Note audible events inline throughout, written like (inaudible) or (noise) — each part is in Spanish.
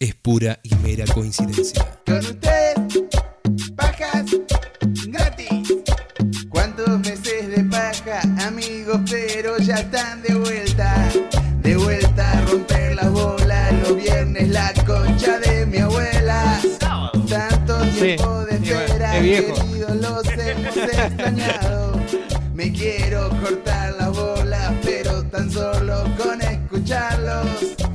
es pura y mera coincidencia. Con usted, pajas gratis. ¿Cuántos meses de paja, amigos? Pero ya están de vuelta. De vuelta a romper las bolas. Los viernes, la concha de mi abuela. Tanto tiempo de espera, queridos, los hemos extrañado. Me quiero cortar las bolas, pero tan solo con escucharlos.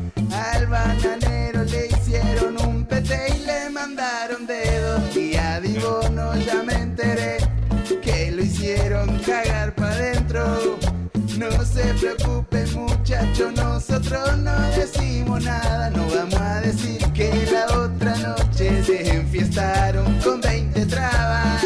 No se preocupen muchachos, nosotros no decimos nada. No vamos a decir que la otra noche se enfiestaron con 20 trabas.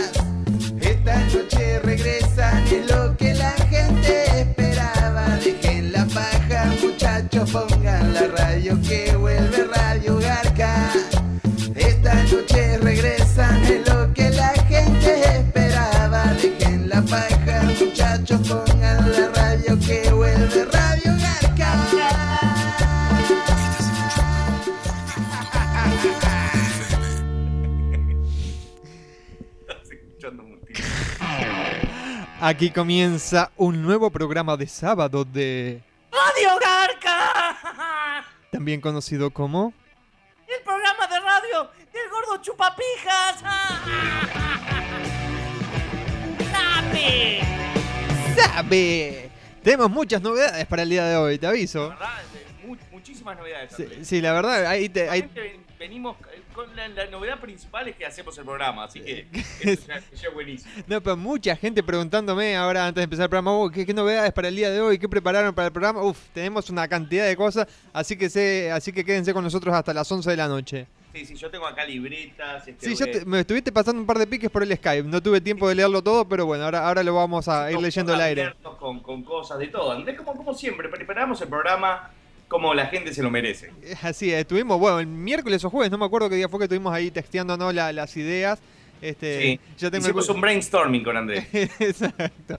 Esta noche regresan, es lo que la gente esperaba. Dejen la paja, muchachos, pongan la radio que muchachos, pongan la radio que vuelve Radio Garca. Aquí comienza un nuevo programa de sábado de... ¡Radio Garca! También conocido como... El programa de radio del gordo chupapijas. (laughs) ¡Sabe! ¡Sabe! Tenemos muchas novedades para el día de hoy, te aviso. ¿Verdad? Mu- muchísimas novedades. Sí, la verdad, ahí te... ahí- Realmente ven- venimos eh, con la, la novedad principal es que hacemos el programa, así que (laughs) eso ya, (laughs) ya es buenísimo. No, pero mucha gente preguntándome ahora antes de empezar el programa, "Oh, ¿qué, qué novedades para el día de hoy? ¿Qué prepararon para el programa? Uf, tenemos una cantidad de cosas, así que sé, así que quédense con nosotros hasta las 11 de la noche. Sí, sí, yo tengo acá libretas. Este, Sí, eh, te- me estuviste pasando un par de piques por el Skype, no tuve tiempo de leerlo todo, pero bueno, ahora, ahora lo vamos a ir leyendo al aire. Con, con cosas de todo. Andrés, como, como siempre, preparamos el programa como la gente se lo merece. Eh, Así es, estuvimos, bueno, el miércoles o jueves, no me acuerdo qué día fue que estuvimos ahí texteándonos la- las ideas. Este, Sí, ya tengo hicimos el- un brainstorming con Andrés. (laughs) Exacto.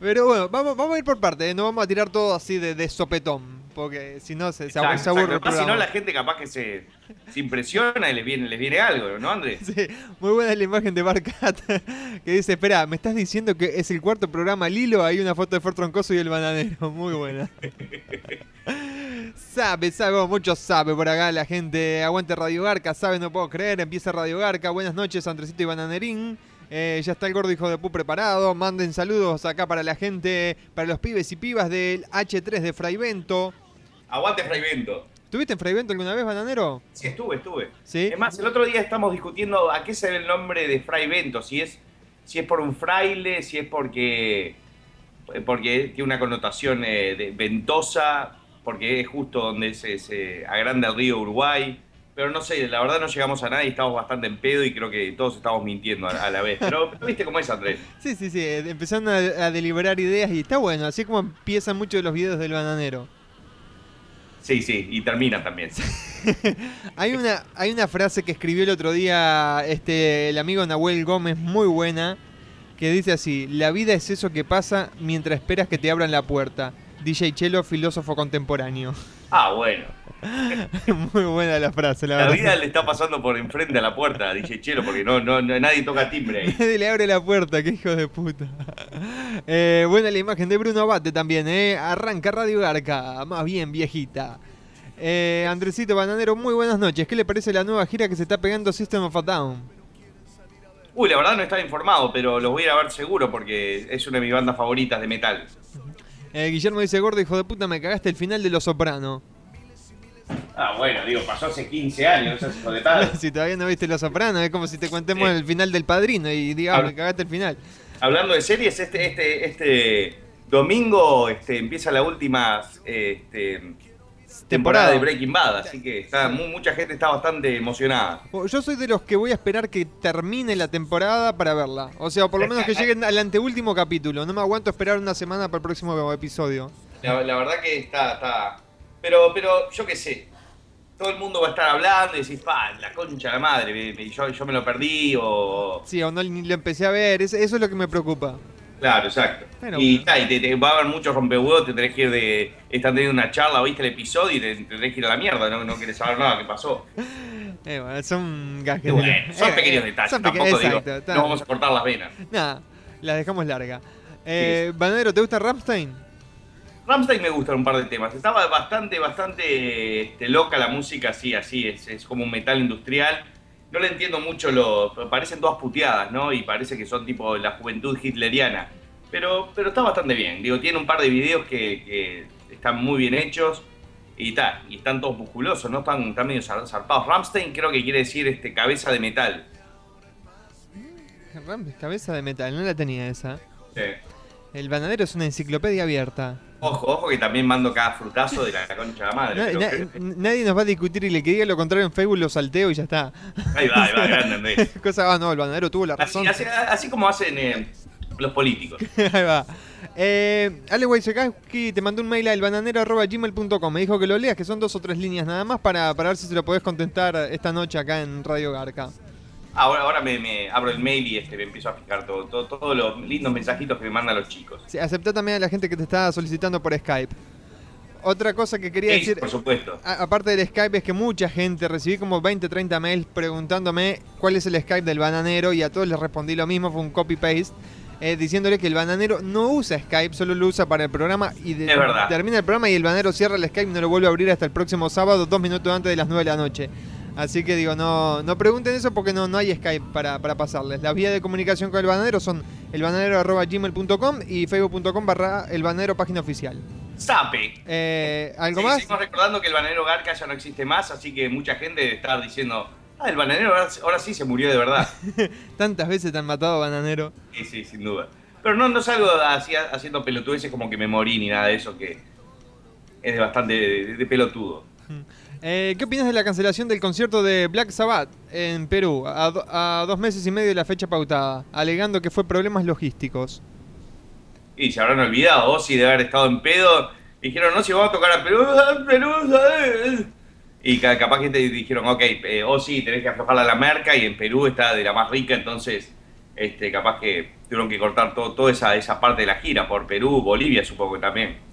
Pero bueno, vamos, vamos a ir por partes, no vamos a tirar todo así de, de sopetón, porque si no se, Exacto, aburre el si no, la gente capaz que se, se impresiona y les viene, les viene algo, ¿no, Andrés? (laughs) Sí, muy buena la imagen de Barcat (laughs) que dice, espera, ¿me estás diciendo que es el cuarto programa Lilo? Hay una foto de Ford Troncoso y el bananero, (laughs) muy buena. sabe, sabe, mucho sabe por acá la gente. Aguante Radio Garca, sabe, no puedo creer, empieza Radio Garca. Buenas noches, Andresito y Bananerín. Eh, ya está el gordo hijo de pu preparado. Manden saludos acá para la gente, para los pibes y pibas del H3 de Fraivento. Aguante Fraivento. ¿Tuviste en Fraivento alguna vez, bananero? Sí, estuve, estuve. Sí. Es más, el otro día estamos discutiendo a qué se debe el nombre de Fray Bento, si es, si es por un fraile, si es porque, porque tiene una connotación eh, de ventosa, porque es justo donde se, se agranda el río Uruguay. Pero no sé, la verdad no llegamos a nada y estamos bastante en pedo y creo que todos estamos mintiendo a, la vez. Pero, pero (laughs) viste cómo es, Andrés. Sí, sí, sí, eh, empezaron a, a deliberar ideas y está bueno, así como empiezan muchos de los videos del bananero. Sí, sí, y termina también. (laughs) Hay una, hay una frase que escribió el otro día este, el amigo Nahuel Gómez, muy buena, que dice así, la vida es eso que pasa mientras esperas que te abran la puerta. DJ Chelo, filósofo contemporáneo. Ah, bueno. Muy buena la frase, la, La verdad. vida le está pasando por enfrente a la puerta DJ Chelo porque no, no, no- nadie toca timbre ahí. Nadie le abre la puerta, qué hijo de puta. Eh, buena la imagen de Bruno Abate también, ¿eh? Arranca Radio Garca, más bien viejita. Eh, Andresito Bananero, muy buenas noches. ¿Qué le parece la nueva gira que se está pegando System of a Down? Uy, la verdad no estaba informado, pero los voy a ir a ver seguro porque es una de mis bandas favoritas de metal. Eh, Guillermo dice, gordo, hijo de puta, me cagaste el final de Los Soprano. Ah, bueno, digo, pasó hace 15 años, hijo de tal. (laughs) si todavía no viste Los Soprano, es como si te contemos Sí. el final del Padrino y digas, Habla- me cagaste el final. Hablando de series, este, este, este domingo este, empieza la última este, temporada de Breaking Bad, así que está, mucha gente está bastante emocionada. Oh, Yo soy de los que voy a esperar que termine la temporada para verla. O sea, por lo menos que lleguen al anteúltimo capítulo. No me aguanto esperar una semana para el próximo episodio. La, la verdad que está, está. Pero, pero yo qué sé. Todo el mundo va a estar hablando y decís, pa, la concha de la madre, me- me- yo, yo me lo perdí o. Sí, o no ni lo empecé a ver. es- eso es lo que me preocupa. Claro, exacto. Pero y bueno. ta, y te, te va a haber muchos rompehuevos, te tenés que ir de. Están teniendo una charla, viste el episodio y te, te tenés que ir a la mierda, no, no querés saber nada qué pasó. (laughs) Eh, bueno, son gajes. Bueno, son Eh, pequeños eh, detalles, son peque- tampoco digo, exacto, está- no vamos a cortar las venas. Nada, la dejamos larga. Eh, Banadero, ¿te gusta Ramstein? Ramstein me gustan un par de temas. Estaba bastante, bastante este, loca la música, así, así, es, es como un metal industrial. No le entiendo mucho lo. Parecen todas puteadas, ¿no? Y parece que son tipo la juventud hitleriana. Pero, pero está bastante bien. Digo, tiene un par de videos que, que están muy bien hechos. Y ta, y están todos musculosos, ¿no? Están, están medio zar- zarpados. Ramstein creo que quiere decir este cabeza de metal. Ram- Cabeza de metal, no la tenía esa. Sí. El banadero es una enciclopedia abierta. Ojo, ojo que también mando cada frutazo de la concha de la madre. (laughs) Na- pero na- que- nadie nos va a discutir y le que diga lo contrario en Facebook lo salteo y ya está. ahí va, ahí va, grande (laughs) Andrés. Cosa, ah, no, el banadero tuvo la Así, razón. así- así como hacen eh, los políticos. (laughs) Ahí va. Eh, Ale Wojciechowski te mandó un mail a elbananero.gmail.com. Me dijo que lo leas, que son dos o tres líneas nada más para, para ver si se lo podés contestar esta noche acá en Radio Garca. Ahora, ahora me, me abro el mail y este, me empiezo a fijar todo, todo- todos los lindos mensajitos que me mandan los chicos. Sí, aceptá también a la gente que te está solicitando por Skype. Otra cosa que quería Sí, decir, por supuesto. a- aparte del Skype, es que mucha gente, recibí como 20, 30 mails preguntándome cuál es el Skype del bananero y a todos les respondí lo mismo, fue un copy-paste. eh, diciéndole que el bananero no usa Skype, solo lo usa para el programa y de- termina el programa y el bananero cierra el Skype y no lo vuelve a abrir hasta el próximo sábado, dos minutos antes de las 9 de la noche. Así que digo, no, no pregunten eso porque no, no hay Skype para, para pasarles. Las vías de comunicación con el bananero son elbananero.gmail.com y facebook.com barra el bananero página oficial. Sape. Eh, ¿Algo Sí, más? Seguimos recordando que el bananero Garca ya no existe más, así que mucha gente debe estar diciendo, ah, el bananero ahora, ahora sí se murió de verdad. (laughs) Tantas veces te han matado, bananero. sí, sí, sin duda. Pero no, no salgo así haciendo pelotudeces como que me morí ni nada de eso, que es de bastante de, de pelotudo. Eh, ¿Qué opinas de la cancelación del concierto de Black Sabbath en Perú a, do- a dos meses y medio de la fecha pautada, alegando que fue problemas logísticos? Y se habrán olvidado, Ozzy de haber estado en pedo. Dijeron, no, si vamos a tocar a Perú, a Perú, ¿sabes? Y ca- capaz que te dijeron, ok, eh, Ozzy tenés que aflojarla a la merca y en Perú está de la más rica, entonces este, capaz que tuvieron que cortar todo, toda esa, esa parte de la gira por Perú, Bolivia supongo que también.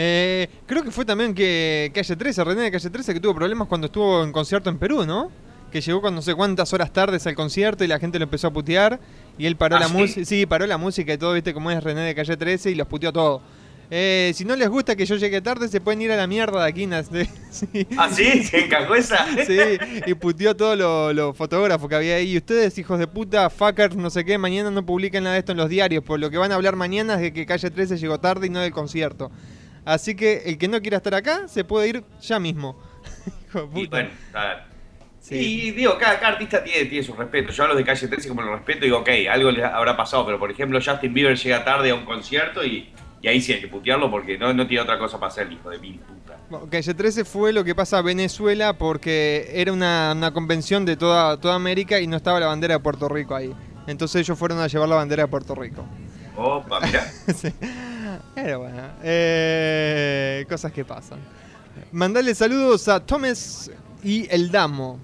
Eh, creo que fue también que Calle 13, René de Calle 13, que tuvo problemas cuando estuvo en concierto en Perú, ¿no? Que llegó con no sé cuántas horas tardes al concierto y la gente lo empezó a putear y él paró ¿Ah, la música, sí, paró la música y todo, viste cómo es René de Calle 13 y los puteó todo. Eh, si no les gusta que yo llegue tarde, se pueden ir a la mierda de aquí. (laughs) Sí. ¿Ah, sí? ¿Se encajó esa? (laughs) Sí, y puteó todos los los fotógrafos que había ahí. Y ustedes, hijos de puta, fuckers, no sé qué, mañana no publiquen nada de esto en los diarios. Por lo que van a hablar mañana es de que Calle 13 llegó tarde y no del concierto. Así que el que no quiera estar acá se puede ir ya mismo. (laughs) Hijo de Y bueno, está- Sí. Y digo, cada, cada artista tiene, tiene su respeto. Yo a los de Calle 13 como lo respeto, digo, ok, algo les habrá pasado, pero por ejemplo Justin Bieber llega tarde a un concierto y, y ahí sí hay que putearlo porque no, no tiene otra cosa para hacer, hijo de mil puta. Bueno, Calle 13 fue lo que pasa a Venezuela porque era una, una convención de toda, toda América y no estaba la bandera de Puerto Rico ahí. Entonces ellos fueron a llevar la bandera de Puerto Rico. Opa, mirá. (laughs) Sí. Pero bueno, eh, cosas que pasan. Mandale saludos a Tomes y el Damo.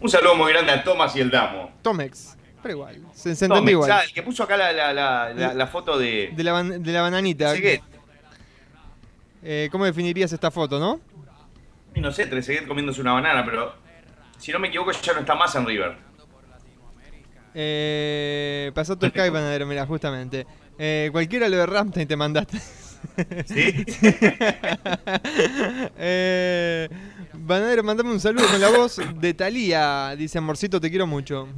Un saludo muy grande a Tomás y el Damo. Tomex, pero igual, se, se entendió igual. ah, el que puso acá la, la, la, foto de... De la, ban- de la bananita. Eh, ¿Cómo definirías esta foto, no? Y no sé, Trezeguet comiéndose una banana, pero si no me equivoco ya no está más en River. Eh, pasó tu Skype, banadero, mira, justamente. Eh, cualquiera lo de Ramstein te mandaste. ¿Sí? (laughs) eh, banadero, mandame un saludo con la voz de Thalía. Dice, amorcito, te quiero mucho.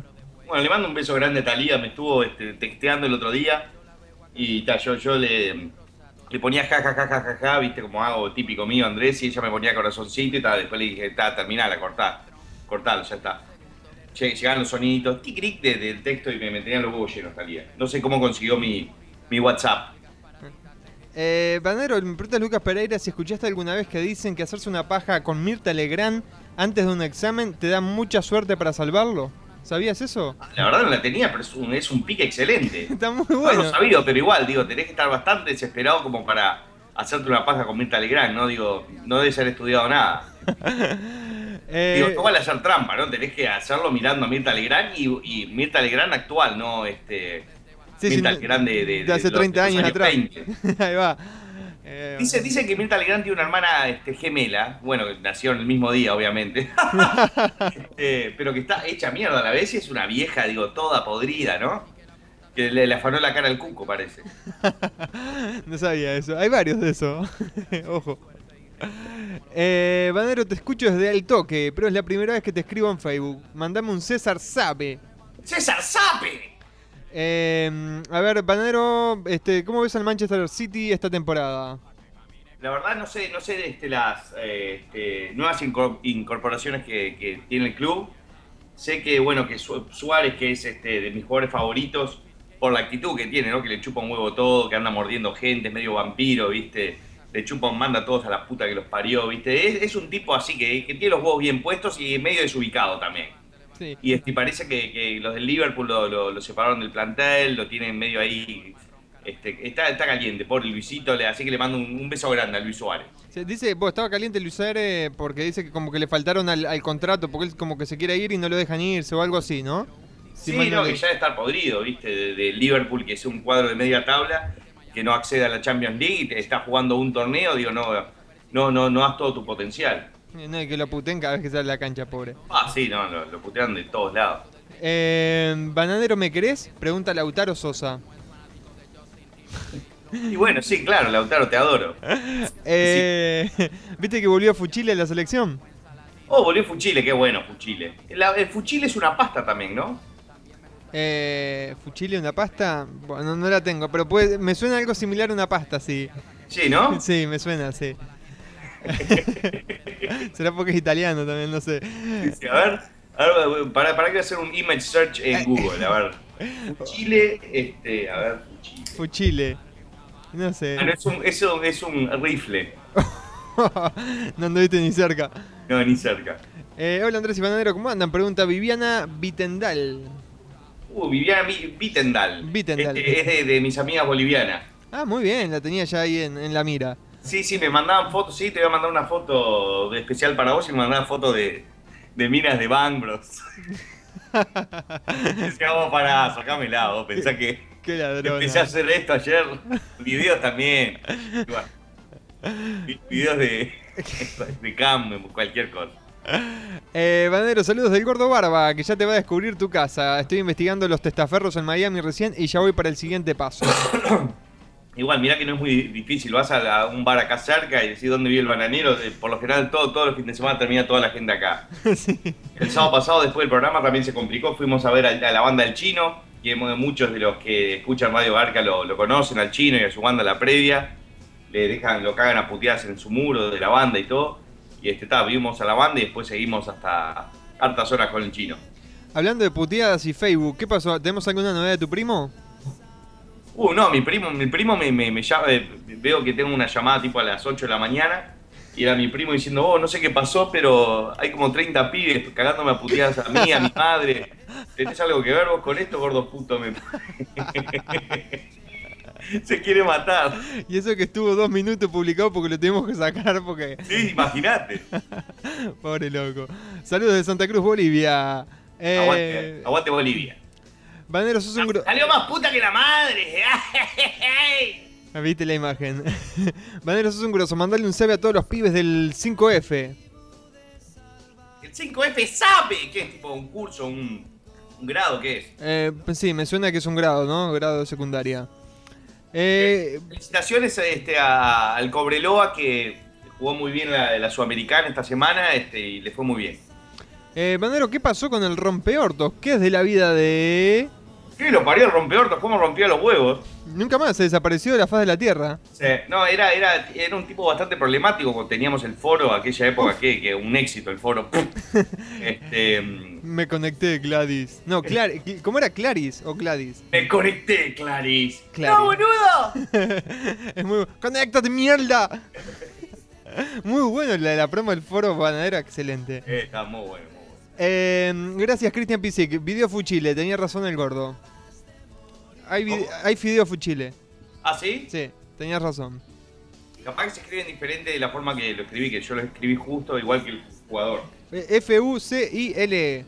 Bueno, le mando un beso grande a Talía, me estuvo este, texteando el otro día y ta, yo, yo le, le ponía ja, ja, ja, ja, ja, ja, viste como hago típico mío Andrés y ella me ponía corazoncito y tal, después le dije, ta, terminala, cortá, cortalo, ya está. Lle- Llegaban los soniditos, tic de- del texto y me, me tenían los huevos llenos Talía. No sé cómo consiguió mi, mi WhatsApp. Eh, Banero, me pregunta Lucas Pereira si escuchaste alguna vez que dicen que hacerse una paja con Mirta Legrand antes de un examen te da mucha suerte para salvarlo. ¿Sabías eso? La verdad no la tenía, pero es un, es un pique excelente. (laughs) Está muy No bueno. lo sabido, pero igual, digo, tenés que estar bastante desesperado como para hacerte una paja con Mirta Legrand, ¿no? Digo, no debes haber estudiado nada. (laughs) Eh, Digo, no vale hacer trampa, ¿no? Tenés que hacerlo mirando a Mirta Legrand y, y Mirta Legrand actual, no este. Sí, sí, Mirta me- Legrand de, de- de hace de los- 30 de los años atrás. 20. (laughs) Ahí va. Eh, Dice, dice que Mirta Legrand tiene una hermana este, gemela, bueno, que nació en el mismo día, obviamente, (laughs) Este, pero que está hecha mierda a la vez y es una vieja, digo, toda podrida, ¿no? Que le, le afanó la cara al cuco, parece. (laughs) No sabía eso. Hay varios de eso. Ojo. Eh, Banero, te escucho desde el toque, pero es la primera vez que te escribo en Facebook. Mandame un César Sabe. ¡César Sape! Eh, a ver, Banero, este, ¿cómo ves al Manchester City esta temporada? La verdad no sé, no sé este, las eh, este, nuevas incor- incorporaciones que, tiene el club. Sé que bueno que Su- Suárez, que es este, de mis jugadores favoritos, por la actitud que tiene, ¿no? Que le chupa un huevo todo, que anda mordiendo gente, es medio vampiro, ¿viste? Le chupa un manda a todos a la puta que los parió, ¿viste? Es, un tipo así que tiene los huevos bien puestos y medio desubicado también. Sí. Y este, parece que, que los del Liverpool lo, lo- lo separaron del plantel, lo tienen medio ahí. Este, está, está caliente, pobre Luisito, así que le mando un, un beso grande a Luis Suárez. Se dice, estaba caliente Luis Aire porque dice que como que le faltaron al, al contrato, porque él como que se quiere ir y no lo dejan irse o algo así, ¿no? Sí, mal no, que ya estar podrido, ¿viste? De, de Liverpool, que es un cuadro de media tabla, que no accede a la Champions League y te está jugando un torneo, digo, no, no, no, no das todo tu potencial. Eh, No, que lo puten cada vez que sale a la cancha, pobre. Ah, sí, no, lo, lo putean de todos lados. Eh, Bananero, ¿me querés? Pregunta Lautaro Sosa. Y bueno, sí, claro, Lautaro, te adoro. Eh, ¿Viste que volvió a Fuchile a la selección? Oh, volvió Fuchile, qué bueno Fuchile. La- el Fuchile es una pasta también, ¿no? Eh, Fuchile, una pasta. Bueno, no la tengo, pero puede, me suena algo similar a una pasta, sí. Sí, ¿no? (laughs) Sí, me suena, sí. (laughs) Será porque es italiano también, no sé. Sí, a ver, a ver, para, para que voy a hacer un image search en Google, a ver. Fuchile, este, a ver, Fuchile. Fuchile. No sé. Bueno, es un, es un, es un rifle, (laughs) no anduviste ni cerca. no, ni cerca. Eh, hola Andrés y Bananero, ¿cómo andan? Pregunta Viviana Vitendal. Uh, Viviana Vitendal. Vitendal. Este, es de, de mis amigas bolivianas. Ah, muy bien, la tenía ya ahí en, en la mira. Sí, sí, me mandaban fotos, sí, te voy a mandar una foto de especial para vos y me mandaban fotos de, de minas de Bang Bros. (laughs) Decía, vos pará, sacámela, vos pensás que Qué ladrona. empecé a hacer esto ayer. Videos también. Vi- Videos de, de cam, cualquier cosa. Eh, Banero, saludos del Gordo Barba, que ya te va a descubrir tu casa. Estoy investigando los testaferros en Miami recién y ya voy para el siguiente paso. (coughs) Igual, mirá que no es muy difícil. Vas a, la- a un bar acá cerca y decís dónde vive el bananero. Por lo general, todo, todos los fines de semana termina toda la gente acá. (laughs) El sábado pasado, después del programa, también se complicó. Fuimos a ver a, a la banda El Chino, que muchos de los que escuchan Radio Barca lo, lo conocen, al Chino y a su banda La Previa. Le dejan, lo cagan a puteadas en su muro de la banda y todo. Y este, está, vimos a la banda y después seguimos hasta hartas horas con el Chino. Hablando de puteadas y Facebook, ¿qué pasó? ¿Tenemos alguna novedad de tu primo? Uh, no, mi primo, mi primo me, me, me llama, eh, veo que tengo una llamada tipo a las 8 de la mañana y era mi primo diciendo, oh, no sé qué pasó, pero hay como 30 pibes cagándome a puteadas a mí, a mi madre. ¿Tenés algo que ver vos con esto, gordo puto? Me... (laughs) Se quiere matar. Y eso que estuvo dos minutos publicado porque lo tenemos que sacar porque... Sí, imagínate. (laughs) Pobre loco. Saludos de Santa Cruz, Bolivia. Eh, Aguante, aguante Bolivia. Banero, sos un... gro- Salió más puta que la madre. (laughs) Ah, Viste la imagen. (laughs) Banero, sos un grosso. Mandale un sabe a todos los pibes del 5F. El 5F sabe que es tipo un curso, un, un grado, ¿qué es? Eh, sí, me suena que es un grado, ¿no? Grado de secundaria. Eh, Felicitaciones este, a- al Cobreloa que jugó muy bien la, la Sudamericana esta semana este, y le fue muy bien. eh, ¿qué pasó con el rompeortos? ¿Qué es de la vida de...? ¿Qué lo parió el rompeortos? ¿Cómo rompía los huevos? Nunca más se desapareció de la faz de la Tierra. Sí, no, era, era, era un tipo bastante problemático cuando teníamos el foro, aquella época, que, que un éxito el foro. (laughs) este, mm, Me conecté, Gladys. No, Clar ¿cómo era Claris o Gladys? Me conecté, Clarice. (laughs) Claris. ¡No, boludo! (laughs) es muy ¡Conéctate, mierda! muy bueno la de la promo del foro banadero, excelente. Eh, está muy bueno, muy bueno. Eh, gracias, Cristian Pisic. Video Fuchile, tenía razón el gordo. Hay, hay Fideo Fuchile. ¿Ah, sí? Sí, tenías razón. Capaz que se escriben diferente de la forma que lo escribí, que yo lo escribí justo igual que el jugador. Eh, F-U-C-I-L-E.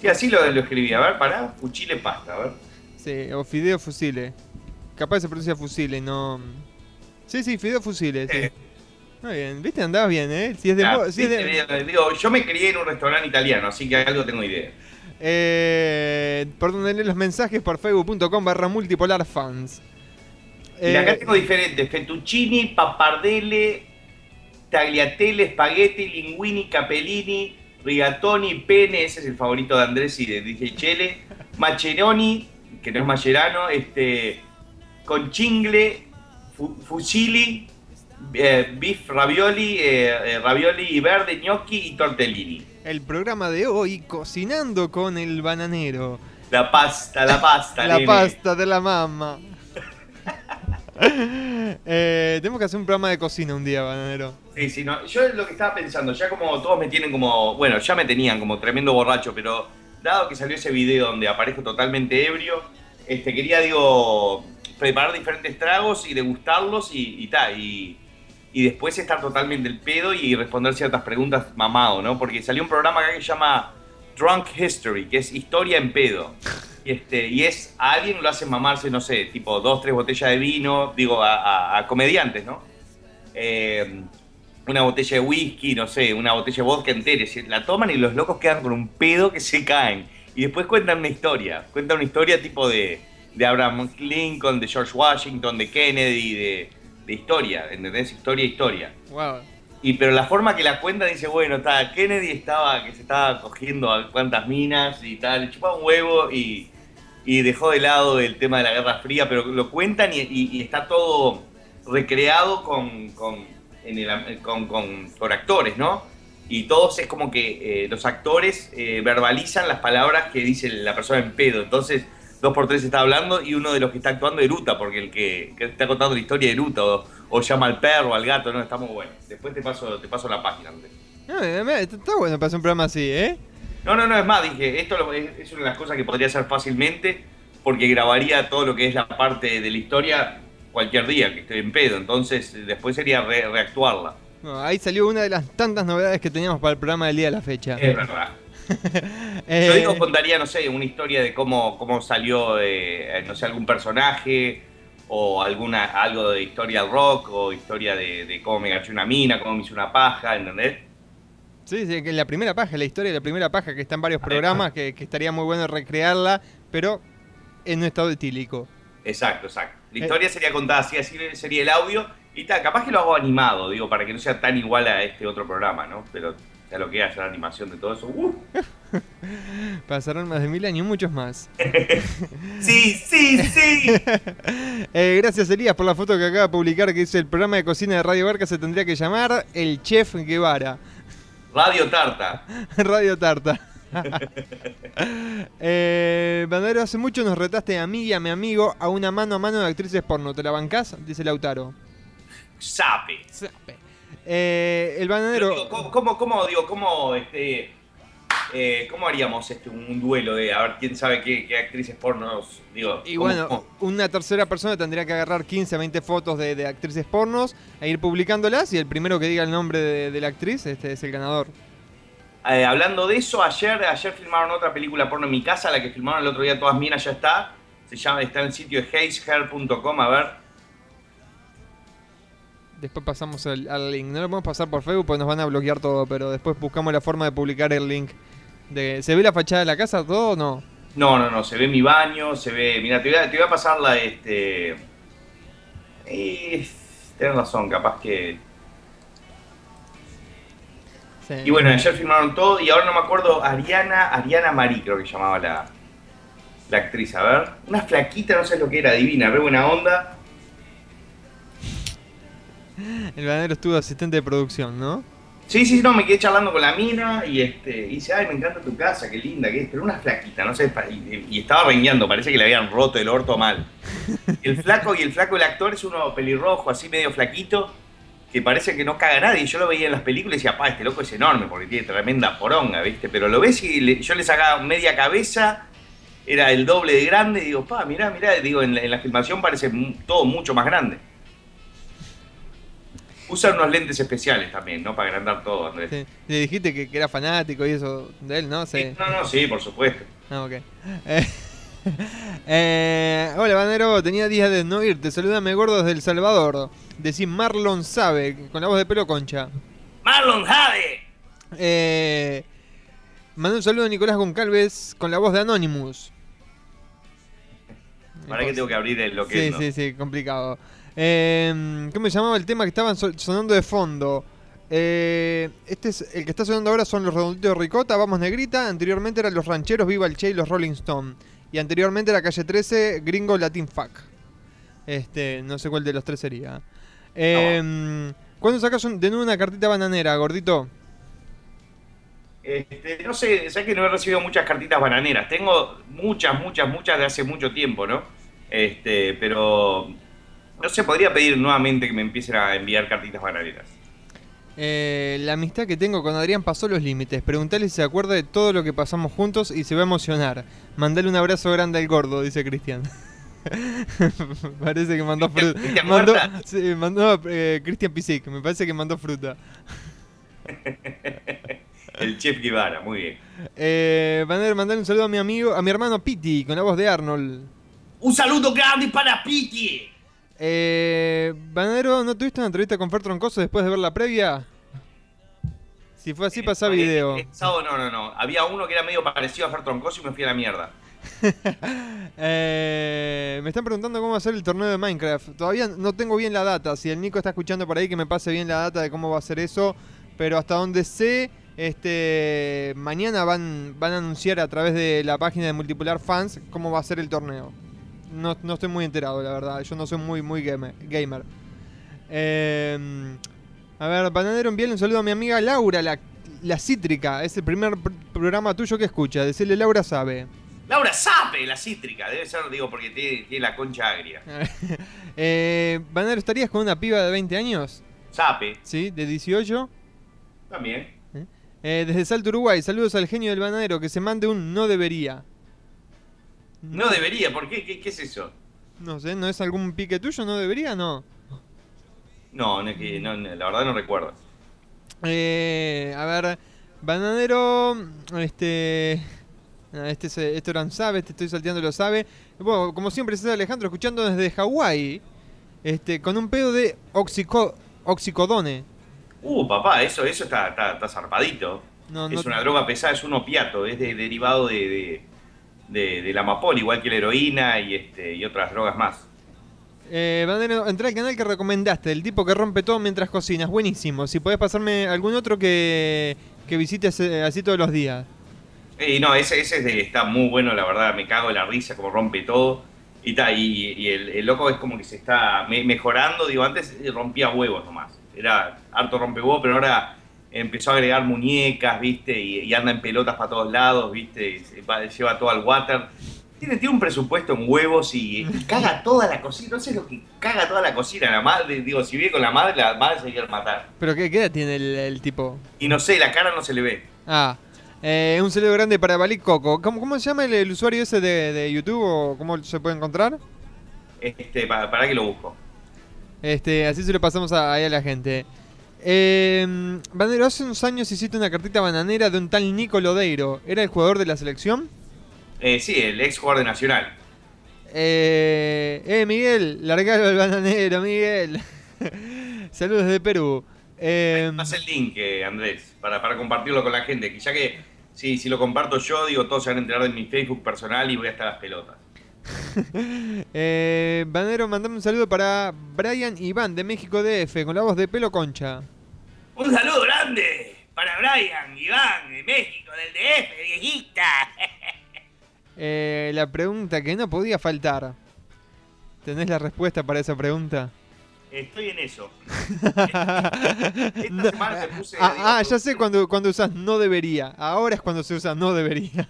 Sí, así lo, lo escribí. A ver, pará. Fuchile pasta, a ver. Sí, o Fideo Fusile. Capaz se pronuncia Fusile, no. Sí, sí, Fideo Fusile, sí. Eh. Muy bien, viste, andabas bien, ¿eh? Si es de. Ah, mo- si es de- digo, yo me crié en un restaurante italiano, así que algo tengo idea. Eh, por donde leen los mensajes por facebook.com barra multipolar fans. Y Eh, acá tengo diferentes: fettuccini, pappardelle, tagliatelle, spaghetti, linguini, capellini, rigatoni, pene, ese es el favorito de Andrés y de DJ Chele, maceroni, que no es macerano, este, con chingle, fu- fusilli, eh, beef ravioli, eh, eh, ravioli verde, gnocchi y tortellini. El programa de hoy, cocinando con el bananero. La pasta, la pasta, La nene. pasta de la mamá. (laughs) Eh, tenemos que hacer un programa de cocina un día, bananero. Sí, sí, no. Yo lo que estaba pensando, ya como todos me tienen como, bueno, ya me tenían como tremendo borracho, pero dado que salió ese video donde aparezco totalmente ebrio, este, quería, digo, preparar diferentes tragos y degustarlos y, y tal, y, y después estar totalmente el pedo y responder ciertas preguntas mamado, ¿no? Porque salió un programa acá que se llama Drunk History, que es historia en pedo. Y, este, y es, a alguien lo hace mamarse, no sé, tipo dos, tres botellas de vino, digo, a, a- a comediantes, ¿no? Eh, una botella de whisky, no sé, una botella de vodka entera. La toman y los locos quedan con un pedo que se caen. Y después cuentan una historia. Cuentan una historia tipo de, de Abraham Lincoln, de George Washington, de Kennedy, de, de historia. ¿Entendés? Historia, historia. Wow. Y pero la forma que la cuentan dice, bueno, está, Kennedy estaba, que se estaba cogiendo a cuantas minas y tal, le chupaba un huevo y, y dejó de lado el tema de la Guerra Fría, pero lo cuentan y, y- y está todo recreado con, con, en el- con, con- con actores, ¿no? Y todos es como que eh, los actores eh, verbalizan las palabras que dice la persona en pedo. Entonces, dos por tres está hablando y uno de los que está actuando eruta, porque el que, que está contando la historia eruta o, o llama al perro, al gato, no, está muy bueno. Después te paso, te paso la página. No, eh, mira, está bueno para hacer un programa así, ¿eh? No, no, no, es más, dije, esto es, es una de las cosas que podría hacer fácilmente, porque grabaría todo lo que es la parte de la historia cualquier día que estoy en pedo, entonces eh, después sería re- reactuarla. No, ahí salió una de las tantas novedades que teníamos para el programa del día de la fecha. Es verdad. (laughs) Eh, Yo digo, contaría, no sé, una historia de cómo, cómo salió, eh, no sé, algún personaje, o alguna algo de historia del rock, o historia de, de cómo me gaché una mina, cómo me hice una paja, ¿entendés? Sí, sí, que la primera paja, la historia de la primera paja, que está en varios programas, que, que estaría muy bueno recrearla, pero en un estado etílico. Exacto, exacto. La Eh. historia sería contada así, así sería el audio, y tal, capaz que lo hago animado, digo, para que no sea tan igual a este otro programa, ¿no? Pero ya lo que es hacer animación de todo eso. ¡uh! (laughs) Pasaron más de mil años y muchos más. (laughs) Sí, sí, sí. (laughs) Eh, gracias Elías por la foto que acaba de publicar que dice el programa de cocina de Radio Barca se tendría que llamar El Chef Guevara. Radio Tarta. Radio Tarta. eh, Bandero, hace mucho nos retaste a mí y a mi amigo a una mano a mano de actrices porno. ¿Te la bancás? Dice Lautaro. Sape. Eh, el bananero. digo, ¿cómo, cómo, cómo, digo, cómo, este, eh, cómo haríamos este, un, un duelo de a ver quién sabe qué, qué actrices pornos, digo, Y bueno, cómo? una tercera persona tendría que agarrar 15, 20 fotos de, de actrices pornos e ir publicándolas y el primero que diga el nombre de, de la actriz este es el ganador. Eh, hablando de eso, ayer, ayer filmaron otra película porno en mi casa, la que filmaron el otro día todas minas ya está. Se llama, está en el sitio de hazehair.com, a ver. Después pasamos al, al link. No lo podemos pasar por Facebook porque nos van a bloquear todo, pero después buscamos la forma de publicar el link. De, ¿Se ve la fachada de la casa todo o no? No, no, no, se ve mi baño, se ve. Mira, te voy a, te voy a pasar la este. Eh, tienes razón, capaz que. Sí. Y bueno, ayer filmaron todo y ahora no me acuerdo. Ariana, Ariana Marí, creo que llamaba la, la actriz. A ver. Una flaquita, no sé lo que era, divina, re buena onda. El bananero estuvo asistente de producción, ¿no? Sí, sí, no, me quedé charlando con la mina y este, y dice, ay, me encanta tu casa, qué linda que es, pero una flaquita, no sé, y, y estaba rengueando, parece que le habían roto el orto mal. (laughs) El flaco y el flaco, el actor, es uno pelirrojo, así medio flaquito, que parece que no caga nadie. Yo lo veía en las películas y decía, pa, este loco es enorme porque tiene tremenda poronga, ¿viste? Pero lo ves y le- yo le sacaba media cabeza, era el doble de grande, y digo, pa, mirá, mirá, digo, en la, en la filmación parece todo mucho más grande. Usa unos lentes especiales también, ¿no? Para agrandar todo, Andrés. Sí. Le dijiste que, que era fanático y eso de él, ¿no? Sí. Sí, No, no, sí, por supuesto. Ah, ok. Eh, (laughs) eh, hola, Banero. Tenía días de no irte. Saludame, gordo, desde El Salvador. Decís Marlon Sabe, con la voz de pelo concha. Marlon Jade. Eh, mandé un saludo a Nicolás Goncalves con la voz de Anonymous. Para que tengo que abrir el lo que Sí, ¿no? sí, sí, complicado. Eh, ¿Cómo se llamaba el tema que estaban so- sonando de fondo? Eh, este es el que está sonando ahora son los redonditos de Ricota, Vamos Negrita. Anteriormente eran los rancheros Viva el Che y los Rolling Stone. Y anteriormente era Calle 13, Gringo Latin Fuck. Este, no sé cuál de los tres sería. Eh, ¿Cuándo sacas de nuevo una cartita bananera, gordito? Este, no sé, sé que no he recibido muchas cartitas bananeras. Tengo muchas, muchas, muchas de hace mucho tiempo, ¿no? Este, pero no sé, podría pedir nuevamente que me empiecen a enviar cartitas bananeras. Eh, la amistad que tengo con Adrián pasó los límites. Preguntale si se acuerda de todo lo que pasamos juntos y se va a emocionar. Mandale un abrazo grande al gordo, dice Cristian. (laughs) parece que mandó fruta. ¿Cristian Mandó, Huerta? sí, mandó eh, Cristian Pisic, me parece que mandó fruta. (laughs) El chef Guevara, muy bien. Eh, mandale, mandale un saludo a mi amigo, a mi hermano Piti, con la voz de Arnold. Un saludo grande para Piti. Eh, Banero, ¿no tuviste una entrevista con Fer Troncoso después de ver la previa? Si fue así, pasa Eh, video. eh, eh, sábado no, no, no. Había uno que era medio parecido a Fer Troncoso y me fui a la mierda. (laughs) Eh, me están preguntando cómo va a ser el torneo de Minecraft. Todavía no tengo bien la data. Si el Nico está escuchando por ahí, que me pase bien la data de cómo va a ser eso. Pero hasta donde sé, este mañana van, van a anunciar a través de la página de Multipolar Fans cómo va a ser el torneo. No, no estoy muy enterado, la verdad. Yo no soy muy, muy gamer. gamer. Eh, a ver, Bananero, envíale un saludo a mi amiga Laura, la, la cítrica. Es el primer pr- programa tuyo que escucha. Decirle Laura sabe. Laura Sape, la cítrica. Debe ser, digo, porque tiene, tiene la concha agria. (laughs) eh, Banero, ¿estarías con una piba de 20 años? Sape, ¿Sí? ¿De 18? también. Eh, desde Salto Uruguay, saludos al genio del bananero que se mande un no debería. No debería, ¿por qué? ¿Qué, qué es eso? No sé, ¿no es algún pique tuyo? ¿No debería? No. No, no, es que, no, no, la verdad no recuerdo. Eh, a ver, bananero, este... Este, se- este Oran sabe, este estoy salteando lo sabe. Bueno, como siempre, César Alejandro escuchando desde Hawái, este, con un pedo de oxico, oxicodone. Uh, papá, eso, eso está, está, está zarpadito. No, es no- una droga pesada, es un opiato, es de- derivado de, de, de- de la amapola, igual que la heroína y, este, y otras drogas más. Eh, Bananero, entré al canal que recomendaste, el tipo que rompe todo mientras cocinas. Buenísimo. Si podés pasarme algún otro que, que visites eh, así todos los días. Y no, ese, ese es de- está muy bueno, la verdad, me cago en la risa, como rompe todo. Y, ta, y, y el, el loco es como que se está me- mejorando, digo, antes rompía huevos nomás. Era harto rompe huevos, pero ahora empezó a agregar muñecas, viste, y, y anda en pelotas para todos lados, viste, y se va- lleva todo al water. Tiene, tiene un presupuesto en huevos y, y caga toda la cocina, no sé lo que caga toda la cocina, la madre, digo, si vive con la madre, la madre se quiere matar. ¿Pero qué, qué edad tiene el, el tipo? Y no sé, la cara no se le ve. Ah, eh, un saludo grande para Balik Coco. ¿Cómo, cómo se llama el, el usuario ese de, de YouTube o cómo se puede encontrar? Este, para, para que lo busco. Este, así se lo pasamos a, ahí a la gente. Eh, Banero, hace unos años hiciste una cartita bananera de un tal Nico Lodeiro. ¿Era el jugador de la selección? Eh, sí, el ex jugador de Nacional. Eh, eh, Miguel, largalo al bananero, Miguel. (laughs) Saludos de Perú. Eh, Pasa el link, eh, Andrés, para, para compartirlo con la gente. Que ya que si, si lo comparto yo, digo, todos se van a enterar de mi Facebook personal y voy a estar a las pelotas. (laughs) eh, Banero, mandame un saludo para Brian Iván de México DF con la voz de pelo concha. Un saludo grande para Brian, Iván, de México, del DF, viejita. (laughs) Eh, la pregunta que no podía faltar. ¿Tenés la respuesta para esa pregunta? Estoy en eso. (laughs) Esta No, semana te puse. ah, ah, ya sé cuando, cuando usas no debería. Ahora es cuando se usa no debería.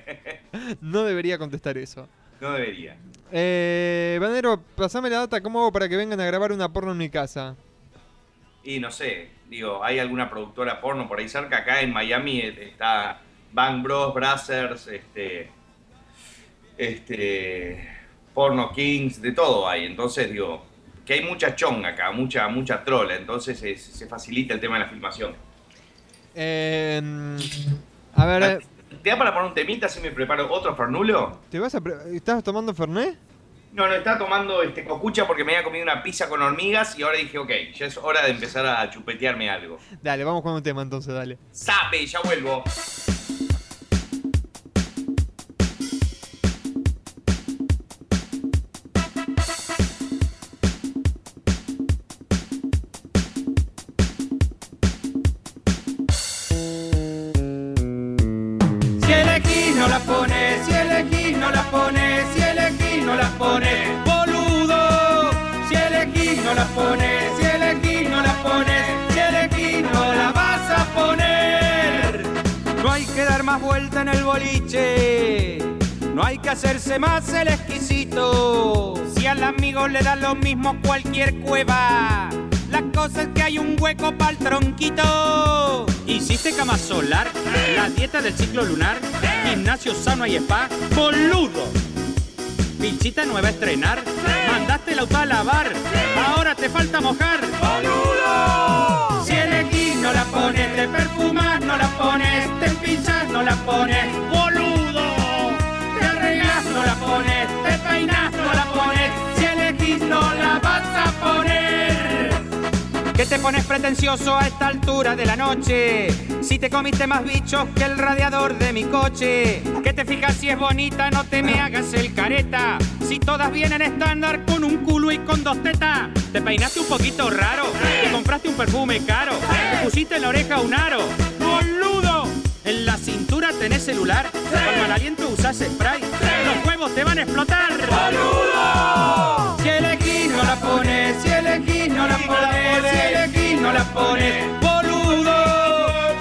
(laughs) no debería contestar eso. No debería. Eh, Banero, pasame la data, ¿cómo hago para que vengan a grabar una porno en mi casa? Y no sé, digo, ¿hay alguna productora porno por ahí cerca? Acá en Miami eh, está Bang Bros, Brazzers, este. Este. Porno Kings, de todo hay. Entonces, digo, que hay mucha chonga acá, mucha, mucha trola. Entonces es- se facilita el tema de la filmación. Eh, a ver, ¿Te da para poner un temita si me preparo otro fernulo? ¿te vas a ¿estás tomando Fernet? No, no, estaba tomando este cocucha porque me había comido una pizza con hormigas y ahora dije, ok, ya es hora de empezar a chupetearme algo. Dale, vamos con un tema entonces, dale. ¡Sape! Ya vuelvo. La pones, si elegís no la pones, si elegís no la vas a poner. No hay que dar más vuelta en el boliche, no hay que hacerse más el exquisito. Si al amigo le da lo mismo cualquier cueva, la cosa es que hay un hueco para el tronquito. ¿Hiciste cama solar? ¿La dieta del ciclo lunar? ¿Gimnasio sano y spa? ¡Boludo! ¿Pinchita nueva a estrenar? ¿Mandaste el auto a lavar? ¿Ahora te falta mojar? ¡Boludo! Si elegís no la pones, te perfumas no la pones, te pinchas no la pones, ¡boludo! Te arreglas no la pones, te peinas no la pones, si elegís no la vas a poner. ¿Qué te pones pretencioso a esta altura de la noche? Si te comiste más bichos que el radiador de mi coche. ¿Qué te fijas si es bonita? No te me hagas el careta. Si todas vienen estándar con un culo y con dos tetas. Te peinaste un poquito raro. Te compraste un perfume caro. Te pusiste en la oreja un aro. ¡Boludo! En la cintura tenés celular. Con mal aliento usás spray. Los huevos te van a explotar. ¡Boludo! Si no la pones, si elegís no la pones, si elegís no la pones, boludo.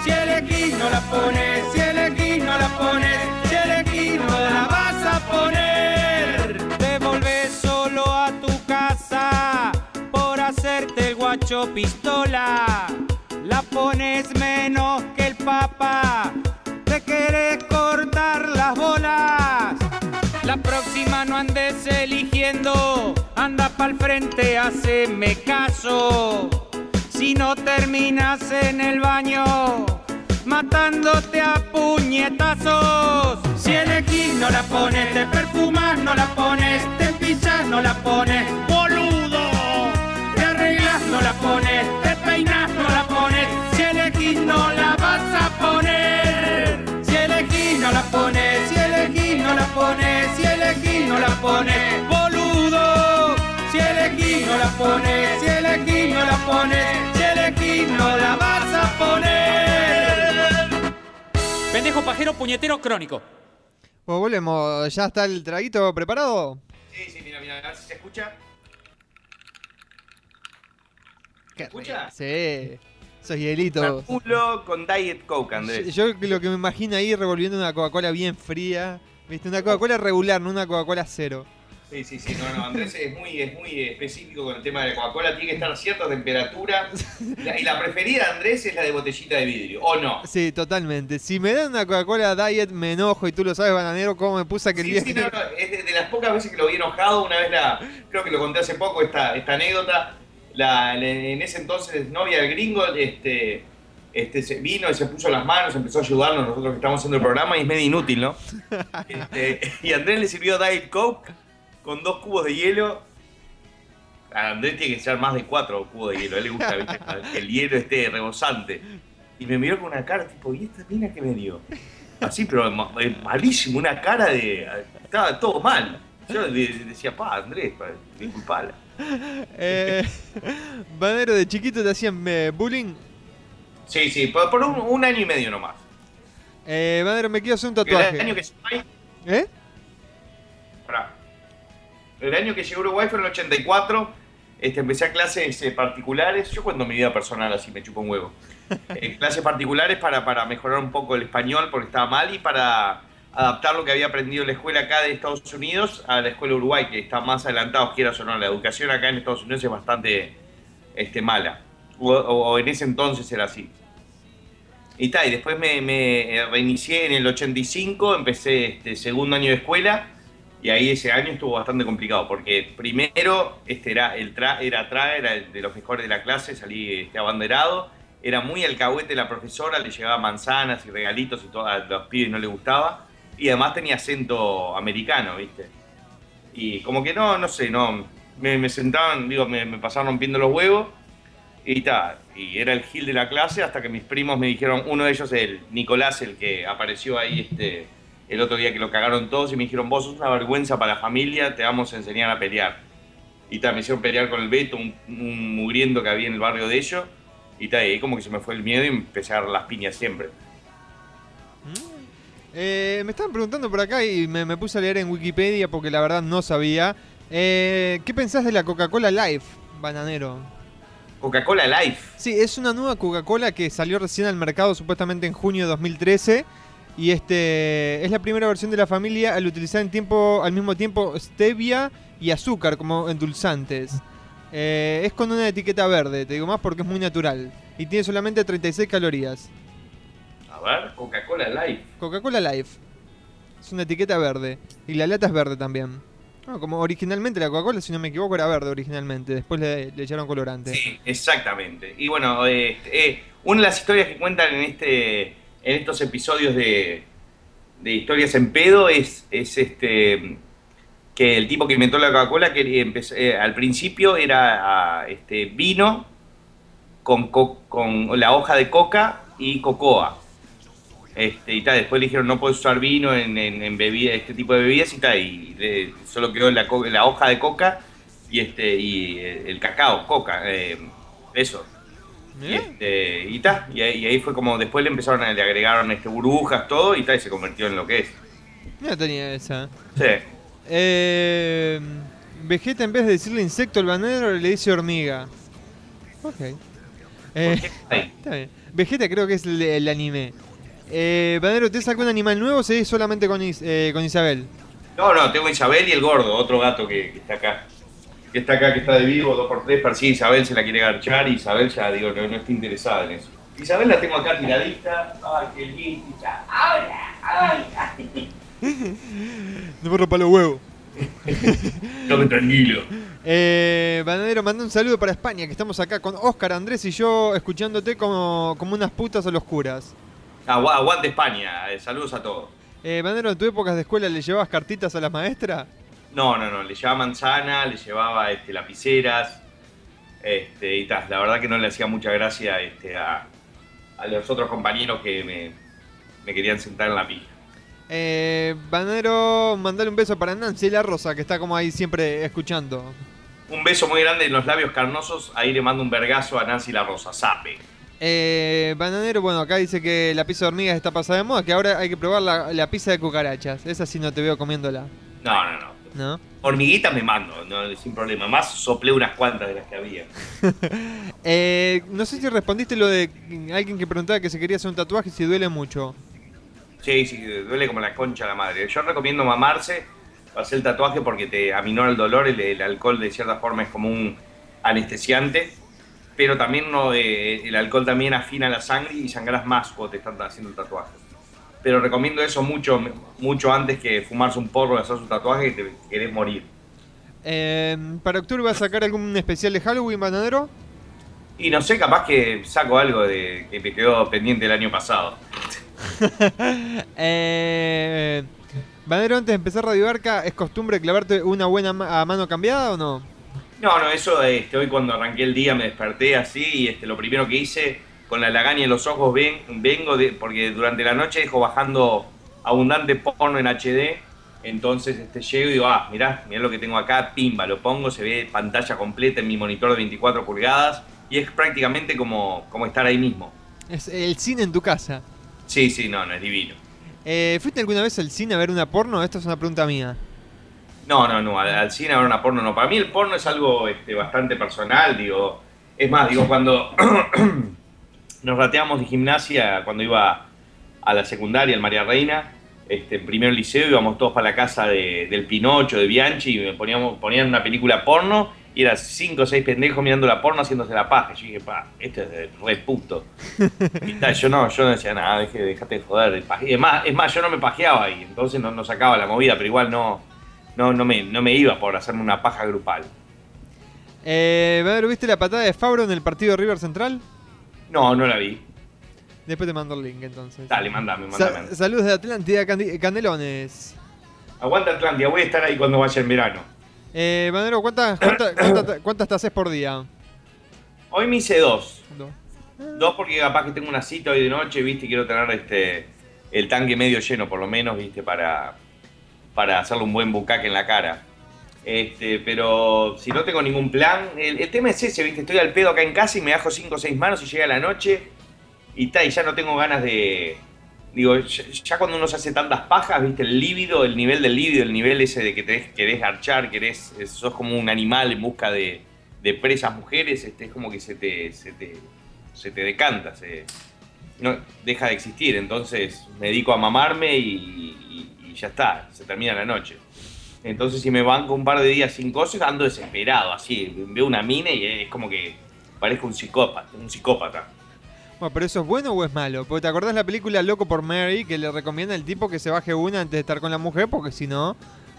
Si elegís no la pones, si elegís no la pones, si elegís no la vas a poner. Te volvés solo a tu casa por hacerte el guacho pistola. La pones menos que el papa. Te querés cortar las bolas. La próxima no andes eligiendo, anda pa'l frente, haceme caso. Si no terminas en el baño, matándote a puñetazos. Si elegís no la pones, te perfumas no la pones, te pinchas no la pones, boludo. Te arreglas no la pones, te peinas no la pones, si elegís no la vas a poner. Si elegís no la pones, si elegís no la pones, si elegís no la pones, boludo. Si elegís no la pones, si elegís no la pones, si elegís no la vas a poner. Pendejo pajero puñetero crónico. Pues volvemos, ¿ya está el traguito preparado? Sí, sí, mira, mira, a ver si se escucha. Qué ¿Escucha? Sí, esos hielitos. Culo con Diet Coke, Andrés. Yo lo que me imagino ahí revolviendo una Coca-Cola bien fría. ¿Viste? Una Coca-Cola regular, no una Coca-Cola cero. Sí, sí, sí, no, no, Andrés es muy, es muy específico con el tema de la Coca-Cola, tiene que estar a cierta temperatura. La- y la preferida, Andrés, es la de botellita de vidrio, ¿o no? Sí, totalmente. Si me dan una Coca-Cola Diet, me enojo y tú lo sabes, bananero, cómo me puse aquel Sí, día. sí, que- no, no, es de, de las pocas veces que lo vi enojado, una vez la, creo que lo conté hace poco, esta, esta anécdota, la, la- en ese entonces novia del gringo, este, este, se vino y se puso las manos, empezó a ayudarnos nosotros que estamos haciendo el programa y es medio inútil, ¿no? (laughs) Este, y Andrés le sirvió Diet Coke con dos cubos de hielo. A Andrés tiene que ser más de cuatro cubos de hielo, a él le gusta ¿viste? (laughs) que el hielo esté rebosante. Y me miró con una cara tipo, ¿y esta mina que me dio? Así, pero eh, malísimo, una cara de. Estaba todo mal. Yo le decía, pa, Andrés, pa, disculpala. Eh, (laughs) banero, de chiquito te hacían eh, bullying. Sí, sí, por, un, un año y medio nomás. Eh, banero, me quiero hacer un El tatuaje. año que, ¿Eh? El año que llegó a Uruguay fue en el 84 este, empecé a clases eh, particulares. Yo cuento mi vida personal así, me chupo un huevo. (laughs) Eh, clases particulares para, para mejorar un poco el español porque estaba mal y para adaptar lo que había aprendido en la escuela acá de Estados Unidos a la escuela Uruguay, que está más adelantado, quieras o no. La educación acá en Estados Unidos es bastante este, mala. O, o- en ese entonces era así. Y tal, y después me, me, reinicié en el 85, empecé este segundo año de escuela y ahí ese año estuvo bastante complicado porque primero este era el tra, era tra, era de los mejores de la clase, salí este, abanderado, era muy alcahuete la profesora, le llevaba manzanas y regalitos y todo, a los pibes no les gustaba y además tenía acento americano, ¿viste? Y como que no, no sé, no, me, sentaban, digo, me, me pasaban rompiendo los huevos y tal, y era el gil de la clase hasta que mis primos me dijeron, uno de ellos, el Nicolás, el que apareció ahí este, el otro día que lo cagaron todos, y me dijeron, vos sos una vergüenza para la familia, te vamos a enseñar a pelear. Y tal, me hicieron pelear con el Beto, un, un mugriento que había en el barrio de ellos, y tal, y ahí como que se me fue el miedo y empecé a dar las piñas siempre. Eh, me estaban preguntando por acá y me, me puse a leer en Wikipedia porque la verdad no sabía. Eh, ¿Qué pensás de la Coca-Cola Life, bananero? Coca-Cola Life. Sí, es una nueva Coca-Cola que salió recién al mercado supuestamente en junio de 2013. Y este es la primera versión de la familia al utilizar en tiempo, al mismo tiempo stevia y azúcar como endulzantes. Eh, es con una etiqueta verde, te digo más porque es muy natural. Y tiene solamente 36 calorías. A ver, Coca-Cola Life. Coca-Cola Life. Es una etiqueta verde. Y la lata es verde también. No, como originalmente la Coca-Cola, si no me equivoco, era verde originalmente. Después le, le echaron colorante. Sí, exactamente. Y bueno, eh, eh, una de las historias que cuentan en este en estos episodios de, de historias en pedo es, es este que el tipo que inventó la Coca-Cola que eh, al principio era ah, este vino con, co- con la hoja de coca y cocoa. Este, y tal, después le dijeron no puedes usar vino en, en, bebida- este tipo de bebidas y tal, y le- solo quedó la, la hoja de coca y este y eh, el cacao, coca, eh, eso. Este, y ta, y ahí, y ahí fue como después le empezaron a, le agregaron este burbujas, todo, y tal, y se convirtió en lo que es. No tenía esa. Sí. Eh, Vegeta en vez de decirle insecto al bananero le dice hormiga. Ok. Eh, (laughs) está bien. Vegeta creo que es el, el anime. Eh, bananero, ¿te algún animal nuevo o seguís solamente con, Is- eh, con Isabel? No, no, tengo Isabel y el gordo, otro gato que, que está acá. Que está acá, que está de vivo, dos por tres, persigue a Isabel, se la quiere garchar y Isabel ya, digo, no, no está interesada en eso. Isabel la tengo acá tiradita, ay, qué linda. No me rompa los huevos. (laughs) Tome tranquilo. Eh, Bananero, manda un saludo para España, que estamos acá con Oscar, Andrés y yo escuchándote como, como unas putas a los curas. Agu- aguante España, eh, saludos a todos. Eh, Bananero, ¿en tu época de escuela le llevabas cartitas a las maestras? No, no, no, le llevaba manzana, le llevaba este, lapiceras, este, y tal. La verdad que no le hacía mucha gracia este, a, a los otros compañeros que me, me querían sentar en la pija. Eh, Bananero, mandale un beso para Nancy La Rosa, que está como ahí siempre escuchando. Un beso muy grande en los labios carnosos, ahí le mando un vergazo a Nancy La Rosa, sape. Eh, Bananero, bueno, acá dice que la pizza de hormigas está pasada de moda, que ahora hay que probar la, la pizza de cucarachas. Esa sí no te veo comiéndola, No, no, no. ¿No? Hormiguitas me mando, no, sin problema. Más soplé unas cuantas de las que había. (laughs) Eh, no sé si respondiste lo de alguien que preguntaba que se quería hacer un tatuaje si duele mucho. Sí, sí, duele como la concha de la madre. Yo recomiendo mamarse para hacer el tatuaje porque te aminora el dolor. El, el alcohol, de cierta forma, es como un anestesiante. Pero también no, eh, el alcohol también afina la sangre y sangras más cuando te están haciendo el tatuaje. Pero recomiendo eso mucho, mucho antes que fumarse un porro y hacerse un tatuaje que te querés morir. Eh, ¿Para octubre va a sacar algún especial de Halloween, Bananero? Y no sé, capaz que saco algo de que me quedó pendiente el año pasado. (laughs) eh, Bananero, antes de empezar Radio Arca, ¿es costumbre clavarte una buena ma- a mano cambiada o no? No, no, eso este, hoy cuando arranqué el día me desperté así y este, lo primero que hice con la lagaña en los ojos ven, vengo de, porque durante la noche dejo bajando abundante porno en HD, entonces este, llego y digo, ah, mirá, mirá lo que tengo acá, pimba, lo pongo, se ve pantalla completa en mi monitor de 24 pulgadas y es prácticamente como, como estar ahí mismo. Es el cine en tu casa. Sí, sí, no, no es divino. Eh, ¿Fuiste alguna vez al cine a ver una porno? Esta es una pregunta mía. No, no, no, al, al cine a ver una porno no. Para mí el porno es algo este, bastante personal, digo. Es más, digo, cuando (clears throat) nos rateamos de gimnasia, cuando iba a la secundaria, en María Reina, este, en primer liceo, íbamos todos para la casa de- del Pinocho, de Bianchi, y poníamos, ponían una película porno, y eran cinco o seis pendejos mirando la porno haciéndose la paja. Yo dije, pa, este es re puto. Y yo no, yo no decía nada, deje, dejate de joder. paje- Es más, es más, yo no me pajeaba y entonces no, no sacaba la movida, pero igual no, no, no, me, no me iba por hacerme una paja grupal. Eh, ¿viste la patada de Fabro en el partido de River Central? No, no la vi. Después te mando el link entonces. Dale, mandame, Sa- mandame. saludos de Atlántida, Canelones. Aguanta Atlántida, voy a estar ahí cuando vaya en verano. Eh, Badero, (coughs) ¿cuántas, cuántas, cuántas, cuántas te haces por día? Hoy me hice dos. Dos. Dos porque capaz que tengo una cita hoy de noche, viste, y quiero tener este el tanque medio lleno por lo menos, viste, para, para hacerle un buen bucaque en la cara. Este, pero si no tengo ningún plan, el, tema es ese, viste, estoy al pedo acá en casa y me bajo cinco o seis manos y llega la noche y ta, y ya no tengo ganas de. Digo, ya, cuando uno se hace tantas pajas, viste, el líbido, el nivel del líbido, el nivel ese de que te querés garchar, querés, sos como un animal en busca de, presas mujeres, este, es como que se te, se te, se te decanta, se, no, deja de existir. Entonces me dedico a mamarme y- y ya está, se termina la noche. Entonces si me banco un par de días sin cosas, ando desesperado, así, veo una mina y es como que parezco un psicópata, un psicópata. Bueno, pero eso es bueno o es malo? Porque te acordás la película Loco por Mary que le recomienda al tipo que se baje una antes de estar con la mujer porque si no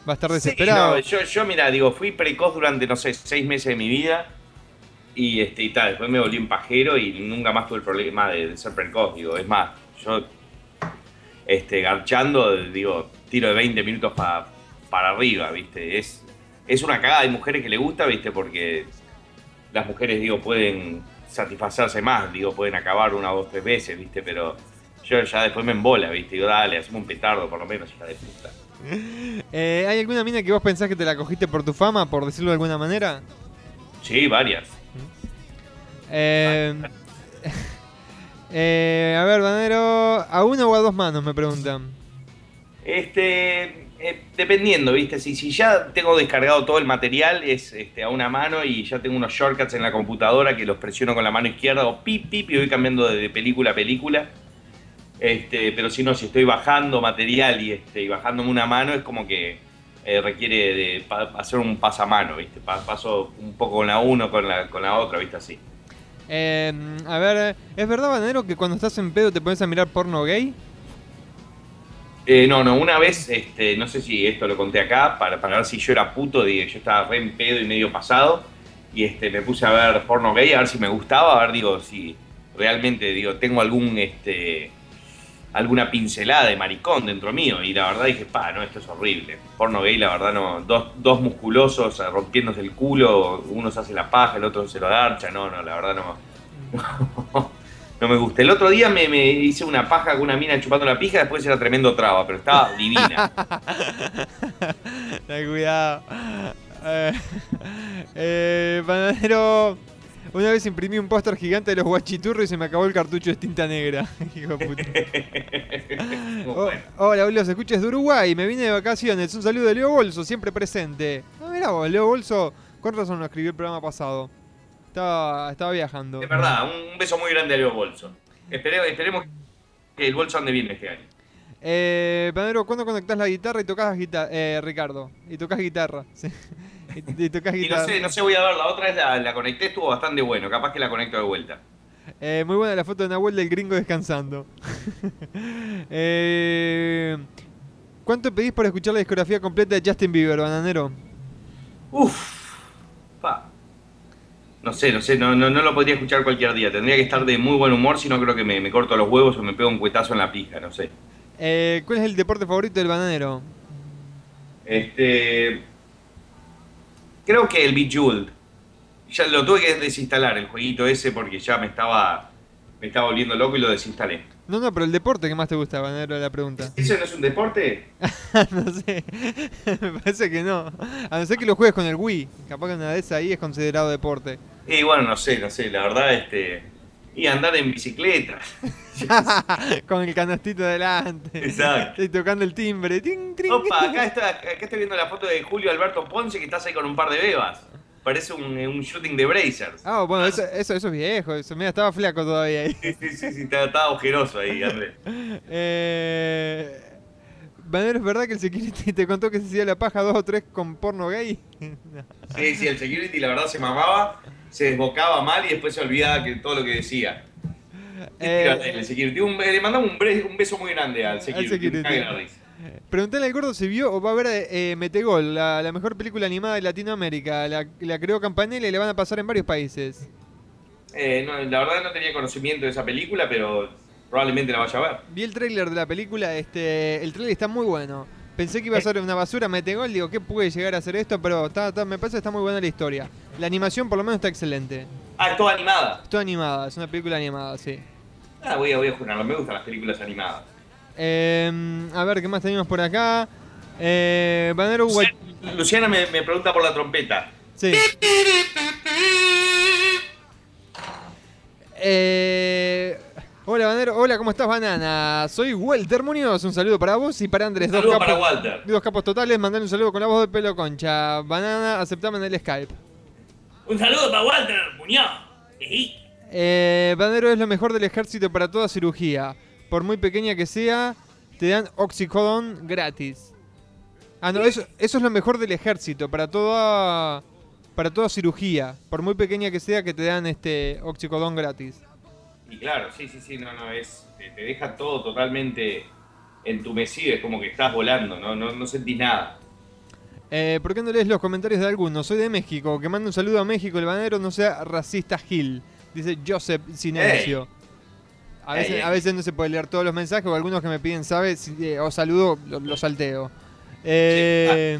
va a estar desesperado. Sí, no, yo, yo, mira, digo, fui precoz durante, no sé, seis meses de mi vida y, este, y tal, después me volví un pajero y nunca más tuve el problema de, de ser precoz, digo, es más, yo, este, garchando, digo, tiro de 20 minutos pa- para arriba, viste, es, es una cagada, hay mujeres que le gusta, viste, porque las mujeres, digo, pueden satisfacerse más, digo, pueden acabar una, dos, tres veces, viste, pero yo ya después me embola, viste, digo, dale, hacemos un petardo por lo menos, hija de puta. (laughs) Eh, ¿Hay alguna mina que vos pensás que te la cogiste por tu fama, por decirlo de alguna manera? Sí, varias. Eh, (laughs) eh, a ver, Banero, ¿a una o a dos manos? Me preguntan. Este, eh, dependiendo, ¿viste? Si, si ya tengo descargado todo el material, es este, a una mano y ya tengo unos shortcuts en la computadora que los presiono con la mano izquierda o pip, pip y voy cambiando de, película a película. Este, pero si no, si estoy bajando material y, este, y bajándome una mano, es como que eh, requiere de hacer un pasamano, ¿viste? Pa- paso un poco con la uno, con la, con la otra, ¿viste? Así. Eh, a ver, ¿es verdad, Banero, que cuando estás en pedo te pones a mirar porno gay? Eh, no, no, una vez, este, no sé si esto lo conté acá, para, para ver si yo era puto, digo, yo estaba re en pedo y medio pasado, y este, me puse a ver porno gay, a ver si me gustaba, a ver, digo, si realmente, digo, tengo algún, este, alguna pincelada de maricón dentro mío, y la verdad dije, pa, no, esto es horrible. Porno gay, la verdad, no, dos, dos musculosos eh, rompiéndose el culo, uno se hace la paja, el otro se lo garcha, no, no, la verdad no. (laughs) No me gusta. El otro día me, me hice una paja con una mina chupando la pija, después era tremendo traba, pero estaba (laughs) divina. Ten cuidado. Eh, eh, Bananero, una vez imprimí un póster gigante de los guachiturros y se me acabó el cartucho de tinta negra. (laughs) Hijo de puta. (laughs) Oh, hola, boludo, se escucha es de Uruguay, me vine de vacaciones. Un saludo de Leo Bolso, siempre presente. No, mirá vos, Leo Bolso, con razón lo escribí el programa pasado. Estaba, estaba viajando. Es verdad, un, beso muy grande a Leo Bolso. Espere- esperemos que el bolso ande bien este año. Eh, Panadero, ¿cuándo conectás la guitarra y tocas guitarra? Eh, Ricardo, y tocas guitarra. (laughs) sí. y, y tocas Y no guitarra. sé, no sé, voy a ver, la otra vez la, la conecté, estuvo bastante bueno, capaz que la conecto de vuelta. Eh, muy buena la foto de Nahuel del gringo descansando. (laughs) Eh, ¿Cuánto pedís por escuchar la discografía completa de Justin Bieber, bananero? Uf, pa. No sé, no sé, no, no, no lo podría escuchar cualquier día. Tendría que estar de muy buen humor, si no creo que me, me corto los huevos o me pego un cuetazo en la pija, no sé. Eh, ¿Cuál es el deporte favorito del bananero? Este. Creo que el Bejeweled. Ya lo tuve que desinstalar el jueguito ese porque ya me estaba. Me estaba volviendo loco y lo desinstalé. No, no, pero el deporte que más te gusta, bananero, la pregunta. ¿Eso no es un deporte? (laughs) no sé, (laughs) me parece que no. A no ser que lo juegues con el Wii. Capaz que una de esas ahí es considerado deporte. Y bueno, no sé, no sé, la verdad, este. Y andar en bicicleta. (laughs) Con el canastito delante. Exacto. Estoy tocando el timbre. Ting, tring. Opa, acá, está, acá estoy viendo la foto de Julio Alberto Ponce que estás ahí con un par de bebas. Parece un, un shooting de Brazers. Ah, bueno, eso, eso, eso es viejo. Eso, mira, estaba flaco todavía ahí. Sí, sí, sí, sí, está agujeroso ahí, Andrés. (laughs) Eh, Vanero, ¿es verdad que el security te contó que se hacía la paja dos o tres con porno gay? (laughs) Sí, sí, el security la verdad se mamaba, se desbocaba mal y después se olvidaba que todo lo que decía. Eh, el security. Un- le mandamos un, bre- un beso muy grande al security. risa. Preguntale al gordo si vio o va a ver eh, Metegol, la, la mejor película animada de Latinoamérica. La, la creó Campanella y la van a pasar en varios países. Eh, no, la verdad no tenía conocimiento de esa película, pero probablemente la vaya a ver. Vi el tráiler de la película, este, el tráiler está muy bueno. Pensé que iba a ser una basura, Metegol, digo, ¿qué puede llegar a ser esto? Pero está, está- me parece que está muy buena la historia. La animación por lo menos está excelente. Ah, es toda animada. Es toda animada, es una película animada, sí. Ah, voy a, voy a jurarlo, me gustan las películas animadas. Eh, a ver, ¿qué más tenemos por acá? Eh, Banero Guay- Luciana me, me pregunta por la trompeta. Sí. (laughs) Eh, hola, ¿cómo estás, Banana? Soy Walter Muñoz. Un saludo para vos y para Andrés. Dos Saludos capos, para Walter. dos capos totales. Mandale un saludo con la voz de pelo concha. Banana, aceptame en el Skype. Un saludo para Walter Muñoz. Ejí. Eh, Banero es lo mejor del ejército para toda cirugía. Por muy pequeña que sea, te dan oxicodón gratis. Ah, no, eso, eso es lo mejor del ejército, para toda para toda cirugía. Por muy pequeña que sea, que te dan este oxicodón gratis. Y claro, sí, sí, sí, no, no, es, te, te deja todo totalmente entumecido, es como que estás volando, no, no, no sentís nada. Eh, ¿Por qué no lees los comentarios de algunos? Soy de México, que manda un saludo a México, el banero no sea racista Gil. Dice Joseph Sinesio. A veces, ey. a veces no se puede leer todos los mensajes o algunos que me piden, ¿sabes? Eh, o saludo, lo, lo salteo. Eh,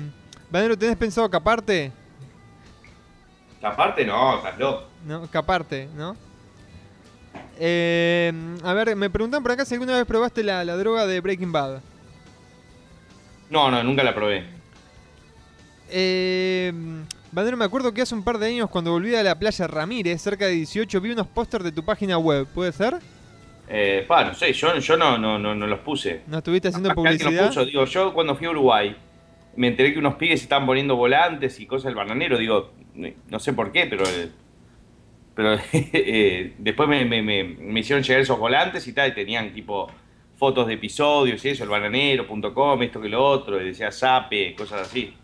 Banero, ¿tenés pensado caparte? Aparte, no, estás loco. ¿No? Caparte, ¿no? Eh, a ver, me preguntan por acá si alguna vez probaste la, la droga de Breaking Bad. No, no, nunca la probé. Eh, Bandero, me acuerdo que hace un par de años cuando volví a la playa Ramírez, cerca de 18, vi unos pósters de tu página web. ¿Puede ser? Eh, pa, no sé, yo, yo no, no, no, no los puse. ¿No estuviste haciendo que publicidad? los puso. Digo, yo cuando fui a Uruguay, me enteré que unos pibes estaban poniendo volantes y cosas del bananero. Digo, no sé por qué, pero. eh, Pero (laughs) eh, después me, me- me- me hicieron llegar esos volantes y tal, y tenían tipo fotos de episodios y eso, el bananero.com, esto que lo otro, y decía Sape, cosas así.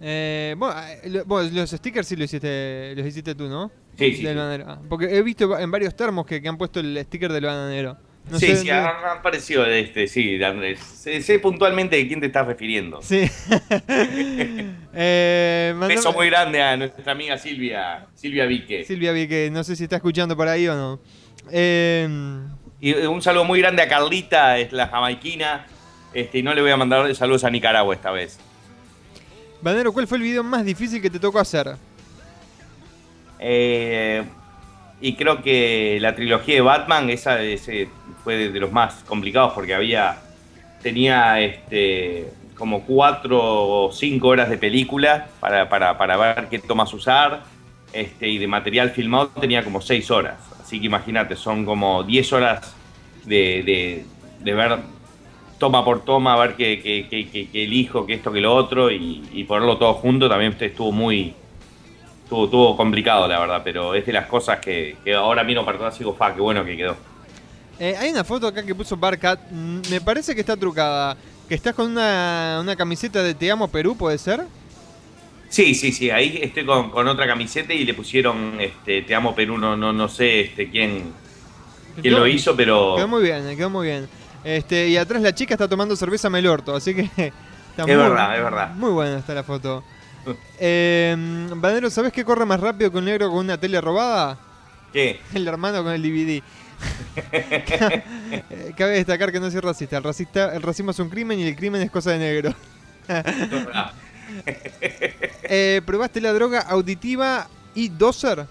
Eh, bueno, eh, vos, los stickers sí los hiciste, los hiciste tú, ¿no? Sí, sí, Del sí. Ah, porque he visto en varios termos que, que han puesto el sticker del bananero. No sí, sí, han, han parecido este, sí, Andrés. Sé, sé puntualmente de quién te estás refiriendo. Sí. (laughs) eh, Beso muy grande a nuestra amiga Silvia, Silvia Vique. Silvia vi que no sé si está escuchando por ahí o no. Eh, Y eh, un saludo muy grande a Carlita, es la jamaiquina. Este, y no le voy a mandar saludos a Nicaragua esta vez. Banero, ¿cuál fue el video más difícil que te tocó hacer? Eh, y creo que la trilogía de Batman, esa ese fue de, de los más complicados porque había. tenía este como cuatro o cinco horas de película para, para, para ver qué tomas usar. Este, y de material filmado tenía como seis horas. Así que imagínate, son como 10 horas de, de- de ver toma por toma, ver qué, qué- qué- qué- qué elijo, qué esto, que lo otro, y, ponerlo todo junto también estuvo muy, Estuvo, estuvo complicado, la verdad, pero es de las cosas que, que ahora miro para atrás y digo, fa, qué bueno que quedó. Eh, hay una foto acá que puso Barcat. mm, Me parece que está trucada. Que estás con una, una camiseta de Te Amo Perú, ¿puede ser? Sí, sí, sí, ahí estoy con, con otra camiseta y le pusieron este, Te amo Perú, no, no, no sé este, quién, quién Quedó- lo hizo, pero Quedó muy bien, eh, quedó muy bien. Este, y atrás la chica está tomando cerveza Melorto, así que (laughs) está Es muy, verdad, es verdad. Muy buena está la foto. Eh, Bandero, ¿sabes qué corre más rápido que un negro con una tele robada? ¿qué? (laughs) El hermano con el DVD. (laughs) Cabe destacar que no soy racista. El, racista. el racismo es un crimen y el crimen es cosa de negro. (laughs) Eh, ¿Probaste la droga auditiva y doser?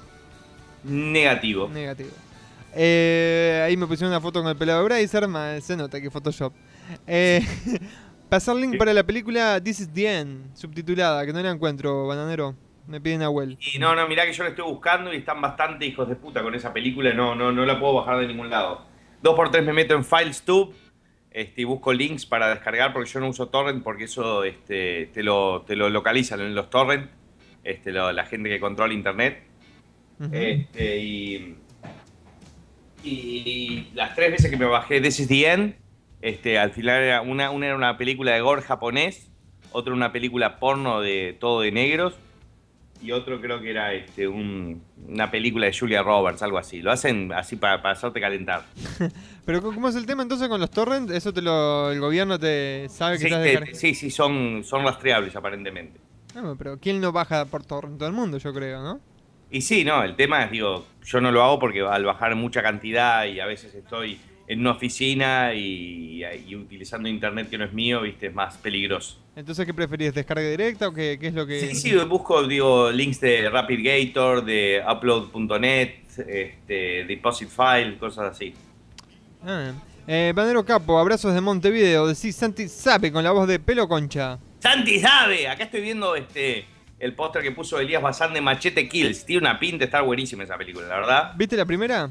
Negativo. Negativo. Eh, ahí me pusieron una foto con el pelado de Bracer, se nota que Photoshop. Eh, (laughs) pasar link para la película This is the End, subtitulada, que no la encuentro, bananero. Me piden Nahuel. Y no, no, mirá que yo lo estoy buscando y están bastante hijos de puta con esa película. No, no, no la puedo bajar de ningún lado. Dos por tres me meto en FilesTube este, y busco links para descargar porque yo no uso torrent porque eso este, te, lo, te lo localizan en los torrent, este, lo- la gente que controla internet. Este, y, y las tres veces que me bajé This is the End, este, al final era una, una era una película de gore japonés, otra una película porno de todo de negros y otro creo que era este, un- una película de Julia Roberts, algo así. Lo hacen así para, para hacerte calentar. (laughs) Pero ¿cómo es el tema entonces con los torrents? ¿Eso te lo, el gobierno te sabe que Sí, estás te- sí, sí, son, son rastreables aparentemente. Ah, pero ¿quién no baja por torrent? Todo el mundo, yo creo, ¿no? Y sí, no, el tema es, digo, yo no lo hago porque al bajar mucha cantidad y a veces estoy en una oficina y, y utilizando internet que no es mío, viste, es más peligroso. Entonces, ¿qué preferís? ¿Descarga directa o qué, qué es lo que...? Sí, sí, busco, digo, links de RapidGator, de upload.net, este, deposit file, cosas así. Ah, eh, Bandero Capo, abrazos de Montevideo. Decís Santi Sape con la voz de pelo concha. Santi sabe, acá estoy viendo este el póster que puso Elías Bazán de Machete Kills. Tiene una pinta, está buenísima esa película, la verdad. ¿Viste la primera?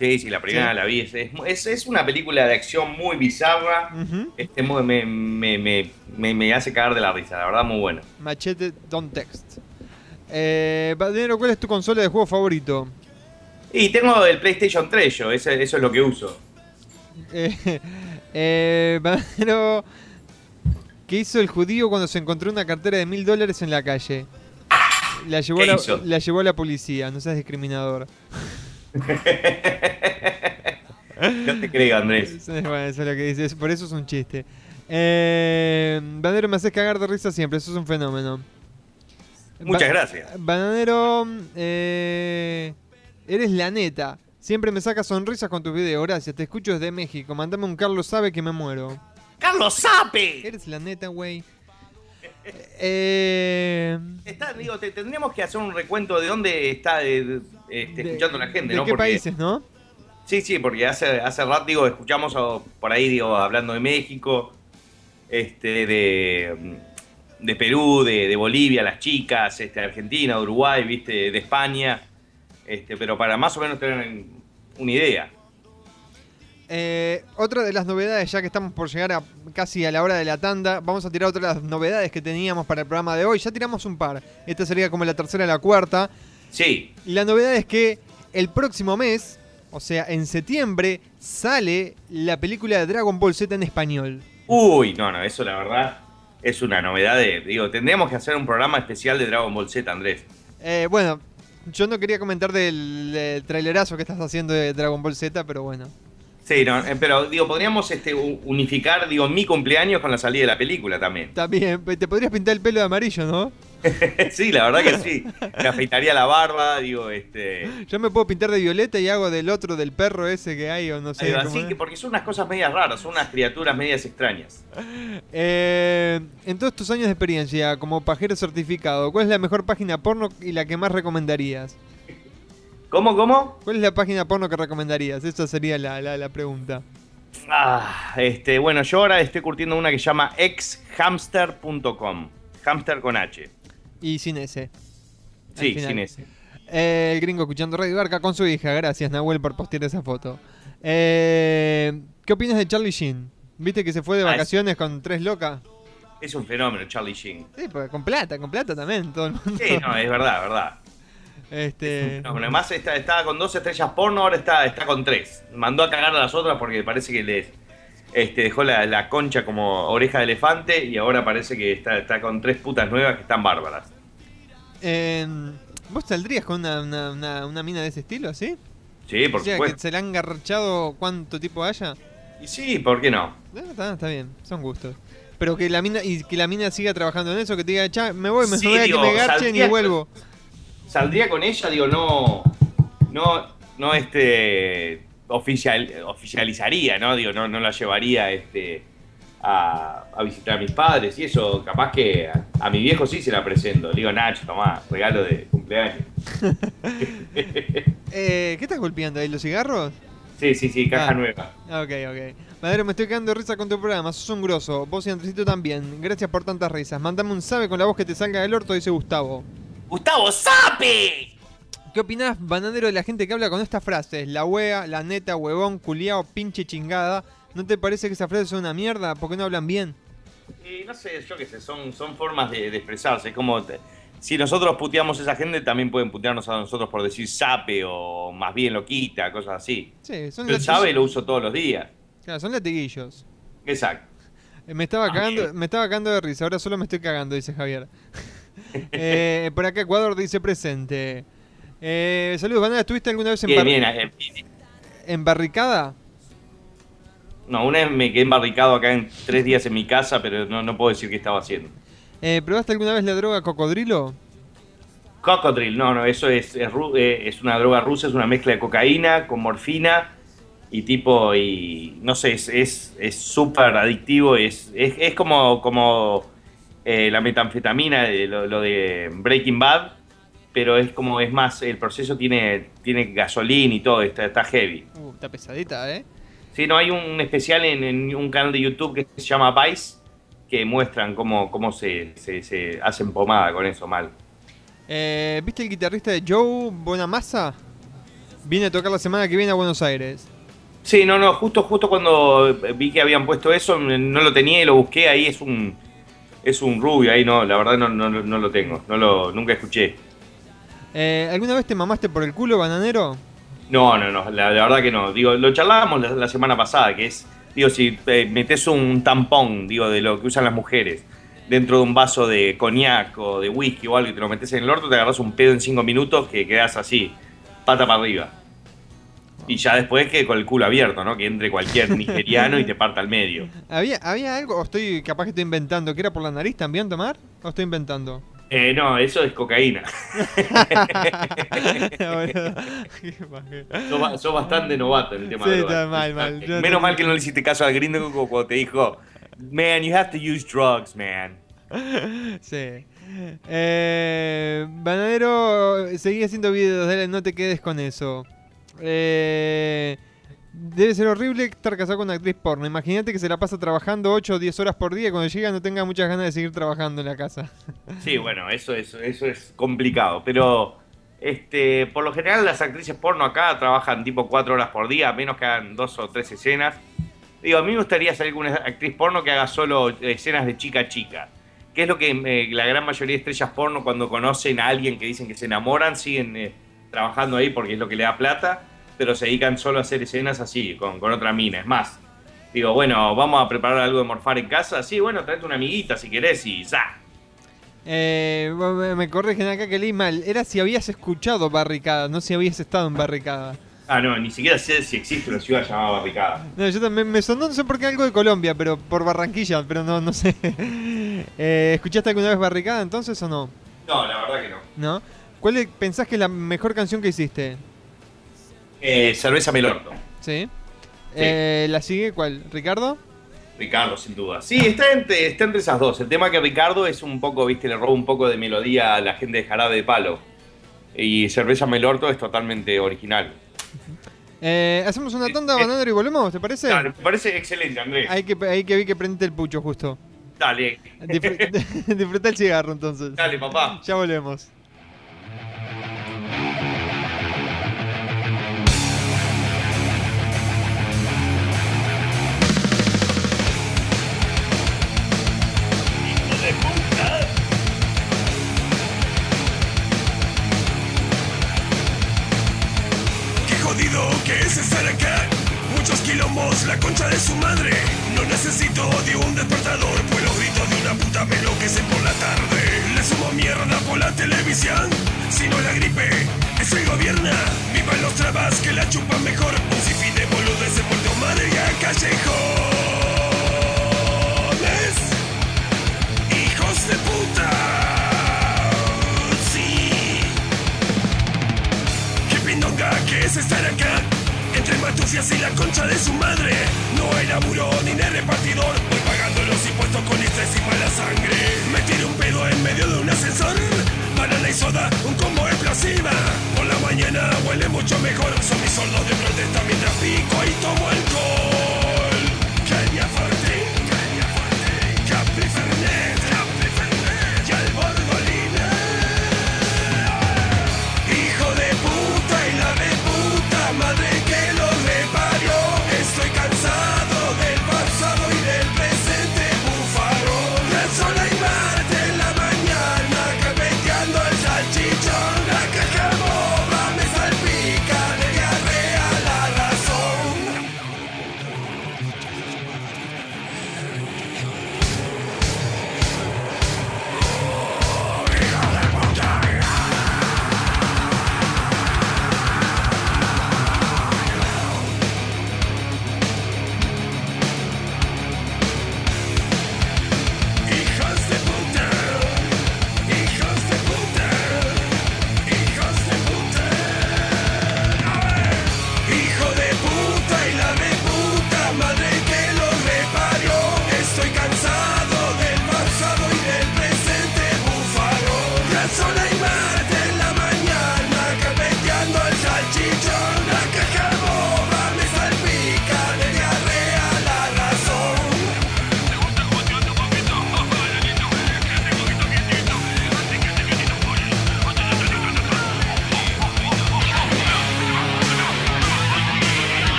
Sí, sí, la primera Sí. la vi. Es, es- es una película de acción muy bizarra. Este me, me, me, me, hace cagar de la risa, la verdad, muy buena. Machete Don't Text. Eh, ¿cuál es tu consola de juego favorito? Y tengo el PlayStation 3 yo, eso, eso es lo que uso. (laughs) Eh, eh, ¿qué hizo el judío cuando se encontró una cartera de mil dólares en la calle? La llevó, ¿Qué la, hizo? la llevó a la policía, no seas discriminador. (laughs) (laughs) No te creo, Andrés. Eso es, bueno, eso es lo que dices, por eso es un chiste. Eh, Bananero, me haces cagar de risa siempre, eso es un fenómeno. Muchas Ba- gracias. Bananero, eh, eres la neta. Siempre me sacas sonrisas con tus videos, gracias. Te escucho desde México. Mandame un Carlos sabe que me muero. ¡Carlos Sape! Eres la neta, güey. Eh, Está, digo, te- tendríamos que hacer un recuento de dónde está eh, este, de- escuchando la gente, ¿De ¿no? qué Porque- países, no? Sí, sí, porque hace, hace rato, digo, escuchamos a- por ahí, digo, hablando de México, este, de, de Perú, de, de Bolivia, las chicas, este, Argentina, de Uruguay, viste, de España, este, pero para más o menos tener una idea. Eh, otra de las novedades, ya que estamos por llegar a casi a la hora de la tanda, vamos a tirar otra de las novedades que teníamos para el programa de hoy. Ya tiramos un par. Esta sería como la tercera o la cuarta. Sí, la novedad es que el próximo mes, o sea, en septiembre, sale la película de Dragon Ball Z en español. uy, no, no, eso la verdad es una novedad de, digo, tendríamos que hacer un programa especial de Dragon Ball Z, Andrés. Eh, bueno, yo no quería comentar del, del trailerazo que estás haciendo de Dragon Ball Z, pero bueno. Sí, no, eh, pero digo, podríamos este, unificar, digo, mi cumpleaños con la salida de la película también. También, te podrías pintar el pelo de amarillo, ¿no? (laughs) sí, la verdad que sí. (laughs) Me afeitaría la barba, digo, este. Yo me puedo pintar de violeta y hago del otro, del perro ese que hay, o no sé. ahí va, cómo sí, es. que porque son unas cosas medias raras, son unas criaturas medias extrañas. (laughs) Eh, en todos tus años de experiencia como pajero certificado, ¿cuál es la mejor página porno y la que más recomendarías? ¿Cómo, cómo? ¿Cuál es la página porno que recomendarías? Esa sería la, la- la pregunta. Ah, este, bueno, yo ahora estoy curtiendo una que se llama exhamster.com. Hamster con H. Y sin al Sí, sin ese. Eh, el gringo escuchando Radio Barca con su hija. Gracias, Nahuel, por postear esa foto. Eh, ¿Qué opinas de Charlie Sheen? ¿Viste que se fue de Ah, es- vacaciones con tres locas? Es un fenómeno, Charlie Sheen. Sí, pues con plata, con plata también, todo el mundo. Sí, no, es verdad, verdad. Este, No, bueno, además está, estaba con dos estrellas porno, ahora está, está con tres. Mandó a cagar a las otras porque parece que les este, dejó la, la concha como oreja de elefante y ahora parece que está, está con tres putas nuevas que están bárbaras. eh, ¿Vos saldrías con una, una- una- una mina de ese estilo, así? Sí, por o sea, que supuesto. se le han garchado cuánto tipo haya. Y sí, ¿por qué no? Eh, está, está bien, son gustos. Pero que la mina y que la mina siga trabajando en eso, que te diga, "Cha, me voy, me Sí, voy a que me garchen y vuelvo. Saldría con ella, digo, no. No, no este. Oficial, oficializaría, ¿no? Digo, no, no la llevaría este. A, a visitar a mis padres y eso, capaz que a, a mi viejo sí se la presento. Le digo, Nacho, tomá, regalo de cumpleaños. (laughs) Eh, ¿Qué estás golpeando ahí? ¿Los cigarros? Sí, sí, sí, caja Ah. nueva. Ok, ok. Madero, me estoy quedando de risa con tu programa. Sos un grosso. Vos y Andresito también. Gracias por tantas risas. Mándame un sabe con la voz que te salga del orto, dice Gustavo. ¡Gustavo Sape! ¿Qué opinás, bananero, de la gente que habla con estas frases? La wea, la neta, huevón, culiao, pinche chingada. ¿No te parece que esas frases son una mierda? ¿Por qué no hablan bien? Y no sé, yo qué sé, son, son formas de, de expresarse. Es como, te- si nosotros puteamos a esa gente, también pueden putearnos a nosotros por decir sape o más bien loquita, cosas así. Sí, son Yo el sabe lo uso todos los días. Claro, son latiguillos. Exacto. Eh, Me estaba, Ah, cagando, me estaba cagando de risa, ahora solo me estoy cagando, dice Javier. (laughs) (laughs) Eh, por acá Ecuador dice presente. Eh, saludos, Banana, ¿estuviste alguna vez en, Bien, bar- bien. eh, en barricada? No, una vez me quedé embarricado acá en tres días en mi casa, pero no, no puedo decir qué estaba haciendo. Eh, ¿Probaste alguna vez la droga cocodrilo? Cocodril, no, no, eso es, es, una droga rusa, es una mezcla de cocaína con morfina y tipo, y no sé, es es es súper adictivo, es, es, es como, como eh, la metanfetamina, de lo, lo de Breaking Bad, pero es como, es más, el proceso tiene, tiene gasolina y todo, está, está heavy. Uh, está pesadita, ¿eh? Sí, no, hay un especial en, en un canal de YouTube que se llama Vice, que muestran cómo, cómo se, se, se hacen pomada con eso mal. Eh, ¿Viste el guitarrista de Joe Bonamassa? Viene a tocar la semana que viene a Buenos Aires. Sí, no, no, justo, justo cuando vi que habían puesto eso, no lo tenía y lo busqué, ahí es un es un rubio, ahí no, la verdad no, no, no lo tengo, no lo, nunca escuché. Eh, ¿Alguna vez te mamaste por el culo, bananero? No, no, no, la, la verdad que no. Digo, lo charlábamos la, la semana pasada, que es, digo, si eh, metes un tampón, digo, de lo que usan las mujeres, dentro de un vaso de coñac o de whisky o algo y te lo metes en el orto, te agarras un pedo en cinco minutos que quedas así, pata para arriba. Y ya después que con el culo abierto, ¿no? Que entre cualquier (laughs) nigeriano y te parta al medio. ¿Había, ¿Había algo, o estoy capaz que estoy inventando, que era por la nariz también tomar? ¿O estoy inventando? Eh, no, eso es cocaína. (laughs) Pajero. Sos, ba- sos bastante novato en el tema Sí, de está mal, (laughs) Menos mal que no le hiciste caso al gringo cuando te dijo, man, you have to use drugs, man. Sí. Eh, Bananero, seguí haciendo videos, dale, no te quedes con eso. Eh, debe ser horrible estar casado con una actriz porno. Imagínate que se la pasa trabajando 8 o 10 horas por día y cuando llega no tenga muchas ganas de seguir trabajando en la casa. (laughs) Sí, bueno, eso es, eso es complicado, pero este, por lo general las actrices porno acá trabajan tipo cuatro horas por día, a menos que hagan dos o tres escenas. Digo, a mí me gustaría salir con una actriz porno que haga solo escenas de chica a chica. Que es lo que eh, la gran mayoría de estrellas porno cuando conocen a alguien que dicen que se enamoran, siguen eh, trabajando ahí porque es lo que le da plata, pero se dedican solo a hacer escenas así, con, con otra mina. Es más, digo, bueno, vamos a preparar algo de morfar en casa. Sí, bueno, traete una amiguita si querés y ¡za! Eh, me- corrigen acá que leí mal. Era si habías escuchado barricada, no si habías estado en barricada. Ah, no, ni siquiera sé si existe una ciudad llamada Barricada. No, yo también me sonó, no sé por qué algo de Colombia, pero por Barranquilla, pero no, no sé. (laughs) Eh, ¿Escuchaste alguna vez Barricada entonces o no? No, la verdad que no. ¿No? ¿Cuál es- pensás que es la mejor canción que hiciste? Eh, cerveza Melorto. ¿Sí? Eh, ¿La sigue cuál? ¿Ricardo? Ricardo, sin duda. Sí, está entre, está entre esas dos. El tema que Ricardo es un poco, viste, le roba un poco de melodía a la gente de Jarabe de Palo. Y Cerveza Melorto es totalmente original. Eh, ¿Hacemos una tanda, bananero, y volvemos? ¿Te parece? Dale, me parece excelente, Andrés. Ahí que, ahí que vi que prendiste el pucho justo. Dale, Disfr- (laughs) Disfruta el cigarro entonces. dale, papá. Ya volvemos. Muchos quilombos, la concha de su madre. No necesito de un despertador, pues los gritos de una puta me enloquecen por la tarde. Le sumo mierda por la televisión. Si no la gripe, es el gobierna. Vivan los trabas que la chupan mejor. Un sinfín de boludes en Puerto Madre a callejones. Hijos de puta. Que es estar acá Entre matufias y la concha de su madre. No hay laburo ni repartidor. Voy pagando los impuestos con estrés y mala sangre. Me tiré un pedo en medio de un ascensor. Banana y soda, un combo explosiva. Por la mañana huele mucho mejor. Son mis sordos de protesta mientras pico y tomo alcohol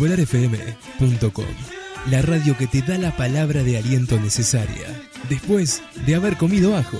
multipolarfm.com. La radio que te da la palabra de aliento necesaria después de haber comido ajo.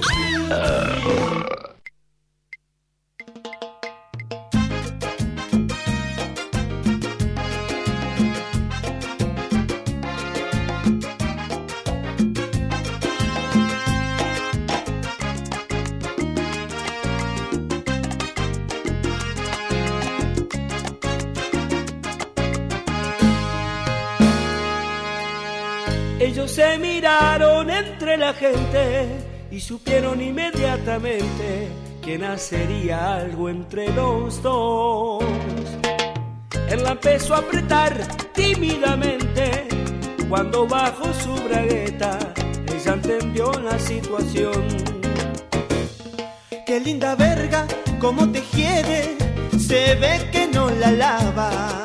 Entre la gente y supieron inmediatamente que nacería algo entre los dos. Él la empezó a apretar tímidamente cuando bajo su bragueta ella entendió la situación. Qué linda verga, cómo te hiede, se ve que no la lavas.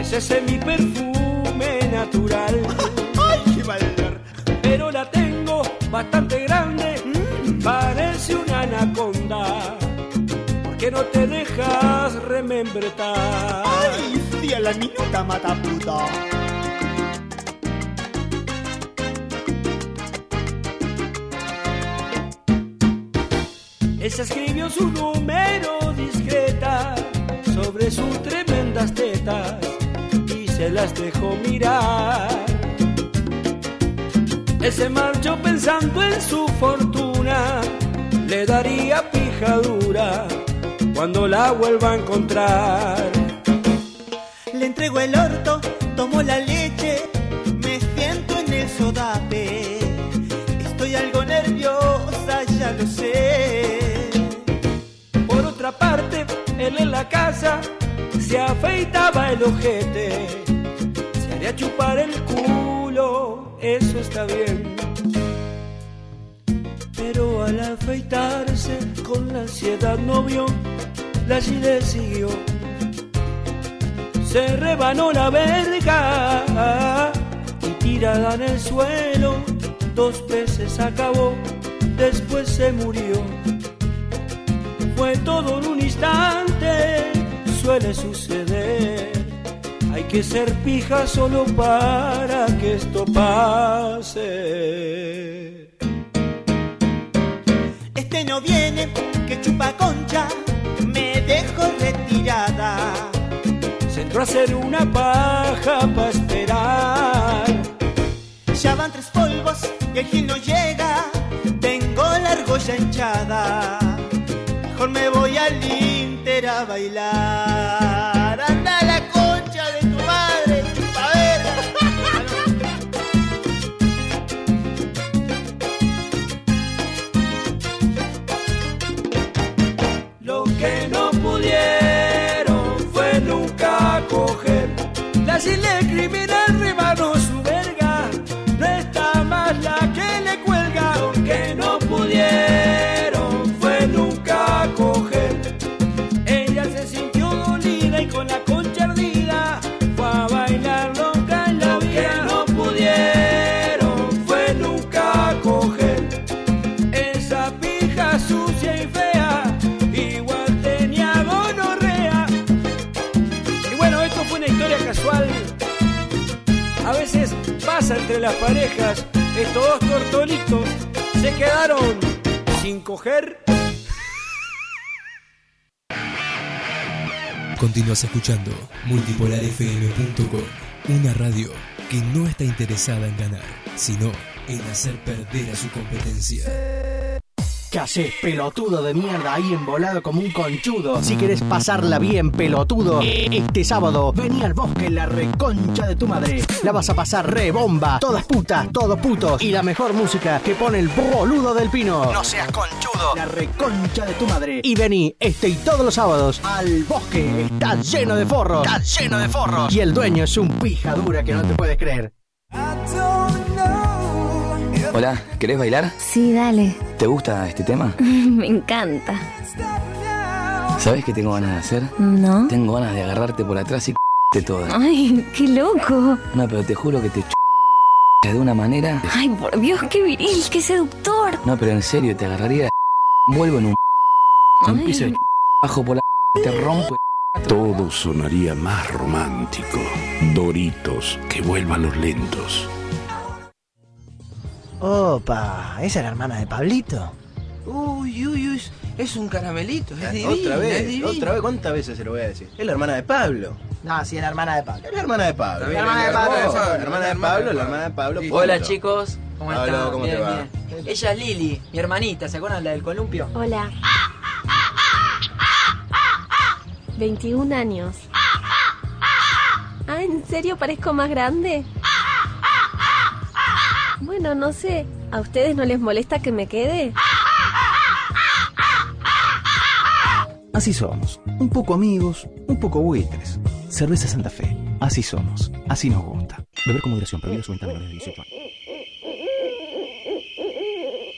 Ese es mi perfume natural. (laughs) ¡Ay, qué valor! pero la bastante grande, parece una anaconda. ¿Por qué no te dejas remembretar? ¡Ay, sí, a la minuta mata puta! Ella escribió su número discreta sobre sus tremendas tetas y se las dejó mirar. Se marchó pensando en su fortuna, le daría pijadura cuando la vuelva a encontrar. Le entrego el orto, tomo la leche, me siento en el sodape. Estoy algo nerviosa, ya lo sé. Por otra parte, él en la casa se afeitaba el ojete, se haría chupar el culo, eso está bien. Pero al afeitarse con la ansiedad no vio, la le siguió. Se rebanó la verga y tirada en el suelo, dos veces acabó, después se murió fue todo en un instante, suele suceder. Hay que ser pija solo para que esto pase. Este no viene, que chupa concha, me dejo retirada. Se a hacer una paja para esperar. Ya van tres polvos y el gil no llega, tengo la argolla hinchada. Mejor me voy al Inter a bailar. Las parejas, estos dos tortolitos se quedaron sin coger. Continúas escuchando multipolarfm.com, una radio que no está interesada en ganar, sino en hacer perder a su competencia. ¿Qué haces, pelotudo de mierda ahí embolado como un conchudo? Si querés pasarla bien, pelotudo, este sábado vení al bosque la reconcha de tu madre. La vas a pasar re bomba, todas putas, todos putos y la mejor música que pone el boludo del pino. No seas conchudo, la reconcha de tu madre. Y vení este y todos los sábados al bosque. Está lleno de forros, está lleno de forros. Y el dueño es un pijadura que no te puedes creer. Hola, ¿querés bailar? Sí, dale. ¿Te gusta este tema? (laughs) Me encanta. ¿Sabes qué tengo ganas de hacer? ¿No? Tengo ganas de agarrarte por atrás y (laughs) te toda. Ay, qué loco. No, pero te juro que te (laughs) de una manera. Ay, por Dios, qué viril, qué seductor. No, pero en serio, te agarraría. Vuelvo en un. Ay. empiezo bajo por la. Te rompo. Todo sonaría más romántico. Doritos, que vuelvan los lentos. Opa, ¿esa es la hermana de Pablito? Uy, uy, uy, es un caramelito, es divino, otra es vez, divino. otra vez, ¿cuántas veces se lo voy a decir? Es la hermana de Pablo. No, sí, es la hermana de Pablo. Es la hermana de Pablo. La hermana de Pablo. La hermana de Pablo, la hermana de Pablo. Hola chicos, ¿cómo Pablo, están? ¿cómo bien, te va? bien. Ella es Lili, mi hermanita, ¿se acuerdan la del columpio? Hola. 21 años. Ah, ¿en serio parezco más grande? Bueno, no sé. ¿A ustedes no les molesta que me quede? Así somos. Un poco amigos, un poco buitres. Cerveza Santa Fe. Así somos. Así nos gusta. Beber con moderación. Prohibido su venta a menores de 18 años.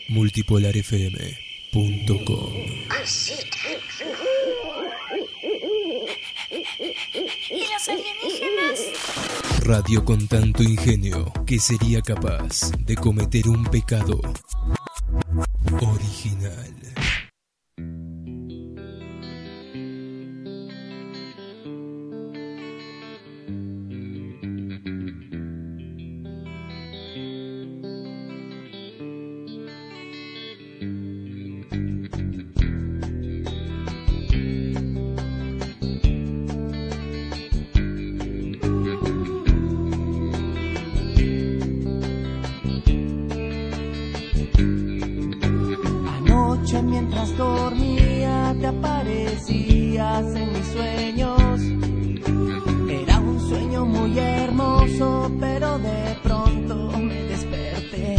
Multipolarfm.com (laughs) ¿Y los alienígenas? Radio con tanto ingenio que sería capaz de cometer un pecado original. Pero de pronto me desperté.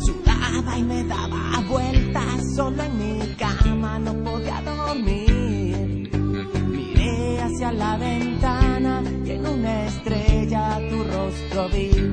Sudaba y me daba vueltas solo en mi cama, no podía dormir. Miré hacia la ventana y en una estrella tu rostro vi.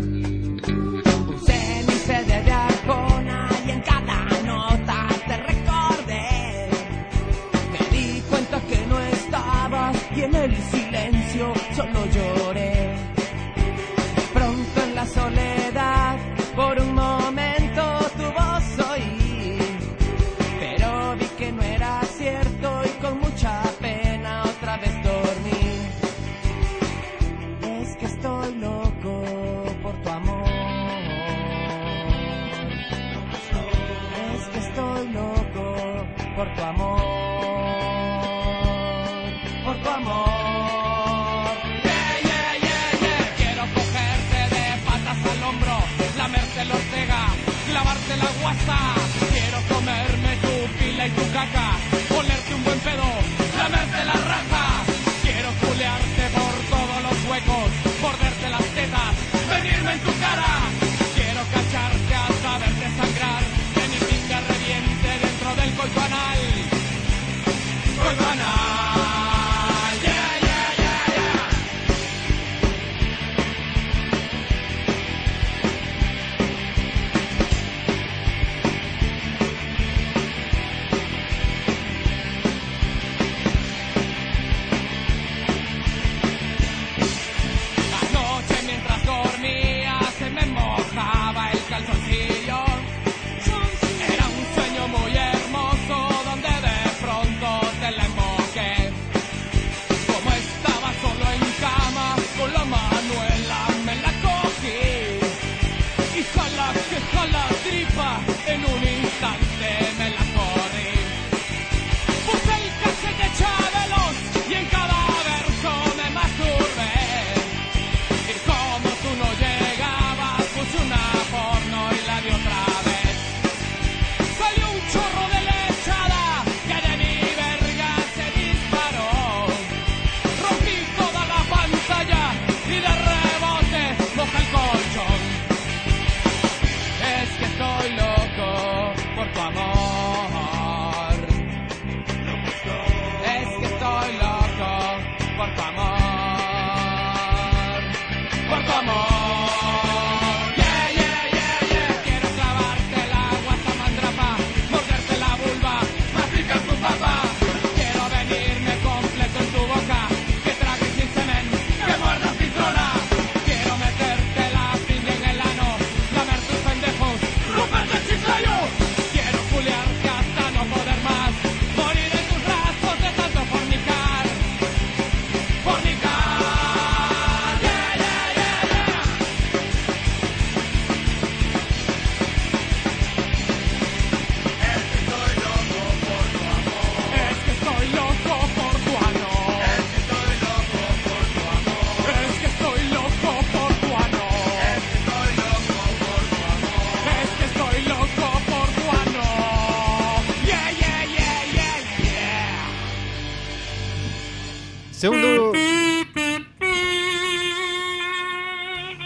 Segundo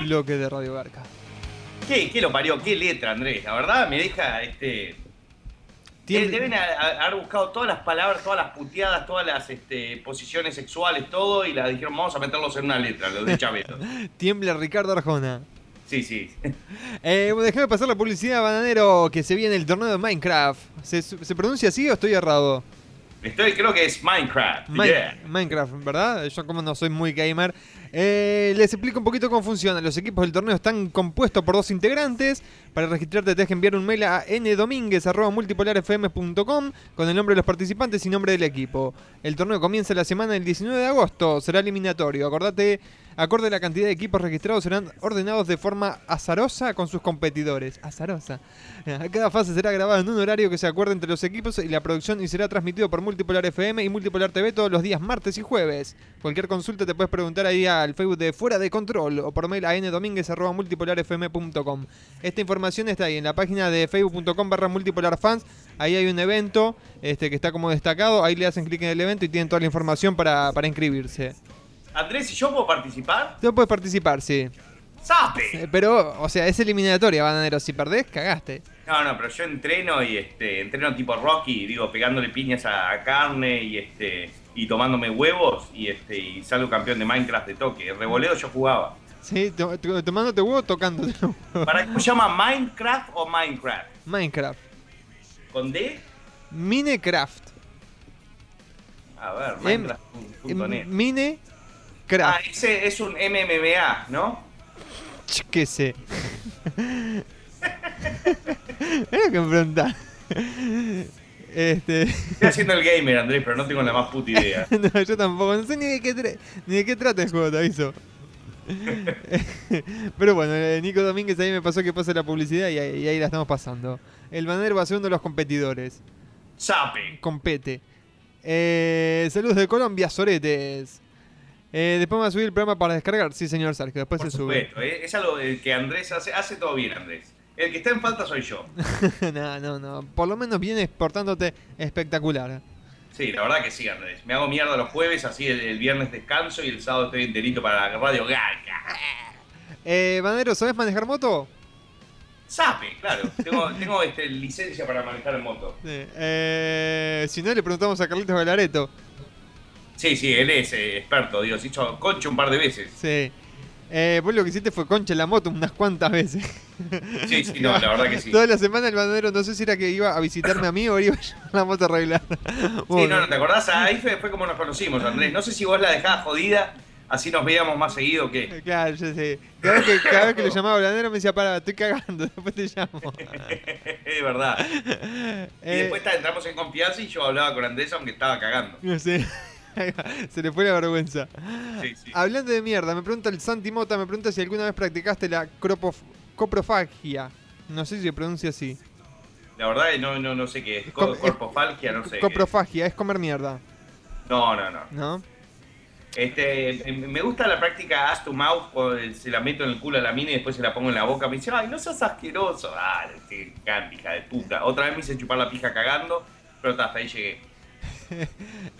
bloque de Radio Garca. ¿Qué, lo parió? ¿Qué letra, Andrés? La verdad me deja este. Deben haber buscado todas las palabras, todas las puteadas, todas las este, posiciones sexuales, todo, y las dijeron, vamos a meterlos en una letra, los de Chavero. (laughs) Tiembla Ricardo Arjona. Sí, sí. (laughs) Eh, Déjame pasar la publicidad, bananero, que se viene el torneo de Minecraft. ¿Se pronuncia así o estoy errado? Estoy, creo que es Minecraft. Yeah. Minecraft, ¿verdad? Yo como no soy muy gamer. Eh, les explico un poquito cómo funciona. Los equipos del torneo están compuestos por dos integrantes. Para registrarte tienes que enviar un mail a ndominguez.multipolarfm.com con el nombre de los participantes y nombre del equipo. El torneo comienza la semana del 19 de agosto. Será eliminatorio. Acordate, acorde a la cantidad de equipos registrados, serán ordenados de forma azarosa con sus competidores. Azarosa. Cada fase será grabada en un horario que se acuerde entre los equipos y la producción y será transmitido por Multipolar FM y Multipolar TV todos los días martes y jueves. Cualquier consulta te puedes preguntar ahí al Facebook de Fuera de Control o por mail a ndominguez.multipolarfm.com. Esta información está ahí en la página de facebook.com barra multipolarfans. Ahí hay un evento este, que está como destacado. Ahí le hacen clic en el evento y tienen toda la información para, para inscribirse. Andrés, ¿y yo puedo participar? Tú puedes participar, sí. ¡Sape! Eh, Pero, o sea, es eliminatoria, bananero. Si perdés, cagaste. No, no, pero yo entreno y este, entreno tipo Rocky, digo, pegándole piñas a, carne y este y tomándome huevos y este y salgo campeón de Minecraft de toque. Revoleo yo jugaba. Sí, to- to- tomándote huevo, tocándote huevo. ¿Para cómo se llama Minecraft o Minecraft? Minecraft. ¿Con D? Minecraft. A ver, Em- Minecraft.net. Minecraft. Ah, ese es un MMMA, ¿no? Ch, ¿Qué sé? (laughs) Lo que me preguntás. Este. Estoy haciendo el gamer, Andrés, pero no tengo la más puta idea. (laughs) no, yo tampoco. No sé ni de qué, tra- ni de qué trata el juego, te aviso. (laughs) Pero bueno, eh, Nico Domínguez ahí me pasó que pase la publicidad y ahí, y ahí la estamos pasando. El banner va a ser uno de los competidores. Sape. Compete. Eh, saludos de Colombia, Soretes. Eh, después me va a subir el programa para descargar. Sí, señor Sark, después Por se sube. supuesto, eh, es algo eh, que Andrés hace, hace todo bien, Andrés. El que está en falta soy yo. (laughs) no, no, no. Por lo menos vienes portándote espectacular. Sí, la verdad que sí, Andrés. Me hago mierda los jueves, así el, el viernes descanso y el sábado estoy enterito para la Radio Garca. Eh, Banero, ¿sabes manejar moto? Sape, claro. Tengo, (laughs) tengo este, licencia para manejar en moto. Eh, si no, le preguntamos a Carlitos Galareto. Sí, sí, él es eh, experto, Dios. Se hizo concho un par de veces. Sí. Eh, vos lo que hiciste fue concha la moto unas cuantas veces. Sí, sí, no, la verdad que sí. Toda la semana el bandero no sé si era que iba a visitarme a mí o iba (laughs) a la moto arreglada. Sí, no, no, ¿te acordás? Ahí fue, fue como nos conocimos, Andrés. No sé si vos la dejabas jodida, así nos veíamos más seguido que. Claro, yo sé. Cada vez que, cada vez que lo llamaba Blandero me decía, para, estoy cagando, (laughs) después te llamo. (laughs) es verdad. Y Eh, después entramos en confianza y yo hablaba con Andrés aunque estaba cagando. No sé. Se le fue la vergüenza. Sí, sí. Hablando de mierda, me pregunta el Santi Mota, me pregunta si alguna vez practicaste la coprofagia. No sé si se pronuncia así. La verdad que no, no, no sé qué es. Corpofalgia, no sé. qué es. Coprofagia, es comer mierda, No, no, no. ¿no? Este, em, me gusta la práctica ass to mouth, el- se la meto en el culo a la mina y después se la pongo en la boca. Me dice, ay, no seas asqueroso. Dale, qué encanta, hija de puta. Otra vez me hice chupar la pija cagando, pero ta, hasta ahí llegué. (laughs)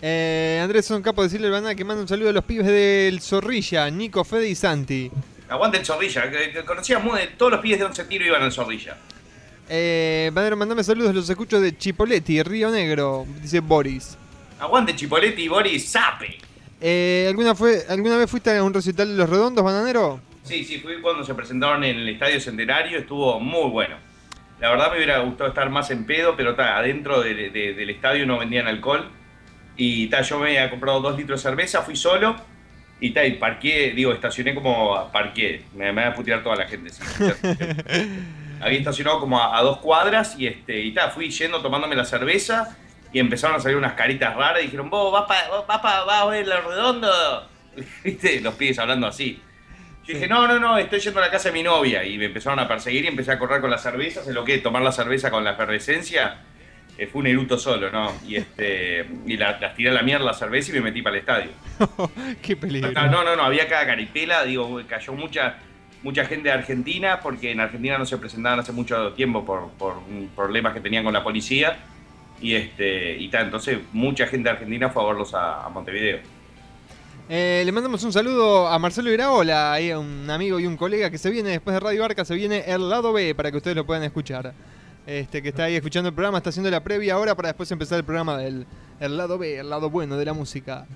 Eh, Andrés, son capo de decirle al banana que manda un saludo a los pibes del Zorrilla, Nico, Fede y Santi. Aguante el zorrilla, que, que conocía muy de todos los pibes de 11 tiro iban al zorrilla. Eh, Banero, mandame saludos, los escucho de Chipoletti, Río Negro, dice Boris. Aguante Chipoletti Boris Sape. Eh, ¿alguna, fue, ¿Alguna vez fuiste a un recital de Los Redondos, Bananero? Sí, sí, fui cuando se presentaron en el Estadio Centenario, estuvo muy bueno. La verdad me hubiera gustado estar más en pedo, pero ta, adentro de- de- del estadio no vendían alcohol. Y ta, yo me había comprado dos litros de cerveza, fui solo. Y ta, y parqué, digo, estacioné como parqué. Me, me va a putear toda la gente. sí. (laughs) Había estacionado como a, a dos cuadras y este y ta, fui yendo tomándome la cerveza y empezaron a salir unas caritas raras y dijeron, vos vas para vas pa, vas a ver lo redondo. (laughs) ¿Viste? Los pibes hablando así. Yo dije, no, no, no, estoy yendo a la casa de mi novia. Y me empezaron a perseguir y empecé a correr con las cervezas. En lo que tomar la cerveza con la efervescencia eh, fue un eruto solo, ¿no? Y este y la, las tiré a la mierda la cerveza y me metí para el estadio. (laughs) Qué peligro. No, no, no, había cada caripela, digo, cayó mucha mucha gente de Argentina porque en Argentina no se presentaban hace mucho tiempo por, por problemas que tenían con la policía. Y este y tal, entonces mucha gente de Argentina fue a verlos a, a Montevideo. Eh, le mandamos un saludo a Marcelo Iraola, un amigo y un colega que se viene después de Radio Arca, se viene el lado B para que ustedes lo puedan escuchar. Este que está ahí escuchando el programa, está haciendo la previa ahora para después empezar el programa del el lado B, el lado bueno de la música.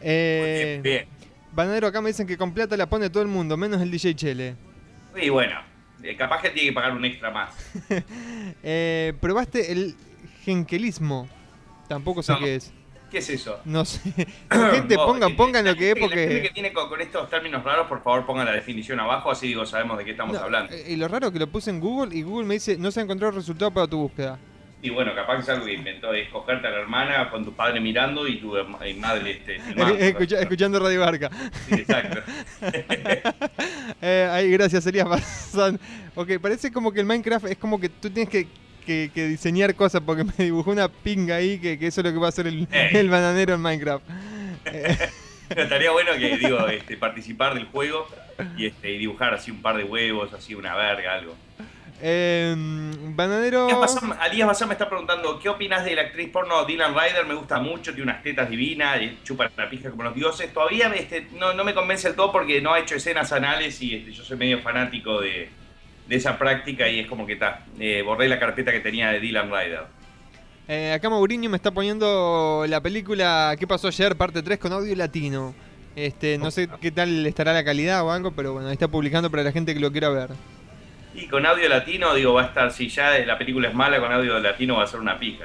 Eh, Bien. Banadero, acá me dicen que con plata la pone todo el mundo, menos el DJ Chele. Y bueno, eh, capaz que tiene que pagar un extra más. (laughs) Eh, ¿Probaste el genkelismo? Tampoco sé No. qué es. ¿Qué es eso? No sé. (clears throat) Gente, pongan, eh, pongan lo que es gente- La gente que porque... tiene con, con estos términos raros, por favor pongan la definición abajo, así digo, sabemos de qué estamos No, hablando. eh, Y lo raro que lo puse en Google y Google me dice no se ha encontrado resultado para tu búsqueda. Y bueno, capaz que es algo que inventó, es cogerte a la hermana con tu padre mirando y tu y madre este, filmando. (laughs) Escucha- escuchando Radio Barca. Sí, exacto. (laughs) Eh, ahí, gracias, Elías. Ok, parece como que el Minecraft es como que tú tienes que, que- que diseñar cosas porque me dibujó una pinga ahí que, que eso es lo que va a hacer el, bananero en Minecraft. Eh, Estaría bueno que, digo, este, participar del juego y, este, y dibujar así un par de huevos, así una verga, algo. eh, bananero... Alías Bazán- me está preguntando, ¿qué opinas de la actriz porno Dylan Ryder? Me gusta mucho, tiene unas tetas divinas, y chupa la pija como los dioses. Todavía este, no, no me convence del todo porque no ha hecho escenas anales y este, yo soy medio fanático de, de esa práctica y es como que está. Eh, borré la carpeta que tenía de Dylan Ryder. Eh, acá Mauriño me está poniendo la película ¿Qué pasó ayer? Parte 3 con audio latino. Este, no sé qué tal estará la calidad o algo, pero bueno, ahí está publicando para la gente que lo quiera ver. Y con audio latino, digo, va a estar, si ya la película es mala, con audio latino va a ser una pija.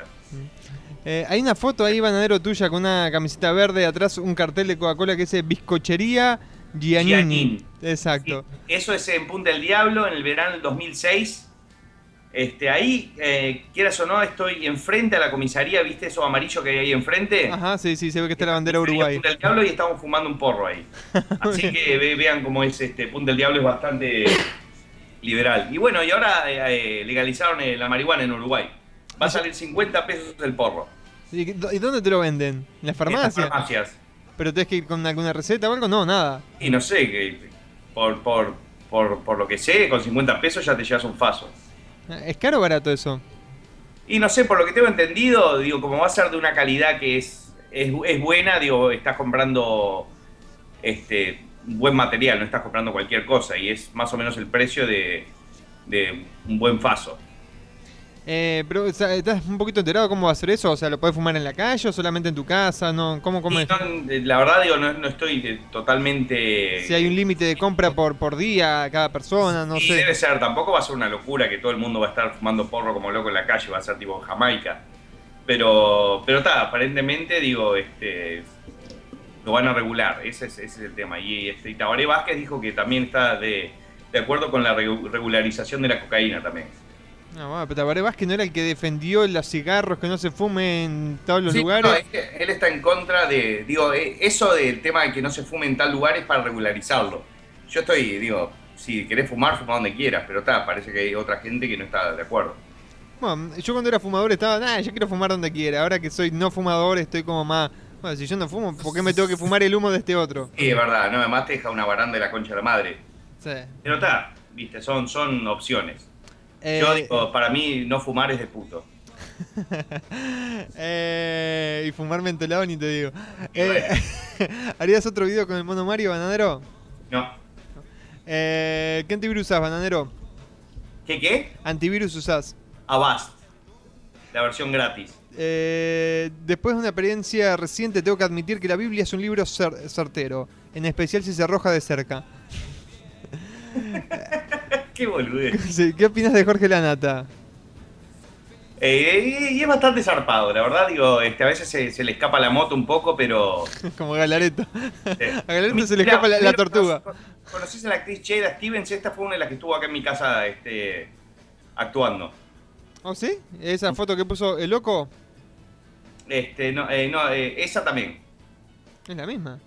Eh, hay una foto ahí, banadero tuya, con una camiseta verde, atrás un cartel de Coca-Cola que dice Bizcochería Giannini. Exacto. Eso es en Punta del Diablo, en el verano del 2006. Este, ahí, eh, quieras o no, estoy enfrente a la comisaría, ¿viste eso amarillo que hay ahí enfrente? Ajá, sí, sí, se ve que está la bandera Uruguay. Punta del Diablo y estamos fumando un porro ahí. (laughs) Así que ve- vean cómo es este Punta del Diablo es bastante liberal. Y bueno, y ahora eh, eh, legalizaron eh, la marihuana en Uruguay. Va a salir 50 pesos el porro. ¿Y, dónde te lo venden? ¿En la En farmacia? las farmacias. ¿Pero tenés que ir con alguna receta o algo? No, nada. Y no sé, que por, por, por, por lo que sé, con 50 pesos ya te llevas un faso. ¿Es caro o barato eso? Y no sé, por lo que tengo entendido, digo, como va a ser de una calidad que es, es, es buena, digo, estás comprando este buen material, no estás comprando cualquier cosa y es más o menos el precio de, de un buen faso. Eh, pero, o sea, ¿estás un poquito enterado cómo va a ser eso? O sea, ¿lo puedes fumar en la calle o solamente en tu casa? No, ¿Cómo, cómo Y es? no, eh, la verdad, digo, no, no estoy eh, totalmente... Si hay un límite de compra por, por día a cada persona, no y sé. debe ser, tampoco va a ser una locura que todo el mundo va a estar fumando porro como loco en la calle, va a ser tipo Jamaica. Pero, pero está, aparentemente, digo, este, lo van a regular, ese es, ese es el tema. Y, este, y Tabaré Vázquez dijo que también está de, de acuerdo con la regu- regularización de la cocaína también. No, bueno, pero Tabaré Vázquez no era el que defendió los cigarros que no se fume en todos los Sí, lugares. no, él, él está en contra de, digo, eh, eso del tema de que no se fume en tal lugar es para regularizarlo. Yo estoy, digo, si querés fumar, fuma donde quieras, pero está, parece que hay otra gente que no está de acuerdo. Bueno, yo cuando era fumador estaba, nah, yo quiero fumar donde quiera. Ahora que soy no fumador estoy como más... Bueno, si yo no fumo, ¿por qué me tengo que fumar el humo de este otro? Sí, es verdad, no, además te deja una baranda de la concha de la madre. Sí. Pero está, viste, son, son opciones. Eh, Yo digo, para mí no fumar es de puto. (laughs) Eh, y fumar mentolado ni te digo. Eh, (laughs) ¿Harías otro video con el mono Mario, bananero? No. Eh, ¿Qué antivirus usás, bananero? ¿Qué qué? Antivirus usás. Avast. La versión gratis. Eh, después de una experiencia reciente, tengo que admitir que la Biblia es un libro cer- certero, en especial si se arroja de cerca. (laughs) Qué boludez. (laughs) Sí, ¿Qué opinas de Jorge Lanata? Eh, y es bastante zarpado, la verdad, digo, este, a veces se, se le escapa la moto un poco, pero... (laughs) Como Galareto. eh, (laughs) A Galareto se le escapa la, tortuga. ¿Conocés a la actriz Jada Stevens? Esta fue una de las que estuvo acá en mi casa este, actuando. ¿Oh, sí? ¿Esa foto que puso el loco? Este, no, eh, no eh, esa también. Es la misma.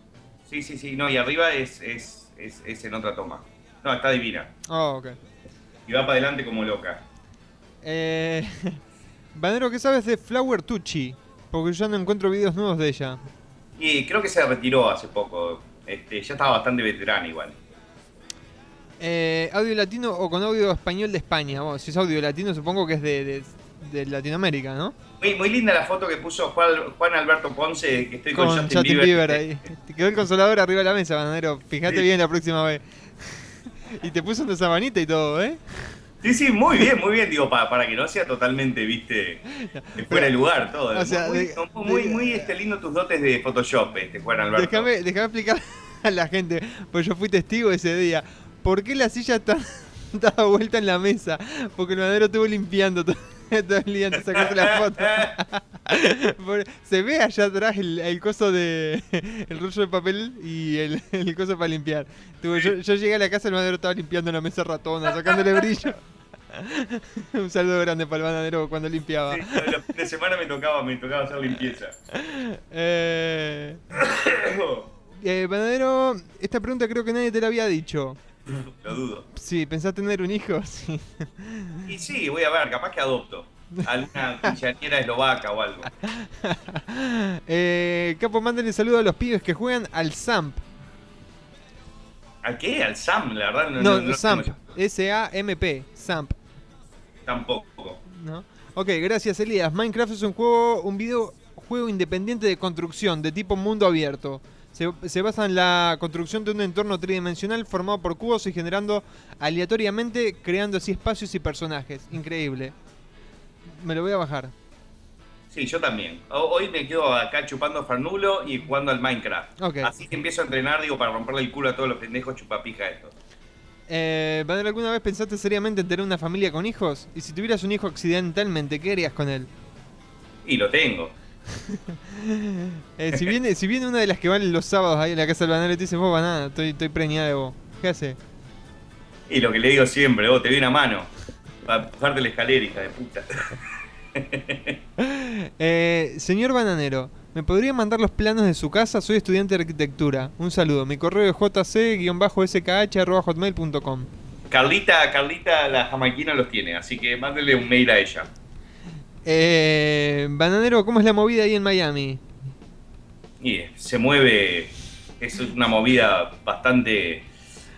Sí, sí, sí, no, y arriba es, es, es, es en otra toma. No, está divina. Oh, ok. Y va para adelante como loca. Eh, (laughs) Banero, ¿qué sabes de Flower Tucci? Porque yo no encuentro videos nuevos de ella. Y creo que se retiró hace poco. Este, ya estaba bastante veterana igual. Eh, ¿Audio latino o con audio español de España? Bueno, si es audio latino, supongo que es de, de- de Latinoamérica, ¿no? Muy, muy linda la foto que puso Juan, Juan Alberto Ponce, que estoy con, Con Justin, Justin Bieber. Bieber ahí. Te (laughs) quedó el consolador arriba de la mesa, bananero. Fíjate Sí. bien la próxima vez. Y te puso una sabanita y todo, ¿eh? Sí, sí, muy bien, muy bien, digo, para, para que no sea totalmente, viste, de fuera de lugar todo. O sea, muy, de- muy, muy, muy, este, lindo tus dotes de Photoshop, este, Juan Alberto. Déjame, déjame explicar a la gente, pues yo fui testigo ese día. ¿Por qué la silla está (laughs) dada vuelta en la mesa? Porque el bananero estuvo limpiando todo, (laughs) todo el día antes de sacarse la foto. (laughs) Se ve allá atrás el, el coso de. (laughs) el rollo de papel y el, el coso para limpiar. Yo, yo llegué a la casa, el bananero estaba limpiando la mesa ratona, sacándole brillo. Un saludo grande para el bananero cuando limpiaba. Sí, semana me tocaba, me tocaba hacer limpieza. Eh, (coughs) (coughs) eh, bananero, esta pregunta creo que nadie te la había dicho. Lo dudo. Sí, ¿pensás tener un hijo? (laughs) Sí. Y sí, voy a ver, capaz que adopto. Alguna (laughs) quinceañera eslovaca o algo. Eh, Capo, mándenle saludo a los pibes que juegan al SAMP. ¿A qué? ¿Al Sam? La verdad no, No, SAMP. SAMP. tampoco. ¿no? Ok, gracias Elías. Minecraft es un juego, un videojuego independiente de construcción, de tipo mundo abierto. Se, se basa en la construcción de un entorno tridimensional formado por cubos y generando aleatoriamente, creando así espacios y personajes. Increíble. Me lo voy a bajar. Sí, yo también. Ho- Hoy me quedo acá chupando Fernulo y jugando al Minecraft. Así que empiezo a entrenar, digo, para romperle el culo a todos los pendejos chupapija estos. Eh, ¿alguna vez pensaste seriamente en tener una familia con hijos? Y si tuvieras un hijo accidentalmente, ¿qué harías con él? Y lo tengo. Eh, si, viene, si viene una de las que van los sábados ahí en la casa del bananero y te dice, vos, banana, estoy, estoy preñada de vos. ¿Qué hace? Y lo que le digo siempre, vos te doy una mano. Para empujarte la escalera, hija de puta. (laughs) Eh, señor Bananero, ¿me podría mandar los planos de su casa? Soy estudiante de arquitectura. Un saludo. Mi correo es jc-skh.hotmail.com. Carlita, Carlita, la jamaiquina los tiene, así que mándele un mail a ella. Eh, Bananero, ¿cómo es la movida ahí en Miami? Y eh, se mueve, es una movida bastante...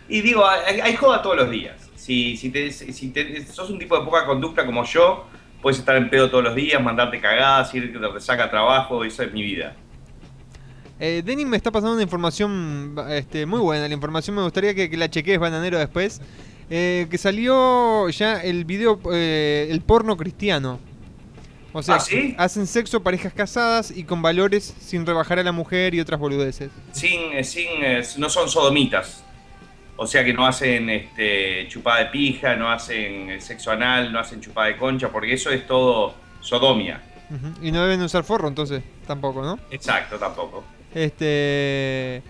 Y digo, hay, hay joda todos los días. Si, si, te, si te- sos un tipo de poca conducta como yo, puedes estar en pedo todos los días, mandarte cagadas, ir de resaca a trabajo, eso es mi vida. Eh, Denim me está pasando una información este, muy buena. La información me gustaría que, que la chequees, Bananero, después. Eh, que salió ya el video, eh, el porno cristiano. O sea, ¿Ah, sí? hacen sexo parejas casadas y con valores sin rebajar a la mujer y otras boludeces. Sin, eh, sin, eh, no son sodomitas. O sea que no hacen este, chupada de pija, no hacen eh, sexo anal, no hacen chupada de concha, porque eso es todo sodomia. Y no deben usar forro, entonces, tampoco, ¿no? Exacto, tampoco. Este.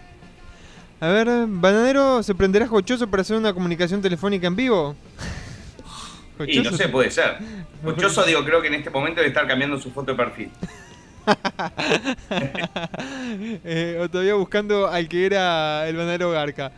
A ver, Bananero, ¿se prenderá jochoso para hacer una comunicación telefónica en vivo? Y no sé, puede ser. Cochoso, (laughs) digo, creo que en este momento debe estar cambiando su foto de perfil. Eh, o todavía buscando al que era el bananero Garca.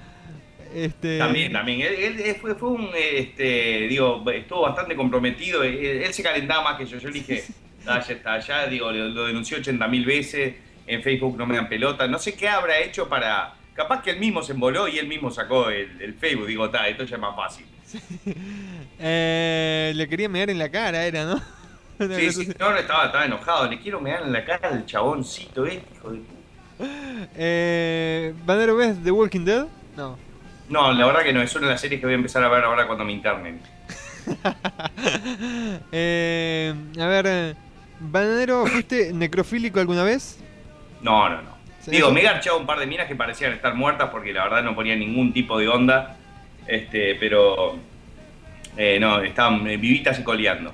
Este... También, también. Él, fue, fue un, este, digo, estuvo bastante comprometido. Él, él se calentaba más que yo. Yo le dije, (laughs) "Ah, ya está, ya, digo, lo, lo denunció 80 mil veces. En Facebook no me dan pelota. No sé qué habrá hecho para. Capaz que él mismo se emboló y él mismo sacó el, el Facebook. Digo, está, esto ya es más fácil. (laughs) Eh, le quería mear en la cara, era, ¿no? (laughs) Sí, sí, no, no, estaba, estaba enojado. Le quiero mear en la cara al chaboncito este, hijo de puta. Eh, ¿Bananero ves The Walking Dead? No. No, la verdad que no. Es una de las series que voy a empezar a ver ahora cuando me internen. (laughs) Eh, a ver, eh, ¿Bananero fuiste necrofílico alguna vez? No, no, no. Digo, me he garchado un par de minas que parecían estar muertas porque la verdad no ponían ningún tipo de onda. Este, pero. Eh, no, estaban eh, vivitas y coleando.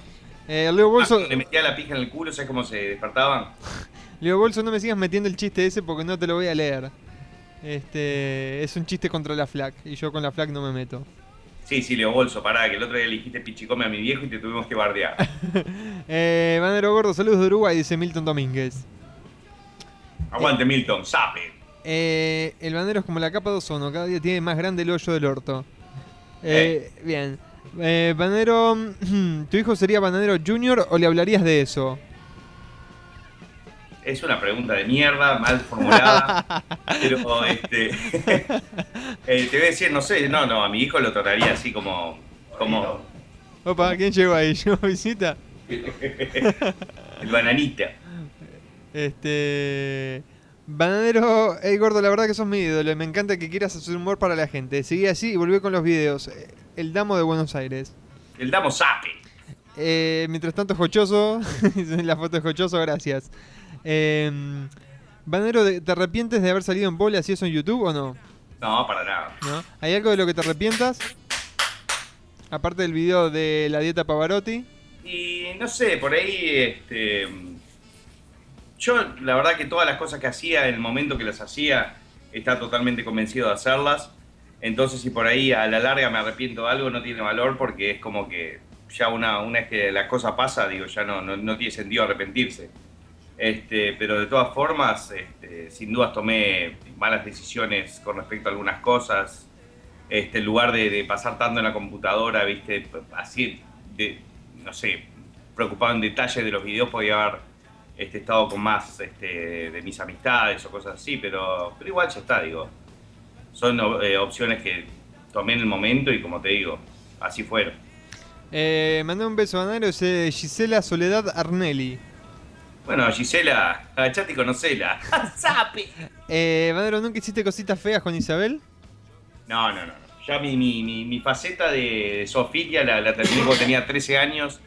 Eh, Leo Bolso, Ah, le metía la pija en el culo, ¿sabes cómo se despertaban? (laughs) Leo Bolso, no me sigas metiendo el chiste ese porque no te lo voy a leer. Este, es un chiste contra la FLAC y yo con la FLAC no me meto. Sí, sí, Leo Bolso, pará, que el otro día le dijiste pichicome a mi viejo y te tuvimos que bardear. (laughs) Eh, Bananero Gordo, saludos de Uruguay, dice Milton Domínguez. Aguante, Milton, sape. Eh, el banero es como la capa de ozono, cada día tiene más grande el hoyo del orto. Eh, Bien. Eh, banero, (clears throat) ¿tu hijo sería Bananero Junior o le hablarías de eso? Es una pregunta de mierda, mal formulada. (laughs) pero, este. (laughs) eh, te voy a decir, no sé, no, no, a mi hijo lo trataría así como. como Opa, ¿quién llegó ahí? (laughs) ¿Llegó visita? El bananita. Este. Bananero, hey gordo, la verdad que sos mi ídolo. Me encanta que quieras hacer humor para la gente. Seguí así y volví con los videos. El Damo de Buenos Aires. El Damo Sape. Eh, mientras tanto, Jochoso. (laughs) la foto de Jochoso, gracias. Eh, Bananero, ¿te arrepientes de haber salido en bola así eso en YouTube o no? No, para nada. ¿No? ¿Hay algo de lo que te arrepientas? Aparte del video de la dieta Pavarotti. Y no sé, por ahí, este. Yo, la verdad, que todas las cosas que hacía en el momento que las hacía, estaba totalmente convencido de hacerlas. Entonces, si por ahí a la larga me arrepiento de algo, no tiene valor porque es como que ya una, una vez que la cosa pasa, digo, ya no, no, no tiene sentido arrepentirse. Este, pero de todas formas, este, sin dudas tomé malas decisiones con respecto a algunas cosas. Este, en lugar de, pasar tanto en la computadora, viste, así, no sé, preocupado en detalle de los videos, podía haber este, estado con más este, de mis amistades o cosas así, pero, pero igual ya está, digo. Son eh, opciones que tomé en el momento y como te digo, así fueron. Eh, mandé un beso a Naro, es eh, Gisela Soledad Arnelli. Bueno, Gisela, agachate y conocela. (laughs) ¡Sape! Eh, Manero, ¿nunca hiciste cositas feas con Isabel? No, no, no. Ya mi, mi, mi, mi faceta de, zoofilia la, la terminé cuando tenía 13 años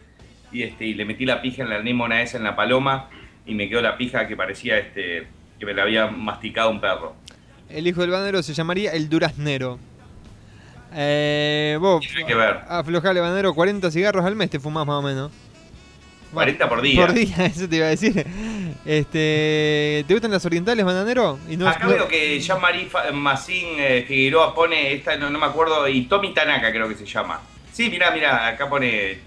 y, este, y le metí la pija en la anémona esa en la paloma y me quedó la pija que parecía este, que me la había masticado un perro. El hijo del banero se llamaría el Duraznero. Eh, vos, Hay que ver. aflojale banero, 40 cigarros al mes te fumás más o menos. 40 por día. Por día, (laughs) eso te iba a decir. Este, ¿Te gustan las orientales, bananero? Y no, Acá veo que Jean-Marie Fa- Massín eh, Figueroa pone, esta no, no me acuerdo, y Tommy Tanaka creo que se llama. Sí, mirá, mirá, acá pone,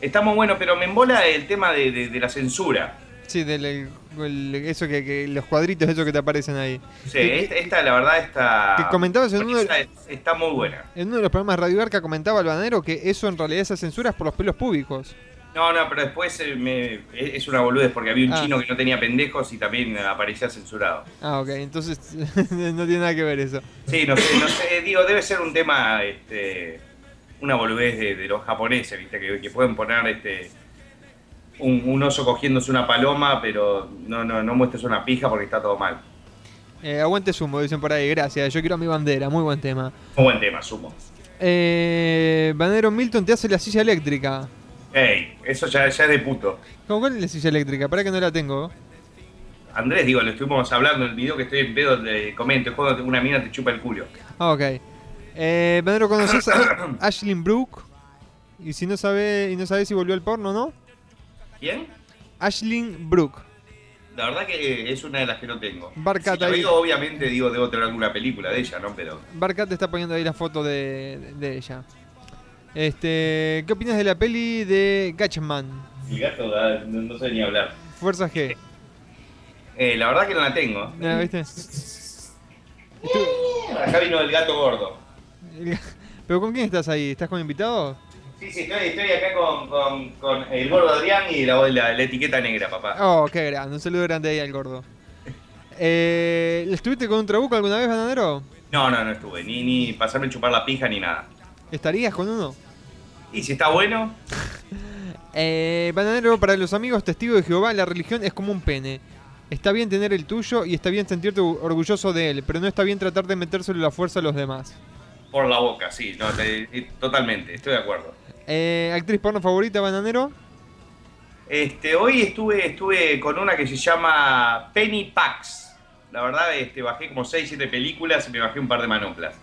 está muy bueno, pero me embola el tema de, de- de la censura. Sí, del, el- el- eso que, que- los cuadritos esos que te aparecen ahí. Sí, esta, esta, la verdad está... que comentabas en uno de- está muy buena. En uno de los programas de Radio Arca comentaba el bananero que eso en realidad esa censura es por los pelos públicos. No, no, pero después eh, me- es es una boludez porque había un Ah. chino que no tenía pendejos y también aparecía censurado. Ah, ok, entonces (laughs) no tiene nada que ver eso. Sí, no sé, no sé, digo, debe ser un tema, este, una boludez de, de los japoneses, viste, que, que pueden poner este un, un oso cogiéndose una paloma, pero no, no, no muestres una pija porque está todo mal. Eh, aguante sumo, dicen por ahí, gracias. Yo quiero mi bandera, muy buen tema. Muy buen tema, sumo. Eh, Banero Milton te hace la silla eléctrica. Ey, eso ya, ya es de puto. ¿Cómo cuál es la silla eléctrica? Para que no la tengo. Andrés, digo, lo estuvimos hablando en el video que estoy en pedo, le comento, es cuando una mina te chupa el culo. Ah, ok. Eh, Banero, ¿conoces a (coughs) Ashlyn Brooke? Y si no sabe, y no sabes si volvió al porno, ¿no? ¿Quién? Ashlyn Brooke. La verdad que es una de las que no tengo. Barcat Si la ahí. veo, obviamente, digo, debo tener alguna película de ella, ¿no? Pero... Barcat te está poniendo ahí la foto de, de ella. Este, ¿qué opinas de la peli de Gatchman? El gato no, no sé ni hablar. Fuerza G. Eh, la verdad que no la tengo. ¿Viste? Acá vino el gato gordo. (laughs) ¿Pero con quién estás ahí? ¿Estás con invitado? Sí, sí, estoy, estoy acá con, con, con el gordo Adrián y la, la, la etiqueta negra, papá. Oh, qué grande. Un saludo grande ahí al gordo. Eh, ¿Estuviste con un trabuco alguna vez, bananero? No, no, no estuve. Ni, ni pasarme a chupar la pija ni nada. ¿Estarías con uno? Y si está bueno, (laughs) Eh, bananero, para los amigos testigos de Jehová, la religión es como un pene. Está bien tener el tuyo y está bien sentirte orgulloso de él, pero no está bien tratar de metérselo la fuerza a los demás. por la boca, sí. No, te- eh, totalmente, estoy de acuerdo. Eh, ¿Actriz porno favorita, bananero? Este, hoy estuve, estuve con una que se llama Penny Pax. La verdad, este, bajé como 6, 7 películas y me bajé un par de manoplas.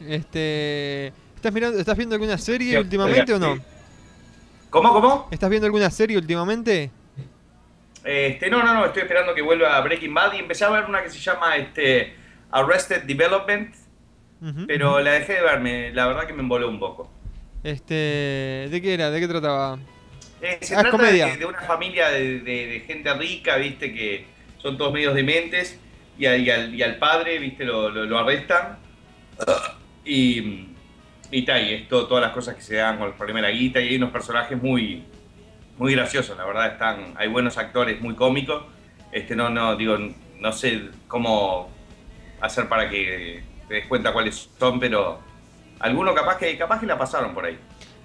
Este, ¿estás mirando, estás viendo alguna serie Sí, últimamente o sí. no? ¿Cómo, cómo? ¿Estás viendo alguna serie últimamente? Este, no, no, no, estoy esperando que vuelva a Breaking Bad y empecé a ver una que se llama este, Arrested Development, pero la dejé de verme, la verdad que me emboló un poco. Este, ¿de qué era? ¿De qué trataba? Eh, se Ah, es trata comedia. de, de una familia de, de- de gente rica, viste, que son todos medios dementes, y, al- y al, y al padre, viste, lo, lo- lo arrestan, y, y tal, y es todo- todas las cosas que se dan con el problema de la guita, y hay unos personajes muy, muy graciosos, la verdad, están, hay buenos actores muy cómicos, este, no, no, digo, no sé cómo hacer para que te des cuenta cuáles son, pero algunos capaz que, capaz que la pasaron por ahí.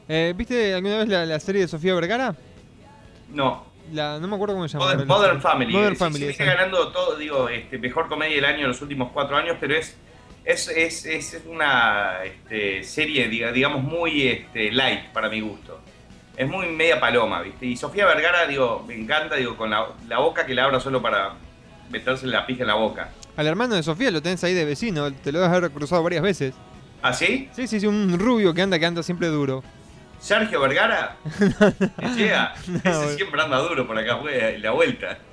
Eh, ¿Viste alguna vez la, la serie de Sofía Vergara? No. La, no me acuerdo cómo se llama. Modern, Family. Modern Sí, Family. sí, ganando todo, digo, este, mejor comedia del año en los últimos cuatro años, pero es es, es, es una este, serie, diga- digamos, muy este, light para mi gusto. Es muy media paloma, ¿viste? Y Sofía Vergara, digo, me encanta, digo, con la, la boca que la abra solo para meterse la pija en la boca. Al hermano de Sofía lo tenés ahí de vecino. Te lo debes haber cruzado varias veces. ¿Ah, sí? Sí, sí, sí, un rubio que anda, que anda siempre duro. Sergio Vergara, (laughs) ¿me llega? (laughs) Ese siempre anda duro por acá, fue la vuelta. (laughs)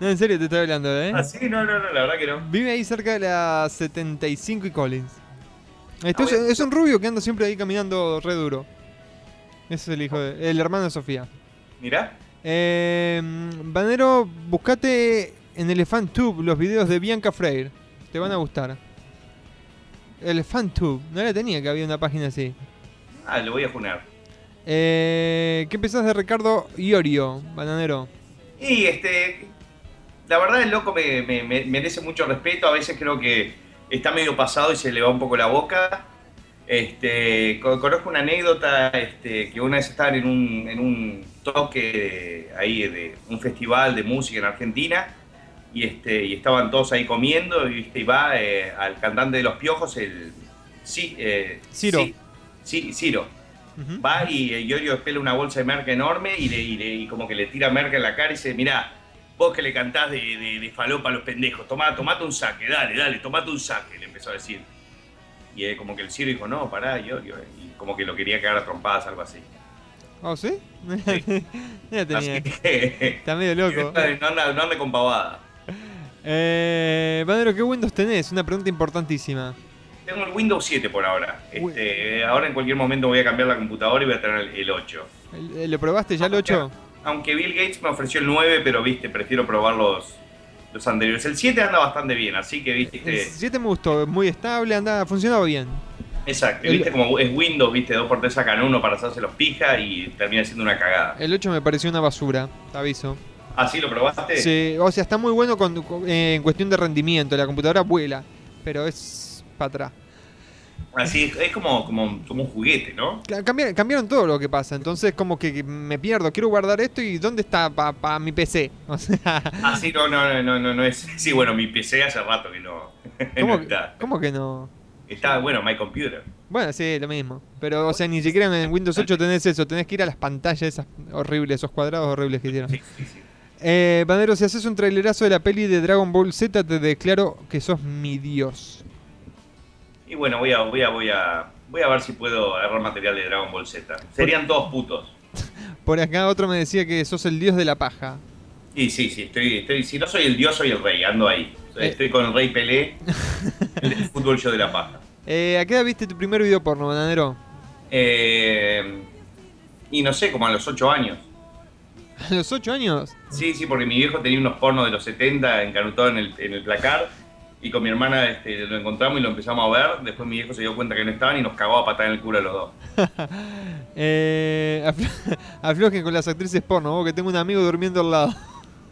No, en serio te estoy hablando, ¿eh? ¿Ah, sí? No, no, no, la verdad que no. Vive ahí cerca de la 75 y Collins. Este Ah, es, es un rubio que anda siempre ahí caminando re duro. Ese es el hijo de, el hermano de Sofía. Mirá. Eh, Banero, buscate en Elephant Tube los videos de Bianca Freire. Te van a gustar. Elephant Tube. No la tenía que había una página así. Ah, lo voy a junar. Eh, ¿Qué pensás de Ricardo Iorio, Bananero? Y este, la verdad el loco me, me- me- merece mucho respeto, a veces creo que está medio pasado y se le va un poco la boca. Este, co- conozco una anécdota este, que una vez estaban en un, en un toque ahí de un festival de música en Argentina y, este, y estaban todos ahí comiendo y, ¿viste? y va eh, al cantante de Los Piojos, el sí, eh, Ciro. sí, sí, Ciro. Va y eh, Yorio pela una bolsa de merca enorme y, le, y, le- y como que le tira merca en la cara y dice, mirá, vos que le cantás de, de, de falopa a los pendejos, tomá, tomate un saque, dale, dale, tomate un saque, le empezó a decir. Y eh, como que el Ciro dijo, no, pará, Yorio, y como que lo quería cagar a trompadas, algo así. ¿Oh, sí? (laughs) ya tenía. Que- Está medio loco. (laughs) No anda, no ande con pavada. (laughs) Eh, Banero, ¿qué Windows tenés? Una pregunta importantísima. Tengo el Windows 7 por ahora. Este, ahora en cualquier momento voy a cambiar la computadora y voy a tener el, el 8. ¿El- ¿Lo probaste ya el 8? Aunque Bill Gates me ofreció el 9, pero viste, prefiero probar los, los anteriores. El 7 anda bastante bien, así que El viste. 7 me gustó, es muy estable, anda, funcionaba bien. Exacto, el- viste como es Windows, viste, dos por tres sacan uno para hacerse los pija y termina siendo una cagada. El 8 me pareció una basura, te aviso. ¿Ah, sí lo probaste? Sí, o sea, está muy bueno con- con- eh, en cuestión de rendimiento, la computadora vuela, pero es para atrás. Así es, es como, como, como un juguete, ¿no? Ca- cambi- cambiaron todo lo que pasa, entonces como que me pierdo, quiero guardar esto y ¿dónde está para mi PC? (laughs) O sea, Ah, sí, no, no, no, no, no es. Sí, bueno, mi PC hace rato que no, (laughs) ¿cómo, no está. cómo que no? Está, bueno, My Computer. Bueno, sí, lo mismo. Pero, o sea, ni siquiera en Windows 8 tenés eso. Tenés que ir a las pantallas esas horribles, esos cuadrados horribles que hicieron. Eh, Bandero, si haces un trailerazo de la peli de Dragon Ball Z, te declaro que sos mi dios. Y bueno, voy a, voy a, voy a, voy a ver si puedo agarrar material de Dragon Ball Z. Serían todos putos. (laughs) Por acá otro me decía que sos el dios de la paja. Y sí, sí, estoy, estoy, si no soy el dios, soy el rey, ando ahí. Eh. Estoy con el rey Pelé, (laughs) el fútbol yo de la paja. Eh, ¿A qué edad viste tu primer video porno, Bananero? Eh, y no sé, como a los 8 años. ¿A los 8 años? Sí, sí, porque mi viejo tenía unos pornos de los 70 encanutados en el, en el placar. Y con mi hermana este, lo encontramos y lo empezamos a ver. Después mi viejo se dio cuenta que no estaban y nos cagó a patada en el culo a los dos. (laughs) Eh, aflo- (laughs) aflojen con las actrices porno, vos, que tengo un amigo durmiendo al lado.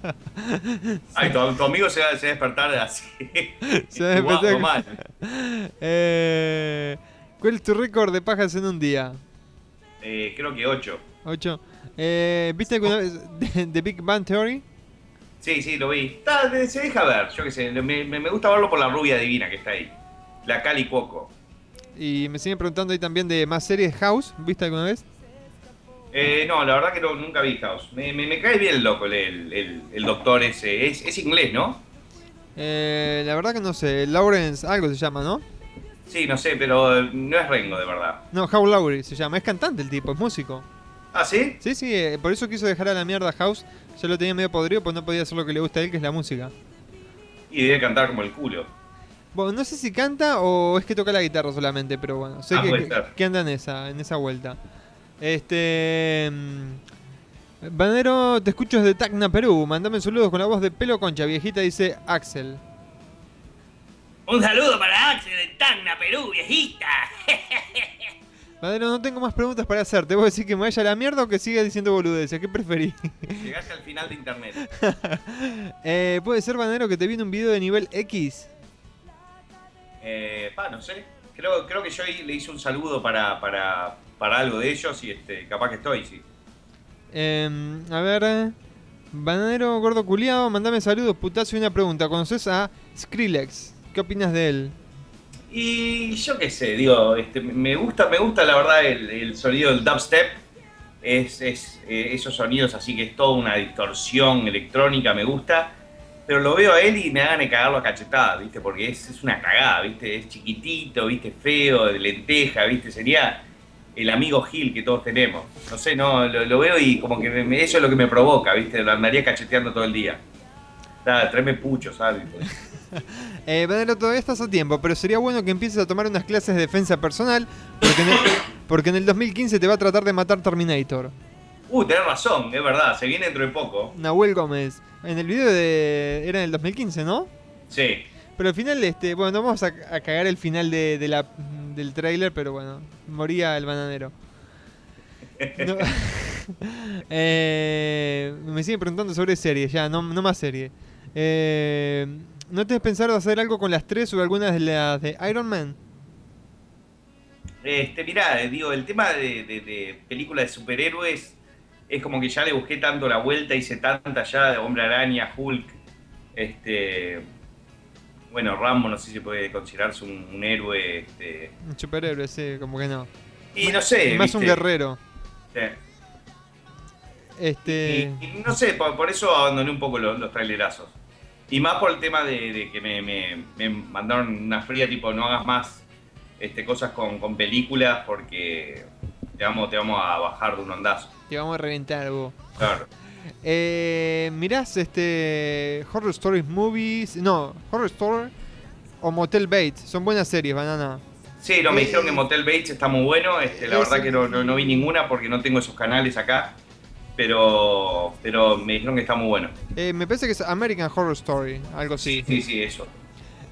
(laughs) Ay, tu, tu amigo se va, se va a despertar así. Se va a despertar- mal. Eh, ¿Cuál es tu récord de pajas en un día? Eh, creo que 8. 8. Eh, ¿Viste alguna vez The, Big Bang Theory? Sí, sí, lo vi. Está- se deja ver, yo qué sé. Me, gusta verlo por la rubia divina que está ahí. La Cali Cuoco. Y me siguen preguntando ahí también de más series House. ¿Viste alguna vez? Eh, no, la verdad que no- nunca vi House. Me, me- me cae bien el loco, el, el- el doctor ese. Es, es inglés, ¿no? Eh, la verdad que no sé. Lawrence, algo se llama, ¿no? Sí, no sé, pero no es Rengo, de verdad. No, How Lowry se llama. Es cantante el tipo, es músico. ¿Ah, sí? Sí, sí, eh, por eso quiso dejar a la mierda House. Ya lo tenía medio podrido, pues no podía hacer lo que le gusta a él, que es la música. Y debe cantar como el culo. Bueno, no sé si canta o es que toca la guitarra solamente, pero bueno, sé Ah, que, que anda en esa, en esa vuelta. Este. mm, Banero, te escucho desde Tacna, Perú. Mandame saludos con la voz de pelo concha, viejita, dice Axel. Un saludo para Axel de Tacna, Perú, viejita. (laughs) Banero, no tengo más preguntas para hacer. ¿Te voy a decir que me vaya a la mierda o que siga diciendo boludeces? ¿Qué preferís? (laughs) Llegaste al final de internet. (laughs) Eh, ¿Puede ser, Banero, que te viene un video de nivel X? Eh, pa, no sé. Creo, creo que yo le hice un saludo para, para, para algo de ellos y este, capaz que estoy, sí. Em, a ver. Bananero gordo culiado, mandame saludos, putazo y una pregunta. ¿Conoces a Skrillex? ¿Qué opinas de él? Y yo qué sé, digo, este, me gusta, me gusta la verdad el, sonido del dubstep. Eh, esos sonidos así que es toda una distorsión electrónica, me gusta. Pero lo veo a él y me hagan de cagarlo a cachetada, ¿viste? Porque es, es una cagada, ¿viste? Es chiquitito, ¿viste? Feo, de lenteja, ¿viste? Sería el amigo Gil que todos tenemos. No sé, no, lo, veo y como que me- eso es lo que me provoca, ¿viste? Lo andaría cacheteando todo el día. Tráeme pucho, ¿sabes? (laughs) Eh, Bananero, todavía estás a tiempo, pero sería bueno que empieces a tomar unas clases de defensa personal, porque en el, (coughs) porque en el 2015 te va a tratar de matar Terminator. Uh, tenés razón, es verdad, se viene dentro de poco. Nahuel Gómez. En el video de. Era en el 2015, ¿no? Sí. Pero al final, este, bueno, no vamos a, a cagar el final de, de la, del trailer, pero bueno, moría el bananero. (laughs) No- (laughs) Eh, me siguen preguntando sobre series, ya, no, no más serie. Eh, ¿No te has pensado hacer algo con las tres o algunas de las de Iron Man? Este, mirá, eh, digo, el tema de, de, de películas de superhéroes es como que ya le busqué tanto la vuelta, hice tanta ya de Hombre Araña, Hulk, este. Bueno, Rambo no sé si puede considerarse un, un héroe, este. Un superhéroe, sí, como que no. Y no sé, Más un guerrero. Sí. Este. Y, y no sé, por, por eso abandoné un poco los, los trailerazos. Y más por el tema de, de que me, me- me mandaron una fría, tipo, no hagas más este, cosas con, con películas porque te vamos, te vamos a bajar de un ondazo. Te vamos a reventar, vos. Claro. (laughs) Eh, mirás este Horror Stories Movies, no, Horror Story o Motel Bates, son buenas series, banana. Sí, no, me Eh, dijeron que Motel Bates está muy bueno. Este, la verdad que no, no, no vi ninguna porque no tengo esos canales acá. Pero, pero me dijeron que está muy bueno. Eh, me parece que es American Horror Story, algo así. Sí, sí, eso.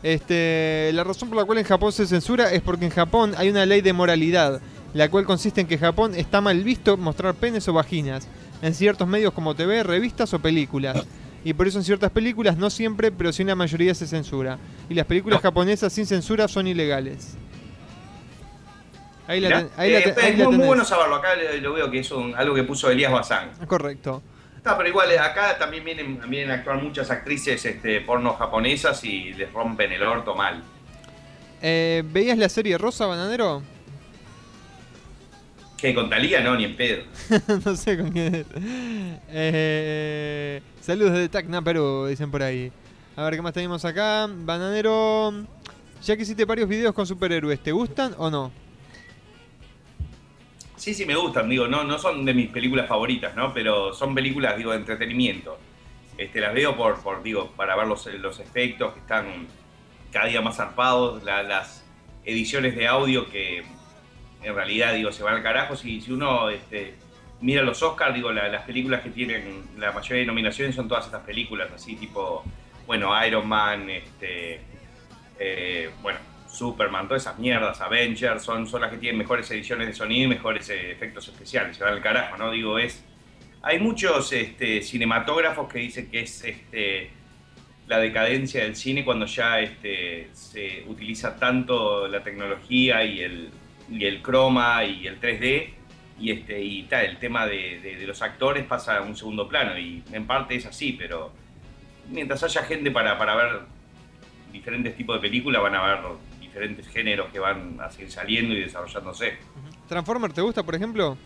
Este, la razón por la cual en Japón se censura es porque en Japón hay una ley de moralidad, la cual consiste en que en Japón está mal visto mostrar penes o vaginas en ciertos medios como TV, revistas o películas. Y por eso en ciertas películas, no siempre, pero sí en la mayoría se censura. Y las películas japonesas sin censura son ilegales. Ahí la, Mirá, ten- ahí la ten- es ahí la muy, muy bueno saberlo. Acá lo veo que es un- algo que puso Elías Bazán. Correcto. Está, pero igual eh, acá también vienen, vienen a actuar muchas actrices este, porno japonesas y les rompen el orto mal. Eh, ¿Veías la serie Rosa Bananero? Que con Talía no, ni en pedo. (laughs) no sé con quién es. Eh, saludos desde Tacna, Perú, dicen por ahí. A ver qué más tenemos acá. Bananero. Ya que hiciste varios videos con superhéroes, ¿te gustan o no? Sí, sí, me gustan, digo, no, no son de mis películas favoritas, ¿no? Pero son películas, digo, de entretenimiento. Este, las veo por, por digo, para ver los, los efectos que están cada día más zarpados, la- las ediciones de audio que en realidad, digo, se van al carajo. Si, si uno este, mira los Oscars, digo, la- las películas que tienen la mayoría de nominaciones son todas estas películas, así tipo, bueno, Iron Man, este, eh, bueno, Superman, todas esas mierdas, Avengers, son, son las que tienen mejores ediciones de sonido y mejores eh, efectos especiales, se van al carajo, ¿no? Digo, es... Hay muchos este, cinematógrafos que dicen que es este, la decadencia del cine cuando ya este, se utiliza tanto la tecnología y el, y el croma y el 3D y, este, y el tema de, de- de los actores pasa a un segundo plano y en parte es así, pero mientras haya gente para, para ver diferentes tipos de películas van a haber diferentes géneros que van a seguir saliendo y desarrollándose. ¿Transformer te gusta, por ejemplo?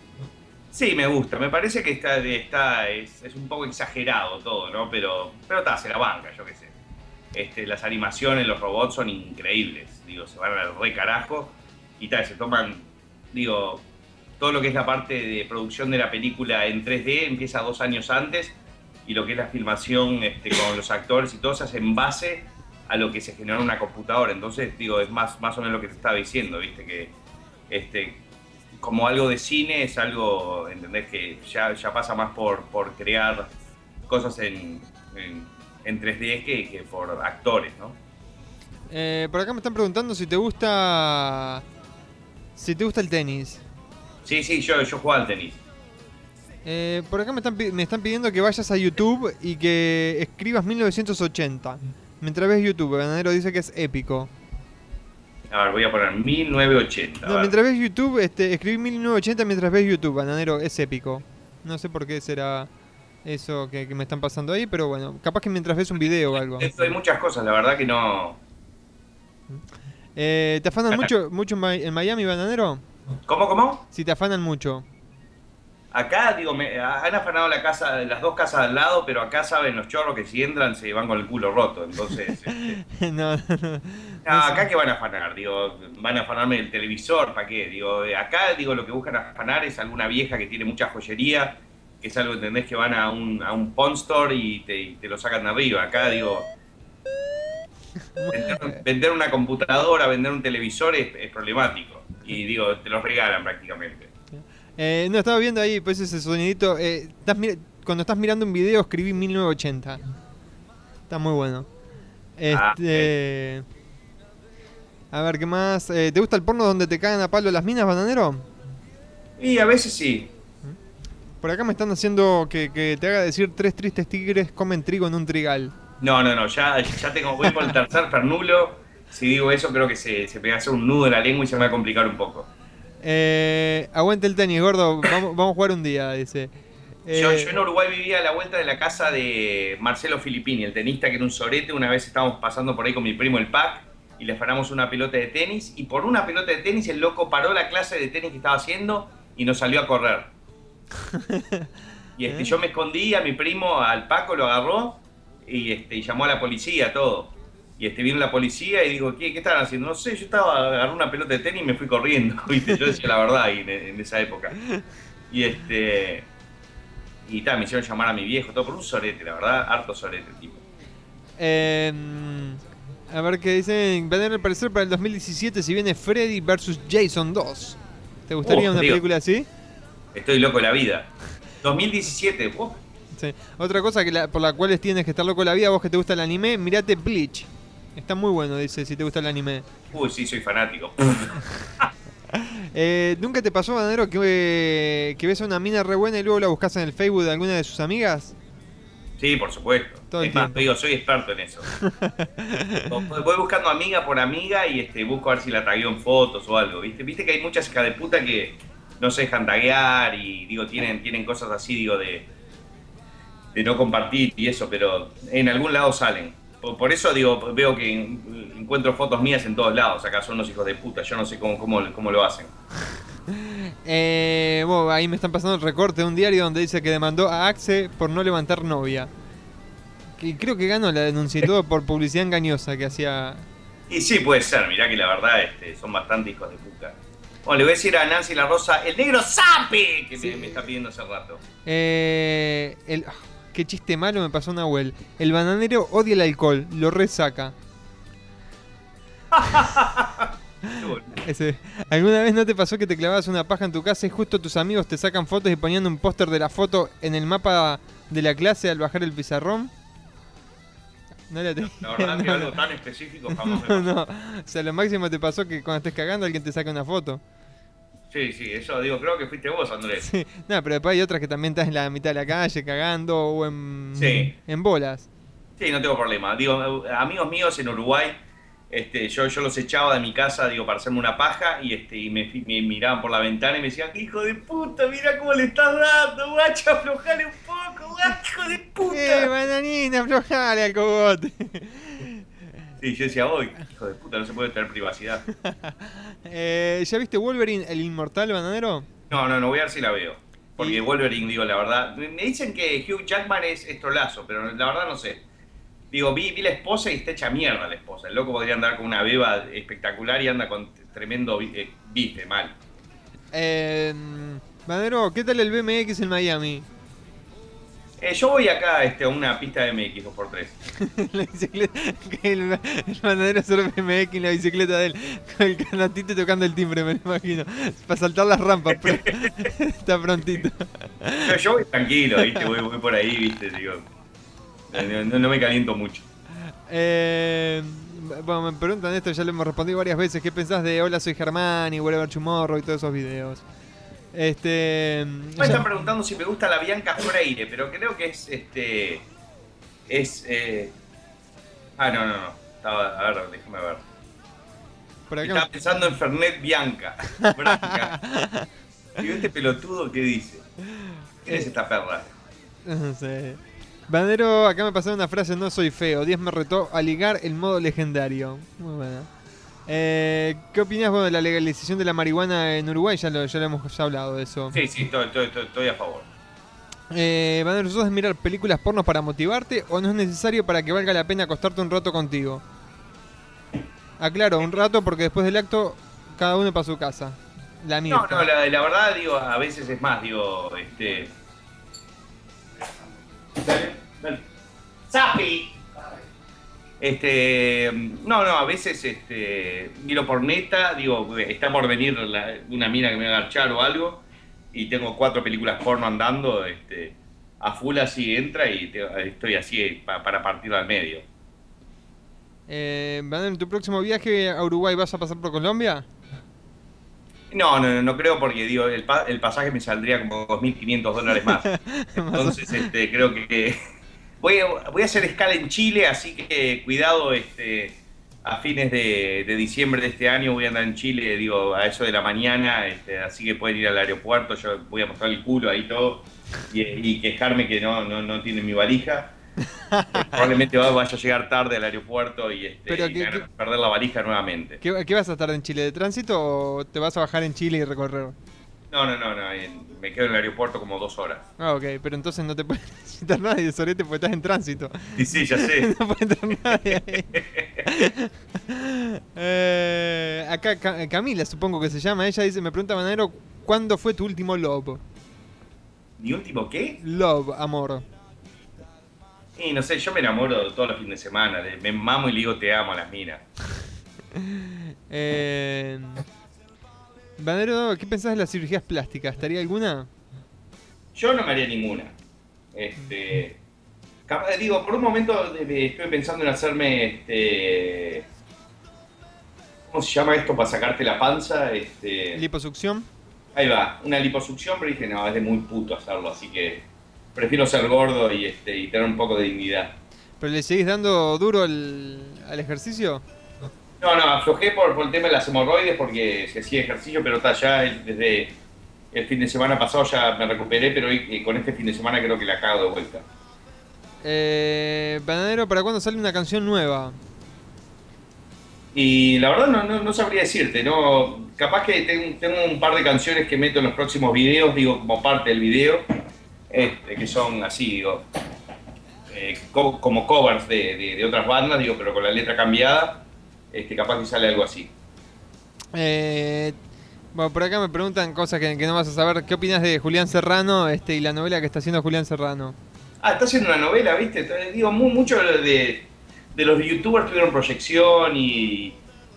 Sí, me gusta. Me parece que está, está es, es un poco exagerado todo, ¿no? Pero, pero está, se la banca, yo qué sé. Este, las animaciones, los robots son increíbles. Digo, se van al re carajo y tal, se toman, digo, todo lo que es la parte de producción de la película en 3D empieza dos años antes y lo que es la filmación este, con los actores y todo se hace en base a lo que se generó en una computadora. Entonces, digo, es más, más o menos lo que te estaba diciendo, ¿viste? Que este, como algo de cine es algo, ¿entendés? Que ya, ya pasa más por, por crear cosas en, en, en 3D que, que por actores, ¿no? Eh, por acá me están preguntando si te gusta. Si te gusta el tenis. Sí, sí, yo, yo jugaba al tenis. Eh, por acá me están, me están pidiendo que vayas a YouTube y que escribas 1980. Mientras ves YouTube, Ganadero dice que es épico. A ver, voy a poner 1980. a No, mientras ves YouTube, este, escribí 1980 mientras ves YouTube, Bananero, es épico. No sé por qué será eso que, que me están pasando ahí, pero bueno, capaz que mientras ves un video o algo. Esto hay muchas cosas, la verdad que no. Eh, ¿Te afanan mucho, mucho en Miami, bananero? ¿Cómo, cómo? Si te afanan mucho. Acá, digo, me, han afanado la casa, las dos casas al lado, pero acá saben los chorros que si entran se van con el culo roto. Entonces, (laughs) este, no, no, no. no, acá que van a afanar, digo, van a afanarme el televisor, ¿para qué? Digo, eh, acá, digo, lo que buscan afanar es alguna vieja que tiene mucha joyería, que es algo, ¿entendés? Que van a un, a un pawn store y te, y te lo sacan de arriba. Acá, digo, vender, vender una computadora, vender un televisor es, es problemático. Y digo, te los regalan prácticamente. Eh, no, estaba viendo ahí pues ese sonidito. eh, estás cuando estás mirando un video escribí 1980. Está muy bueno. Ah, Este... A ver, ¿qué más? Eh, ¿Te gusta el porno donde te caen a palo las minas, bananero? Y a veces sí. Por acá me están haciendo que, que te haga decir tres tristes tigres comen trigo en un trigal. No, no, no, ya, ya tengo, voy por el tercer (laughs) fernulo. Si digo eso, creo que se, se me va a hacer un nudo en la lengua y se me va a complicar un poco. Eh, aguante el tenis, gordo. Vamos, vamos a jugar un día, dice. Yo, Eh, yo en Uruguay vivía a la vuelta de la casa de Marcelo Filippini, el tenista que era un sorete. Una vez estábamos pasando por ahí con mi primo el PAC y le afanamos una pelota de tenis. Y por una pelota de tenis, el loco paró la clase de tenis que estaba haciendo y nos salió a correr. (laughs) Y este, yo me escondí, a mi primo, al Paco lo agarró y, este, y llamó a la policía, todo. Y este, vino la policía y digo, ¿qué, qué estaban haciendo? No sé, yo estaba, agarré una pelota de tenis y me fui corriendo, (laughs) ¿viste? Yo decía la verdad ahí en, en esa época. Y este. Y tal, me hicieron llamar a mi viejo, todo por un sorete, la verdad, harto sorete, tipo. eh, a ver qué dicen. Va a tener el parecer para el 2017 si viene Freddy vs. Jason 2. ¿Te gustaría Oh, una digo. película así? Estoy loco de la vida. 2017, uf, Sí. Otra cosa que la- por la cual tienes que estar loco de la vida, vos que te gusta el anime, mirate Bleach. Está muy bueno, dice, si te gusta el anime. uy, sí, soy fanático. (laughs) Eh, ¿Nunca te pasó, Banero, que, eh, que ves a una mina re buena y luego la buscas en el Facebook de alguna de sus amigas? Sí, por supuesto. Todo es más, te digo, soy experto en eso. (laughs) Voy buscando amiga por amiga y este, busco a ver si la tagueo en fotos o algo, ¿viste? Viste que hay muchas hijas de puta que no se dejan taguear y digo, tienen, tienen cosas así, digo, de, de no compartir y eso, pero en algún lado salen. Por, eso digo, veo que en- encuentro fotos mías en todos lados. Acá son los hijos de puta, yo no sé cómo, cómo, cómo lo hacen. (laughs) Eh, bueno, ahí me están pasando el recorte de un diario donde dice que demandó a Axe por no levantar novia. Que creo que ganó la denuncia y todo por publicidad engañosa que hacía. Y sí, puede ser, mirá que la verdad este, son bastante hijos de puta. Bueno, le voy a decir a Nancy La Rosa, el negro sape, que me, me está pidiendo hace rato. Eh, el, ah, qué chiste malo me pasó Nahuel. El bananero odia el alcohol, lo resaca. (laughs) Ese, ¿Alguna vez no te pasó que te clavabas una paja en tu casa y justo tus amigos te sacan fotos y ponían un póster de la foto en el mapa de la clase al bajar el pizarrón? No la La verdad que (laughs) no, algo no. tan específico jamás me No, pasó. no. O sea, lo máximo te pasó que cuando estés cagando alguien te saca una foto. Sí, sí, eso digo, creo que fuiste vos, Andrés. Sí. No, pero después hay otras que también estás en la mitad de la calle cagando o en, Sí. en bolas. Sí, no tengo problema. Digo, amigos míos en Uruguay, este, yo, yo los echaba de mi casa, digo, para hacerme una paja y, este, y me, me miraban por la ventana y me decían, hijo de puta, mira cómo le estás dando, guacha, aflojale un poco, guacha, hijo de puta. ¡Eh, bananina, aflojale al cogote! Sí, yo decía, hoy, hijo de puta, no se puede tener privacidad. (laughs) Eh, ¿Ya viste Wolverine, el inmortal bananero? No, no, no voy a ver si la veo. Porque Wolverine, digo, la verdad. Me dicen que Hugh Jackman es, es trolazo, pero la verdad no sé. Digo, vi, vi la esposa y está hecha mierda la esposa. El loco podría andar con una beba espectacular y anda con tremendo eh, mal. Eh, bananero, ¿qué tal el BMX en Miami? Eh, yo voy acá este, a una pista de MX 2x3. (laughs) la bicicleta, el, el bananero hacer BMX en la bicicleta de él, con el canatito tocando el timbre, me lo imagino. Para saltar las rampas, pero (laughs) está prontito. Yo, yo voy tranquilo, ¿viste? Voy, voy por ahí, ¿viste? Digo, no, me caliento mucho. Eh, bueno, me preguntan esto, ya lo hemos respondido varias veces. ¿Qué pensás de Hola, soy Germán y Whatever Tomorrow y todos esos videos? Este. Me están preguntando si me gusta la Bianca Freire, pero creo que es este. Es. Eh... Ah, no, no, no. Estaba, a ver, déjame ver. por acá Estaba pensando en Fernet Bianca. Branca. (laughs) Digo, este pelotudo, ¿qué dice? ¿Quién es esta perra? No sé. Bandero, acá me pasaron una frase, no soy feo. 10 me retó a ligar el modo legendario. Muy buena. Eh, ¿Qué opinas vos de la legalización de la marihuana en Uruguay? Ya lo, ya lo hemos ya hablado de eso. Sí, sí, estoy, estoy- estoy- estoy a favor. Eh, Bandero, ¿sos de mirar películas pornos para motivarte o no es necesario para que valga la pena acostarte un rato contigo? Aclaro, un rato porque después del acto cada uno para su casa. La No, mierda. no, la, la verdad, digo, a veces es más, digo, este. Dale, dale. ¡Sapi! Este. No, no, a veces este, miro por neta, digo, está por venir la- una mina que me va a garchar o algo, y tengo cuatro películas porno andando, este, a full así entra y te- estoy así pa- para partir al medio. Eh, ¿en tu próximo viaje a Uruguay vas a pasar por Colombia? No, no, no, no creo porque digo, el, pa- el pasaje me saldría como 2.500 dólares más. (laughs) Entonces, este, creo que voy a, voy a hacer escala en Chile, así que cuidado, este, a fines de, de diciembre de este año voy a andar en Chile, digo, a eso de la mañana, este, así que pueden ir al aeropuerto, yo voy a mostrar el culo ahí todo y, y quejarme que no, no, no tiene mi valija. (laughs) Probablemente va- vaya a llegar tarde al aeropuerto y, este, Pero y que- perder la valija nuevamente. ¿Qué, qué vas a estar en Chile? ¿De tránsito o te vas a bajar en Chile y recorrer? No, no, no, no, me quedo en el aeropuerto como dos horas. Ah, ok, pero entonces no te puede (laughs) necesitar nadie de Sorete porque estás en tránsito. Sí, sí, ya sé. (laughs) no puede entrar nadie ahí. (laughs) Eh, acá Ca- Camila, supongo que se llama. Ella dice, me pregunta Manero, ¿cuándo fue tu último love? ¿Mi último qué? Love, amor. Y no sé, yo me enamoro todos los fines de semana. me mamo y le digo te amo a las minas. Eh, Bandero, ¿qué pensás de las cirugías plásticas? ¿Estaría alguna? Yo no me haría ninguna. Este. capaz- digo, por un momento estuve pensando en hacerme este. ¿Cómo se llama esto para sacarte la panza? Este. ¿Liposucción? Ahí va, una liposucción, pero dije, no, es de muy puto hacerlo, así que prefiero ser gordo y este y tener un poco de dignidad. ¿Pero le seguís dando duro al, al ejercicio? No, no, aflojé por, por el tema de las hemorroides porque se hacía ejercicio, pero está ya el- desde el fin de semana pasado ya me recuperé, pero hoy, eh, con este fin de semana creo que la cago de vuelta. Eh, Bananero, ¿para cuándo sale una canción nueva? Y la verdad no, no, no sabría decirte, no capaz que ten- tengo un par de canciones que meto en los próximos videos, digo, como parte del video, este, que son así, digo, eh, co- como covers de, de- de otras bandas, digo, pero con la letra cambiada, este, capaz que sale algo así. Eh, bueno, por acá me preguntan cosas que, que no vas a saber. ¿Qué opinas de Julián Serrano este, y la novela que está haciendo Julián Serrano? Ah, está haciendo una novela, ¿viste? Digo, mu- muchos de, de los youtubers tuvieron proyección y,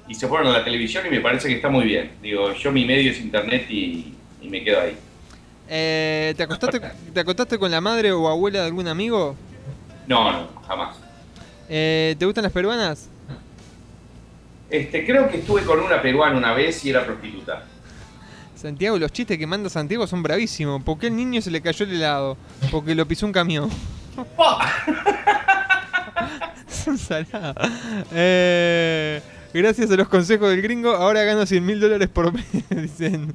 y se fueron a la televisión y me parece que está muy bien. Digo, yo mi medio es internet y, y me quedo ahí. Eh, ¿te, acostaste, (laughs) ¿Te acostaste con la madre o abuela de algún amigo? No, no, jamás. Eh, ¿Te gustan las peruanas? Este, creo que estuve con una peruana una vez y era prostituta. Santiago, los chistes que manda Santiago son bravísimos. ¿Por qué al niño se le cayó el helado? Porque lo pisó un camión. Son salados. (laughs) Eh, gracias a los consejos del gringo, ahora gano 100 mil dólares por mes. (laughs) Dicen.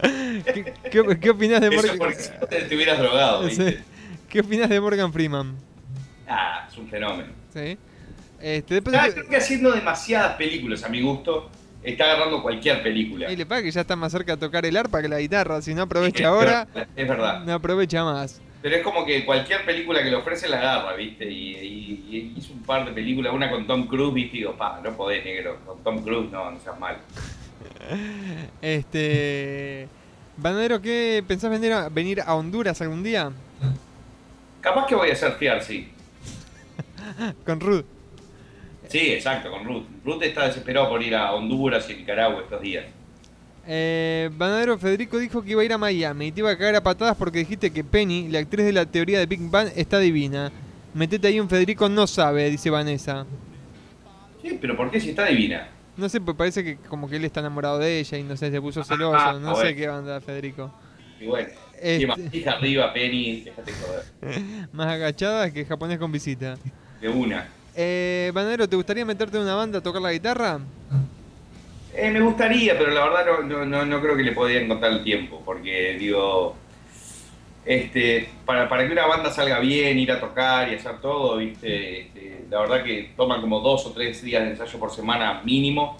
¿Qué, qué, qué opinás de Morgan? no te, te hubieras drogado, (laughs) ¿viste? ¿Qué opinás de Morgan Freeman? Ah, es un fenómeno. ¿Sí? Este, después creo que haciendo demasiadas películas a mi gusto, está agarrando cualquier película. Y le pasa que ya está más cerca de tocar el arpa que la guitarra. Si no aprovecha (laughs) ahora, Es verdad. no aprovecha más. Pero es como que cualquier película que le ofrece la agarra, ¿viste? Y, y- y hizo un par de películas, una con Tom Cruise, ¿viste? Y digo, pa, no podés, negro. Con Tom Cruise, no, no seas mal. (laughs) Este. Banadero, ¿qué pensás venir a, venir a Honduras algún día? Capaz que voy a fiar, sí. (laughs) Con Ruth. Sí, exacto, con Ruth. Ruth está desesperado por ir a Honduras y Nicaragua estos días. Eh, Banadero Federico dijo que iba a ir a Miami y te iba a cagar a patadas porque dijiste que Penny, la actriz de la teoría de Big Bang, está divina. Metete ahí un Federico no sabe, dice Vanessa. Sí, pero ¿por qué si está divina? No sé, pues parece que como que él está enamorado de ella y no sé, se puso celoso. ah, no sé bueno. qué onda, Federico. Y bueno, Este- más arriba, Penny, déjate joder. (laughs) Más agachada que japonés con visita. De una. Eh, Banadero, ¿te gustaría meterte en una banda a tocar la guitarra? Eh, me gustaría, pero la verdad no, no, no, creo que le podría encontrar el tiempo, porque digo, este, para, para que una banda salga bien, ir a tocar y hacer todo, ¿viste? Este, la verdad que toman como dos o tres días de ensayo por semana mínimo,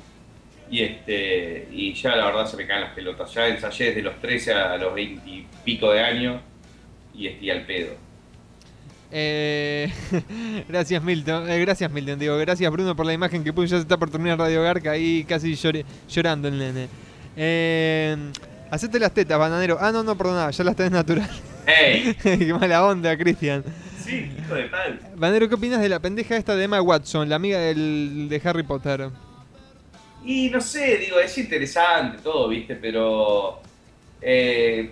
y, este, y ya la verdad se me caen las pelotas. Ya ensayé desde los 13 a los 20 y pico de años, y estoy al pedo. Eh, (laughs) gracias Milton, eh, gracias Milton, digo, gracias Bruno por la imagen que puso, ya se está por terminar Radio Garca ahí casi llore- llorando el nene. Eh, hacete las tetas, bananero. Ah, no, no, perdona, ya las tenés natural. ¡Ey! (laughs) Qué mala onda, Cristian. Sí, hijo de tal. Bananero, ¿qué opinas de la pendeja esta de Emma Watson, la amiga del, de Harry Potter? Y no sé, digo, es interesante todo, ¿viste? Pero eh,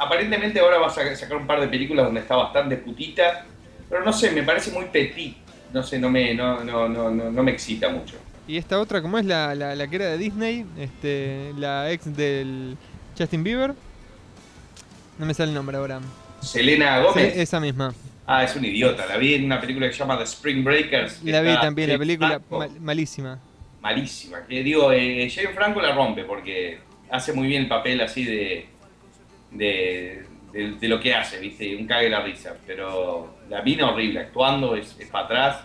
aparentemente ahora va a sa- sacar un par de películas donde está bastante putita, pero no sé, me parece muy petit. No sé, no me, no, no, no, no, me excita mucho. Y esta otra, ¿cómo es la, la, la que era de Disney? Este, la ex del Justin Bieber. No me sale el nombre ahora. Selena Gómez. Sí, esa misma. Ah, es un idiota. La vi en una película que se llama The Spring Breakers. La vi también, la película mal- malísima. malísima. Que digo, eh, Jane Franco la rompe porque hace muy bien el papel así de, de, de- de lo que hace, ¿viste? Un cague la risa. Pero la mina horrible, actuando es, es para atrás.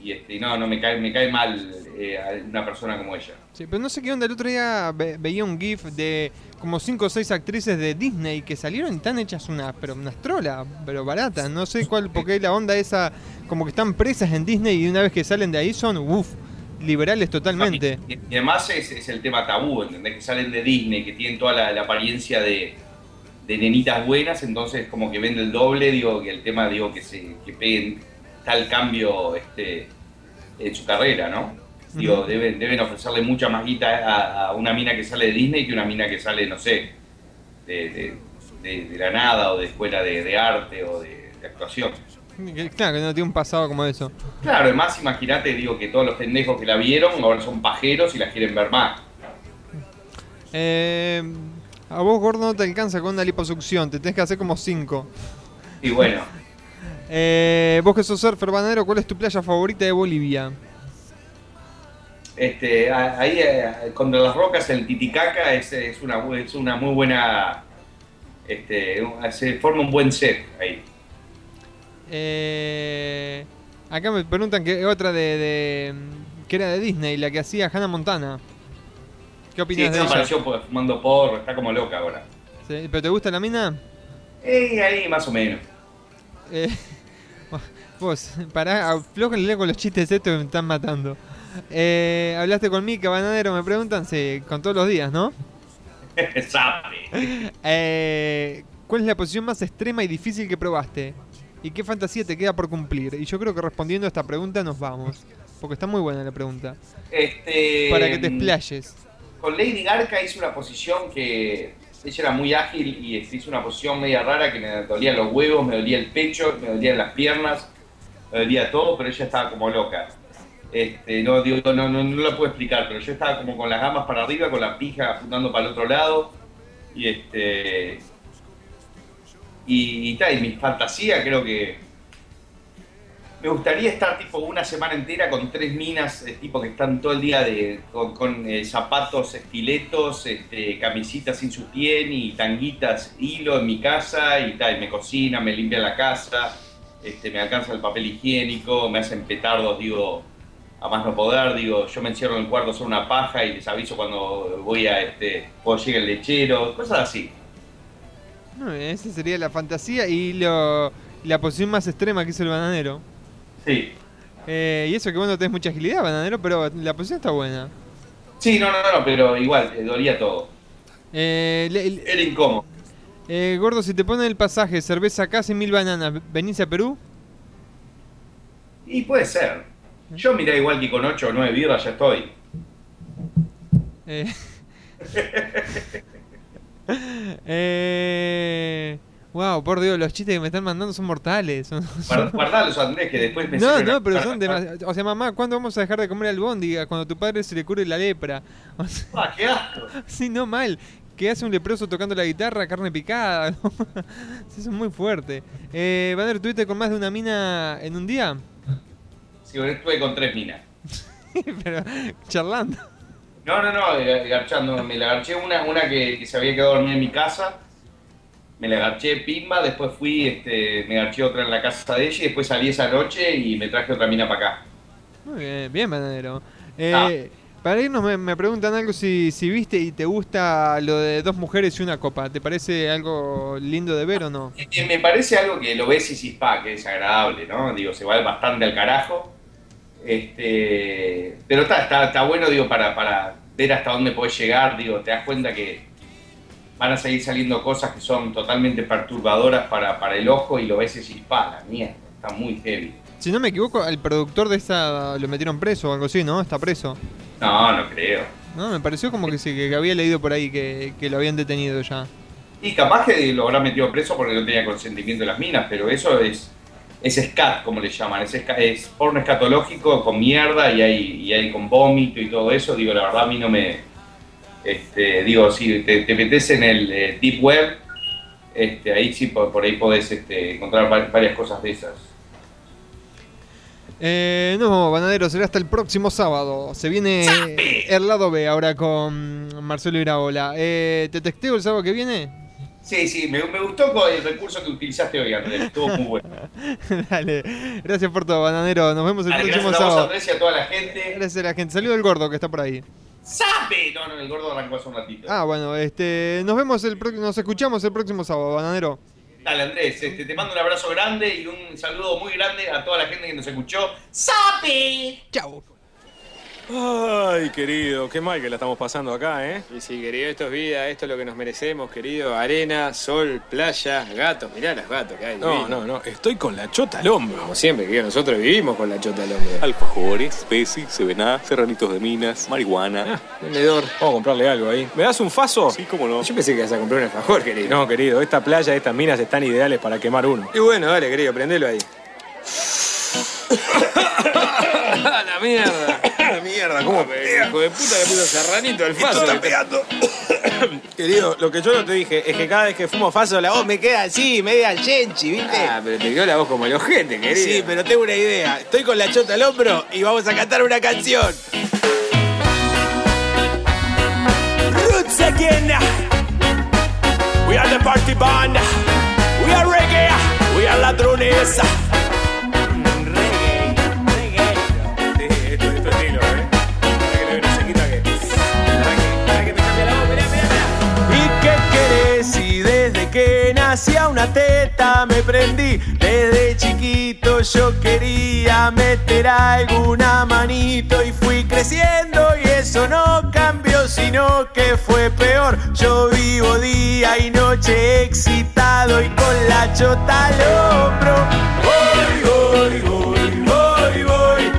Y este, no, no me cae, me cae mal eh, una persona como ella. Sí, pero no sé qué onda. El otro día ve- veía un GIF de como 5 o 6 actrices de Disney que salieron están hechas unas, pero unas trolas, pero baratas. No sé cuál, porque la onda esa, como que están presas en Disney y una vez que salen de ahí son, uff, liberales totalmente. Y, y además es, es el tema tabú, ¿entendés? Que salen de Disney, que tienen toda la, la apariencia de, de nenitas buenas, entonces como que vende el doble, digo, que el tema, digo, que se que peguen tal cambio este, en su carrera, ¿no? Digo, deben, deben ofrecerle mucha más guita a, a una mina que sale de Disney que una mina que sale, no sé, de, de- de- de la nada o de escuela de, de arte o de, actuación. Claro, que no tiene un pasado como eso. Claro, además imagínate, digo, que todos los pendejos que la vieron ahora son pajeros y la quieren ver más. Eh, a vos, gordo, no te alcanza con una liposucción, te tenés que hacer como 5. Y bueno, Eh, vos que sos surfer bananero, ¿cuál es tu playa favorita de Bolivia? Este, ahí eh, contra las rocas el Titicaca es, es una, es una muy buena, este, se forma un buen set ahí. Eh, acá me preguntan que otra de, de- que era de Disney, la que hacía Hannah Montana. ¿Qué Sí, opinas de esta ella? apareció fumando porro, está como loca ahora. Sí, ¿Pero te gusta la mina? Eh, ahí más o menos. Eh, (laughs) vos, pará, aflójenle con los chistes estos que me están matando. Eh, ¿Hablaste con Mika, bananero? Me preguntan, sí, con todos los días, ¿no? (laughs) Sabe. Eh, ¿Cuál es la posición más extrema y difícil que probaste? ¿Y qué fantasía te queda por cumplir? Y yo creo que respondiendo a esta pregunta nos vamos. Porque está muy buena la pregunta. Este, Para que te explayes. Con Lady Garca hice una posición que ella era muy ágil y hizo una posición media rara que me dolía los huevos, me dolía el pecho, me dolían las piernas, me dolía todo, pero ella estaba como loca. Este, no, digo, no, no, no lo puedo explicar, pero yo estaba como con las gamas para arriba, con la pija apuntando para el otro lado. Y este. Y, y mi fantasía creo que. Me gustaría estar tipo una semana entera con tres minas, eh, tipo que están todo el día de, con, eh, zapatos, estiletos, este, camisitas sin sutién y tanguitas hilo en mi casa y tal, me cocinan, me limpian la casa, este, me alcanza el papel higiénico, me hacen petardos, digo, a más no poder, digo, yo me encierro en el cuarto hacer una paja y les aviso cuando voy a, este, cuando llega el lechero, cosas así. No, esa sería la fantasía y lo, la posición más extrema que hizo el bananero. Sí. Eh, y eso que vos no tenés mucha agilidad, bananero, pero la posición está buena. Sí, no, no, no, pero igual, eh, dolía todo. Eh, le- le- Era incómodo. eh, gordo, si te ponen el pasaje, cerveza y mil bananas, ¿venís a Perú? Y puede ser. Yo mirá igual que con 8 o 9 birras ya estoy. Eh, (laughs) eh, wow, por Dios, los chistes que me están mandando son mortales. Guardalos, Andrés, que después me No, no, pero son demasiados. O sea, mamá, ¿cuándo vamos a dejar de comer albóndiga? Cuando tu padre se le cure la lepra. O sea, Ah, qué asco. sí, no mal. ¿Qué hace un leproso tocando la guitarra? Carne picada. (laughs) ¿no? sí, son muy fuertes. Eh, Vander, ¿tuviste con más de una mina en un día? Sí, bueno, estuve con tres minas. (laughs) pero charlando. No, no, no, eh, garchando. Me la garché una, una que, que se había quedado dormida en mi casa. Me la garché pimba, después fui, este, me garché otra en la casa de ella y después salí esa noche y me traje otra mina para acá. Muy bien, bien, bananero. Eh, Ah. Para irnos me, me preguntan algo si, si viste y te gusta lo de dos mujeres y una copa. ¿Te parece algo lindo de ver o no? Eh, me parece algo que lo ves y decís, pa, que es agradable, ¿no? Digo, se va bastante al carajo. Este, pero está, está, está bueno, digo, para, para ver hasta dónde podés llegar, digo, te das cuenta que van a seguir saliendo cosas que son totalmente perturbadoras para, para el ojo y lo ves y decís, pa, la mierda, está muy heavy. Si no me equivoco, el productor de esta lo metieron preso o algo así, ¿no? Está preso. No, no creo. No, me pareció como que sí, que había leído por ahí que, que lo habían detenido ya. Y capaz que lo habrá metido preso porque no tenía consentimiento de las minas, pero eso es, es scat, como le llaman, es, es porno escatológico con mierda y hay, y hay con vómito y todo eso. Digo, la verdad a mí no me... Este, digo, si te, te metes en el eh, deep web, este, ahí sí, por, por ahí podés este, encontrar va- varias cosas de esas. Eh, no, Banadero, será hasta el próximo sábado. Se viene el lado B ahora con Marcelo Iraola. Eh, ¿Te texteo el sábado que viene? Sí, sí, me, me gustó el recurso que utilizaste hoy, Andrés. Estuvo muy bueno. (laughs) Dale, gracias por todo, Bananero. Nos vemos el Dale, próximo gracias a vos, sábado. Andrés, y a toda la gente. Gracias a la gente. Saludo al gordo que está por ahí. ¡Sabe! No, no, el gordo arrancó hace un ratito. Ah, bueno, este, nos vemos el pro- nos escuchamos el próximo sábado, Bananero. Dale, Andrés, este, te mando un abrazo grande y un saludo muy grande a toda la gente que nos escuchó. ¡Sape! Chao. Ay, querido, qué mal que la estamos pasando acá, ¿eh? Y sí, querido, esto es vida, esto es lo que nos merecemos, querido. Arena, sol, playa, gatos. Mirá los gatos que hay. No, no, no, estoy con la chota al hombro. Como siempre, querido, nosotros vivimos con la chota al hombro. Alfajores, Pepsi, Sevená, Serranitos de Minas, marihuana. Vendedor. Vamos a comprarle algo ahí. ¿Me das un faso? Sí, cómo no. Yo pensé que ibas a comprar un alfajor, querido. No, querido, esta playa, estas minas están ideales para quemar uno. Y bueno, dale, querido, prendelo ahí. (coughs) la mierda. (coughs) La mierda, ¿cómo Hijo de puta le puso serranito al faso. está pegando. (coughs) Querido, lo que yo no te dije es que cada vez que fumo faso la voz me queda así, media chenchi, ¿viste? Ah, pero te quedó la voz como el ojete, querido. Sí, pero tengo una idea. Estoy con la chota al hombro y vamos a cantar una canción. Roots again. We are the party band. We are reggae. We are ladrones. Que nací a una teta me prendí. Desde chiquito yo quería meter alguna manito y fui creciendo y eso no cambió, sino que fue peor. Yo vivo día y noche excitado y con la chota al hombro. Voy, voy, voy, voy, voy,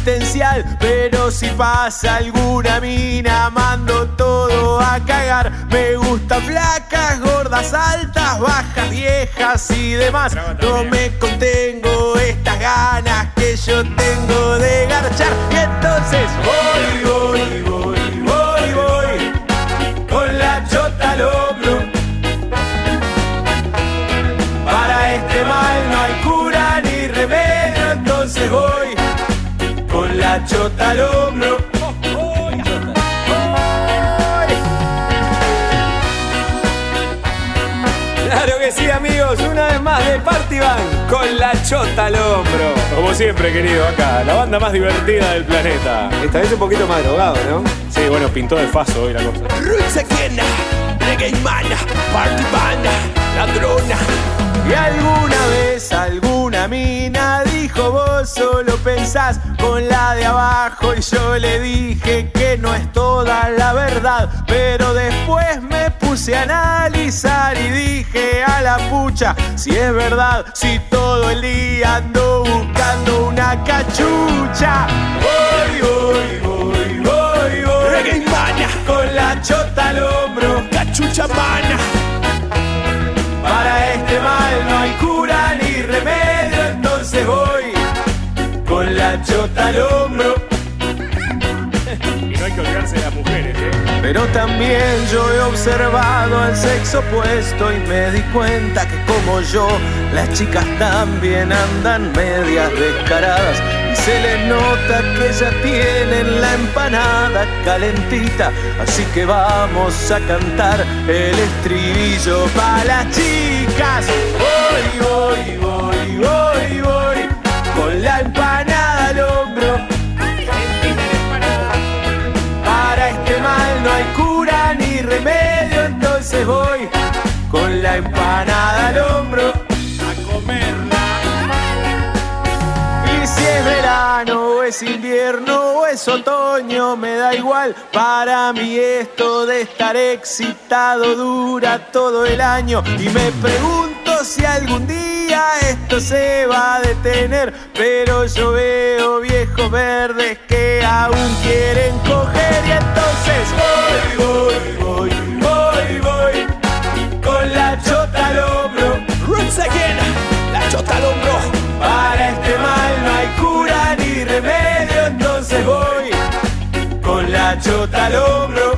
existencial, pero si pasa alguna mina, mando todo a cagar. Me gustan flacas, gordas, altas, bajas, viejas y demás. No me contengo estas ganas que yo tengo de garchar. Y entonces voy, voy, voy, chota al hombro. Claro que sí, amigos. Una vez más de Party Band con la chota al hombro. Como siempre, querido, acá, la banda más divertida del planeta. Esta vez un poquito más drogado, ¿no? Sí, bueno, pintó de faso hoy la cosa. Roots again, reggae mana, party banda, ladrona. Y alguna vez alguna mina dijo vos solo pensás con la de abajo y yo le dije que no es toda la verdad, pero después me puse a analizar y dije a la pucha si es verdad, si todo el día ando buscando una cachucha. Voy, voy, voy, voy, voy. Con la chota al hombro, cachucha mana. Para este mal no hay cura con la chota al hombro. Y no hay que olvidarse de las mujeres, ¿eh? Pero también yo he observado al sexo opuesto y me di cuenta que como yo, las chicas también andan medias descaradas. Y se les nota que ya tienen la empanada calentita. Así que vamos a cantar el estribillo para las chicas. Voy, voy, voy, voy. Voy con la empanada al hombro a comerla. Y si es verano o es invierno o es otoño, me da igual. Para mí esto de estar excitado dura todo el año. Y me pregunto si algún día esto se va a detener. Pero yo veo viejos verdes que aún quieren coger. Y entonces voy, voy, voy, Roots again. La chota al hombro. Para este mal no hay cura ni remedio. Entonces voy con la chota al hombro.